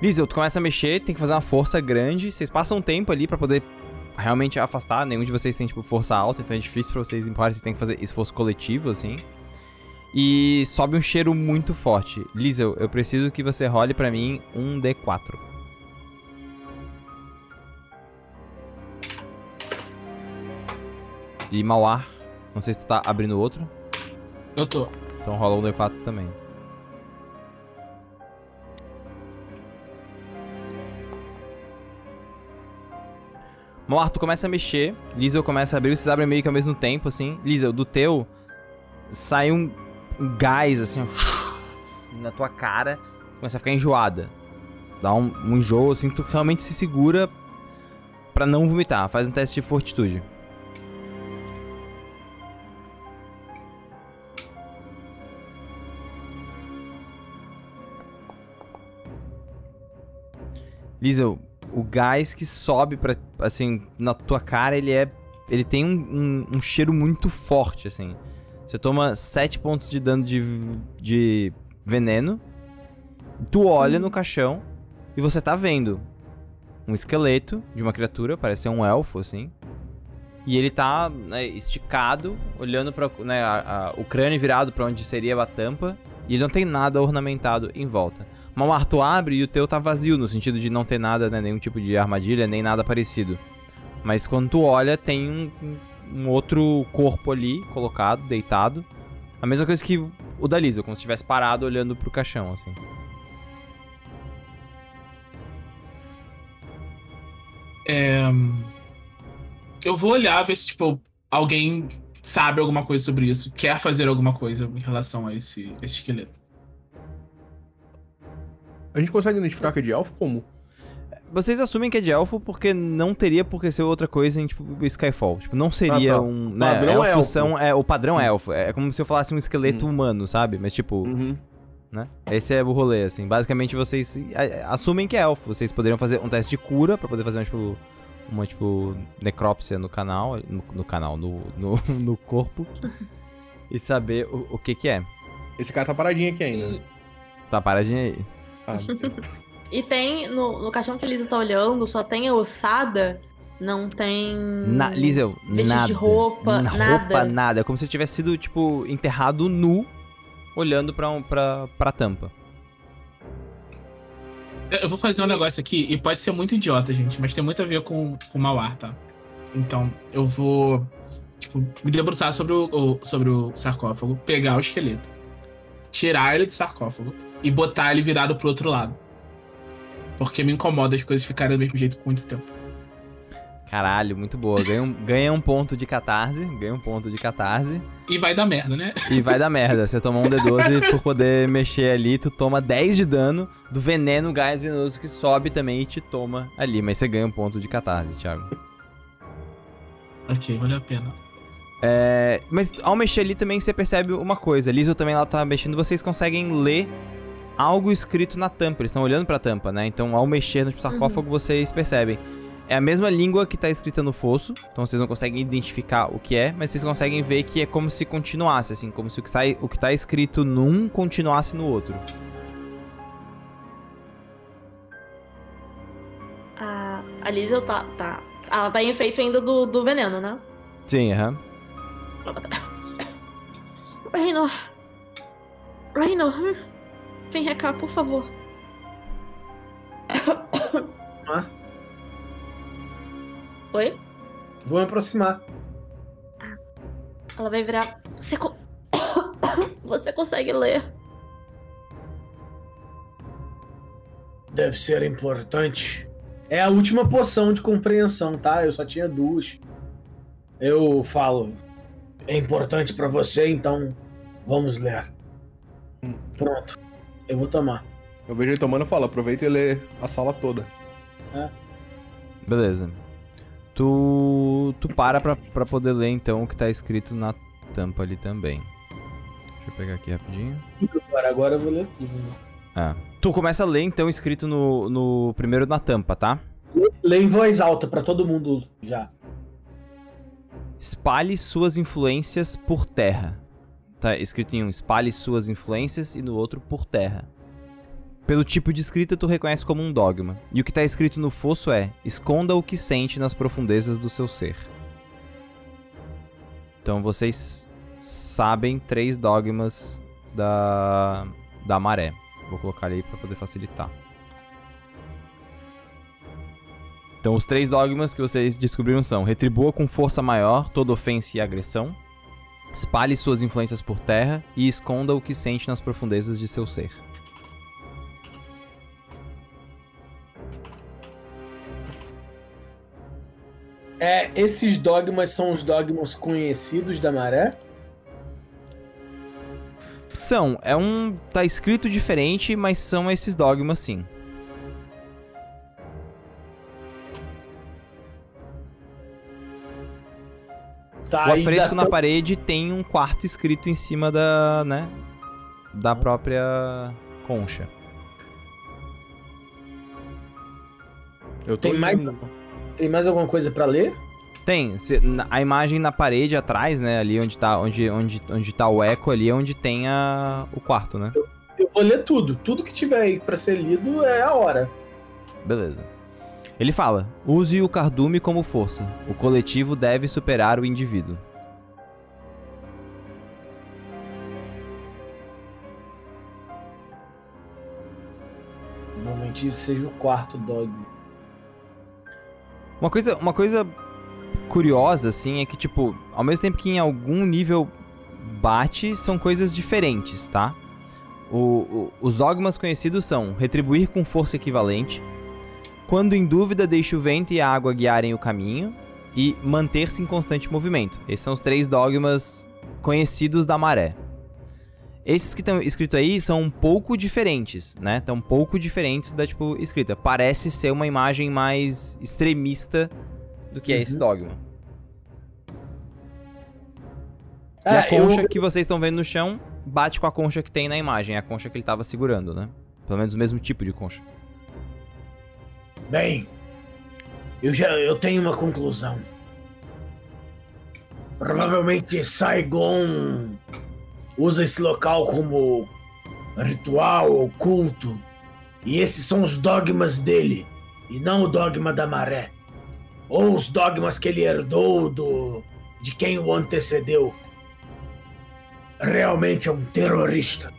Lisa, tu começa a mexer, tem que fazer uma força grande. Vocês passam um tempo ali pra poder realmente afastar. Nenhum de vocês tem, tipo, força alta, então é difícil pra vocês empurrarem. Vocês têm que fazer esforço coletivo, assim. E sobe um cheiro muito forte. Lisa, eu preciso que você role pra mim um D4. E Mauar, não sei se tu tá abrindo outro. Eu tô. Então rola um D4 também. Mauar, tu começa a mexer, Liesel começa a abrir, vocês abrem meio que ao mesmo tempo, assim. Liesel, do teu, sai um, um gás, assim, ó, na tua cara, começa a ficar enjoada. Dá um, um enjoo, assim, tu realmente se segura pra não vomitar. Faz um teste de fortitude. Liesel, o gás que sobe pra, assim, na tua cara, ele é. Ele tem um, um- um cheiro muito forte, assim. Você toma 7 pontos de dano de, de veneno. Tu olha no caixão e você tá vendo um esqueleto de uma criatura, parece ser um elfo, assim. E ele tá né, esticado, olhando para né, o crânio virado pra onde seria a tampa. E ele não tem nada ornamentado em volta. Malmar, tu abre e o teu tá vazio, no sentido de não ter nada, né, nenhum tipo de armadilha, nem nada parecido. Mas quando tu olha, tem um, um- um outro corpo ali, colocado, deitado. A mesma coisa que o da Lisa, como se estivesse parado olhando pro caixão, assim. É, Eu vou olhar, ver se, tipo, alguém sabe alguma coisa sobre isso, quer fazer alguma coisa em relação a esse, esse esqueleto. A gente consegue identificar que é de elfo como? Vocês assumem que é de elfo porque não teria por que ser outra coisa em, tipo, Skyfall. Tipo, não seria Ah, tá. um... Né, Padrão elfos elfo. São, é, o padrão é elfo. É como se eu falasse um esqueleto humano, sabe? Mas, tipo, Uhum. né? Esse é o rolê, assim. Basicamente, vocês é, assumem que é elfo. Vocês poderiam fazer um teste de cura pra poder fazer, uma, tipo, uma, tipo, necrópsia no canal. No, no canal, no, no, no corpo. e saber o, o que que é. Esse cara tá paradinho aqui ainda. Tá, paradinha aí. E tem, no, no caixão que eles estão olhando, só tem a ossada, não tem. Na, Lizel, nada. de roupa, Na- nada. Roupa, nada. É como se tivesse sido, tipo, enterrado nu, olhando pra, um, pra, pra tampa. Eu vou fazer um negócio aqui, e pode ser muito idiota, gente, mas tem muito a ver com com o Mauar, tá? Então, eu vou, tipo, me debruçar sobre o, o- sobre o sarcófago, pegar o esqueleto, tirar ele do sarcófago e botar ele virado pro outro lado. Porque me incomoda as coisas ficarem do mesmo jeito por muito tempo. Caralho, muito boa. Ganha um, ganha um ponto de catarse. Ganha um ponto de catarse. E vai dar merda, né? E vai dar merda. Você toma um D12 por poder mexer ali, tu toma 10 de dano do veneno, gás venenoso que sobe também e te toma ali. Mas você ganha um ponto de catarse, Thiago. Ok, valeu a pena. É, mas ao mexer ali também você percebe uma coisa. Lizel também ela tá mexendo, vocês conseguem ler algo escrito na tampa. Eles estão olhando pra tampa, né? Então ao mexer no sarcófago vocês percebem. É a mesma língua que tá escrita no fosso, então vocês não conseguem identificar o que é, mas vocês conseguem ver que é como se continuasse, assim, como se o que tá, que tá escrito num continuasse no outro. A, a Lizel tá, tá. Ela tá em efeito ainda do, do veneno, né? Sim, aham. Reino. Reino, hum, vem cá, por favor. Ah, Oi? vou me aproximar. Ela vai virar. Você, co- Você consegue ler? Deve ser importante. É a última poção de compreensão, tá? Eu só tinha duas. Eu falo. É importante pra você, então vamos ler. Hum. Pronto. Eu vou tomar. Eu vejo ele tomando e falo, aproveita e lê a sala toda. Beleza. Tu, tu para pra, pra poder ler então o que tá escrito na tampa ali também. Deixa eu pegar aqui rapidinho. Agora, agora eu vou ler tudo. né? Ah. Tu começa a ler então escrito no, no primeiro na tampa, tá? Lê em voz alta pra todo mundo já. Espalhe suas influências por terra. Tá escrito em um espalhe suas influências e no outro por terra. Pelo tipo de escrita tu reconhece como um dogma. E o que tá escrito no fosso é: esconda o que sente nas profundezas do seu ser. Então vocês sabem três dogmas da da maré. Vou colocar ali para poder facilitar. Então, os três dogmas que vocês descobriram são: retribua com força maior toda ofensa e agressão, espalhe suas influências por terra e esconda o que sente nas profundezas de seu ser. É, esses dogmas são os dogmas conhecidos da maré? São, é um. tá escrito diferente, mas são esses dogmas sim. Tá, o afresco na parede tem um quarto escrito em cima da, né, da própria concha. Eu tô Tem mais-. Tem mais alguma coisa pra ler? Tem, a imagem na parede atrás, né, ali onde tá, onde, onde, onde tá o eco ali é onde tem a, o quarto, né? Eu vou ler tudo. Tudo que tiver aí pra ser lido é a hora. Beleza. Ele fala: use o cardume como força. O coletivo deve superar o indivíduo. Normalmente isso seja o quarto dogma. Uma coisa, uma coisa curiosa, assim, é que, tipo, ao mesmo tempo que em algum nível bate, são coisas diferentes, tá? O- o- os dogmas conhecidos são retribuir com força equivalente, quando em dúvida deixe o vento e a água guiarem o caminho, e manter-se em constante movimento. Esses são os três dogmas conhecidos da maré. Esses que estão escritos aí são um pouco diferentes, né? Estão um pouco diferentes da, tipo, escrita. Parece ser uma imagem mais extremista do que é esse dogma. e a É, eu- concha que vocês estão vendo no chão bate com a concha que tem na imagem. É a concha que ele tava segurando, né? Pelo menos o mesmo tipo de concha. Bem, eu já eu tenho uma conclusão. Provavelmente Saigon usa esse local como ritual ou culto E esses são os dogmas dele, e não o dogma da maré. Ou os dogmas que ele herdou do de quem o antecedeu. Realmente é um terrorista.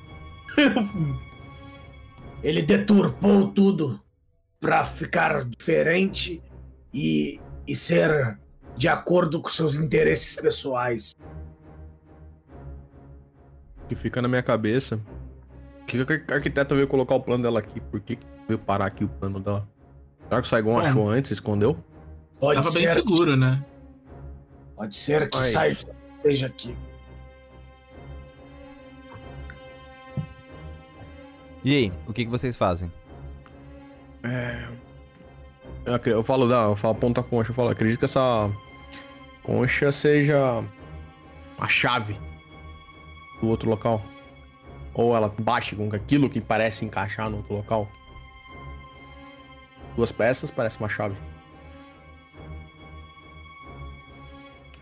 ele deturpou tudo para ficar diferente e, e ser de acordo com seus interesses pessoais. O que fica na minha cabeça. Que que a arquiteta veio colocar o plano dela aqui? Por que veio parar aqui o plano dela? Será que o Saigon É. achou antes, escondeu? Pode Tava bem ser, seguro, né? pode ser que Mas- Saigon esteja aqui. E aí, o que, que vocês fazem? Eu, acre- eu falo, da, eu falo ponta concha, eu falo, acredito que essa concha seja a chave do outro local. Ou ela bate com aquilo que parece encaixar no outro local. Duas peças parece uma chave.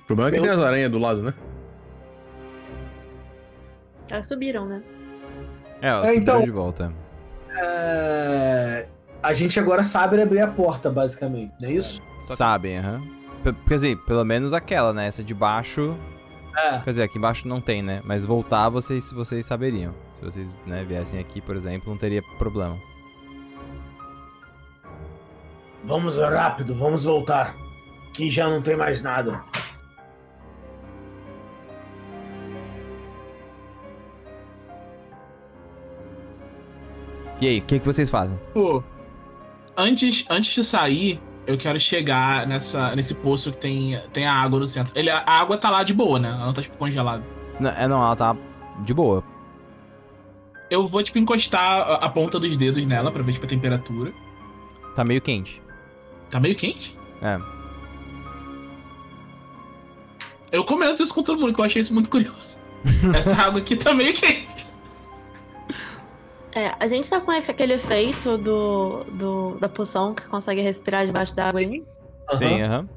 O problema é que Eu- tem as aranhas do lado, né? Elas subiram, né? É, ela É, subiu então- de volta. É, A gente agora sabe abrir a porta, basicamente, não é isso? Sabem, aham. Pe- Quer dizer, pelo menos aquela, né? Essa de baixo. É. Quer dizer, aqui embaixo não tem, né? Mas voltar vocês, vocês saberiam. Se vocês né, viessem aqui, por exemplo, não teria problema. Vamos rápido, vamos voltar. Que já não tem mais nada. E aí, o que, que vocês fazem? Pô, antes, antes de sair, eu quero chegar nessa, nesse poço que tem, tem a água no centro. Ele, a água tá lá de boa, né? Ela não tá, tipo, congelada. Não, é, não, ela tá de boa. Eu vou, tipo, encostar a, a ponta dos dedos nela pra ver, tipo, a temperatura. Tá meio quente. Tá meio quente? É. Eu comento isso com todo mundo, que eu achei isso muito curioso. Essa água aqui tá meio quente. É, a gente tá com aquele efeito do, do, da poção que consegue respirar debaixo da água aí. Aham. Sim, aham.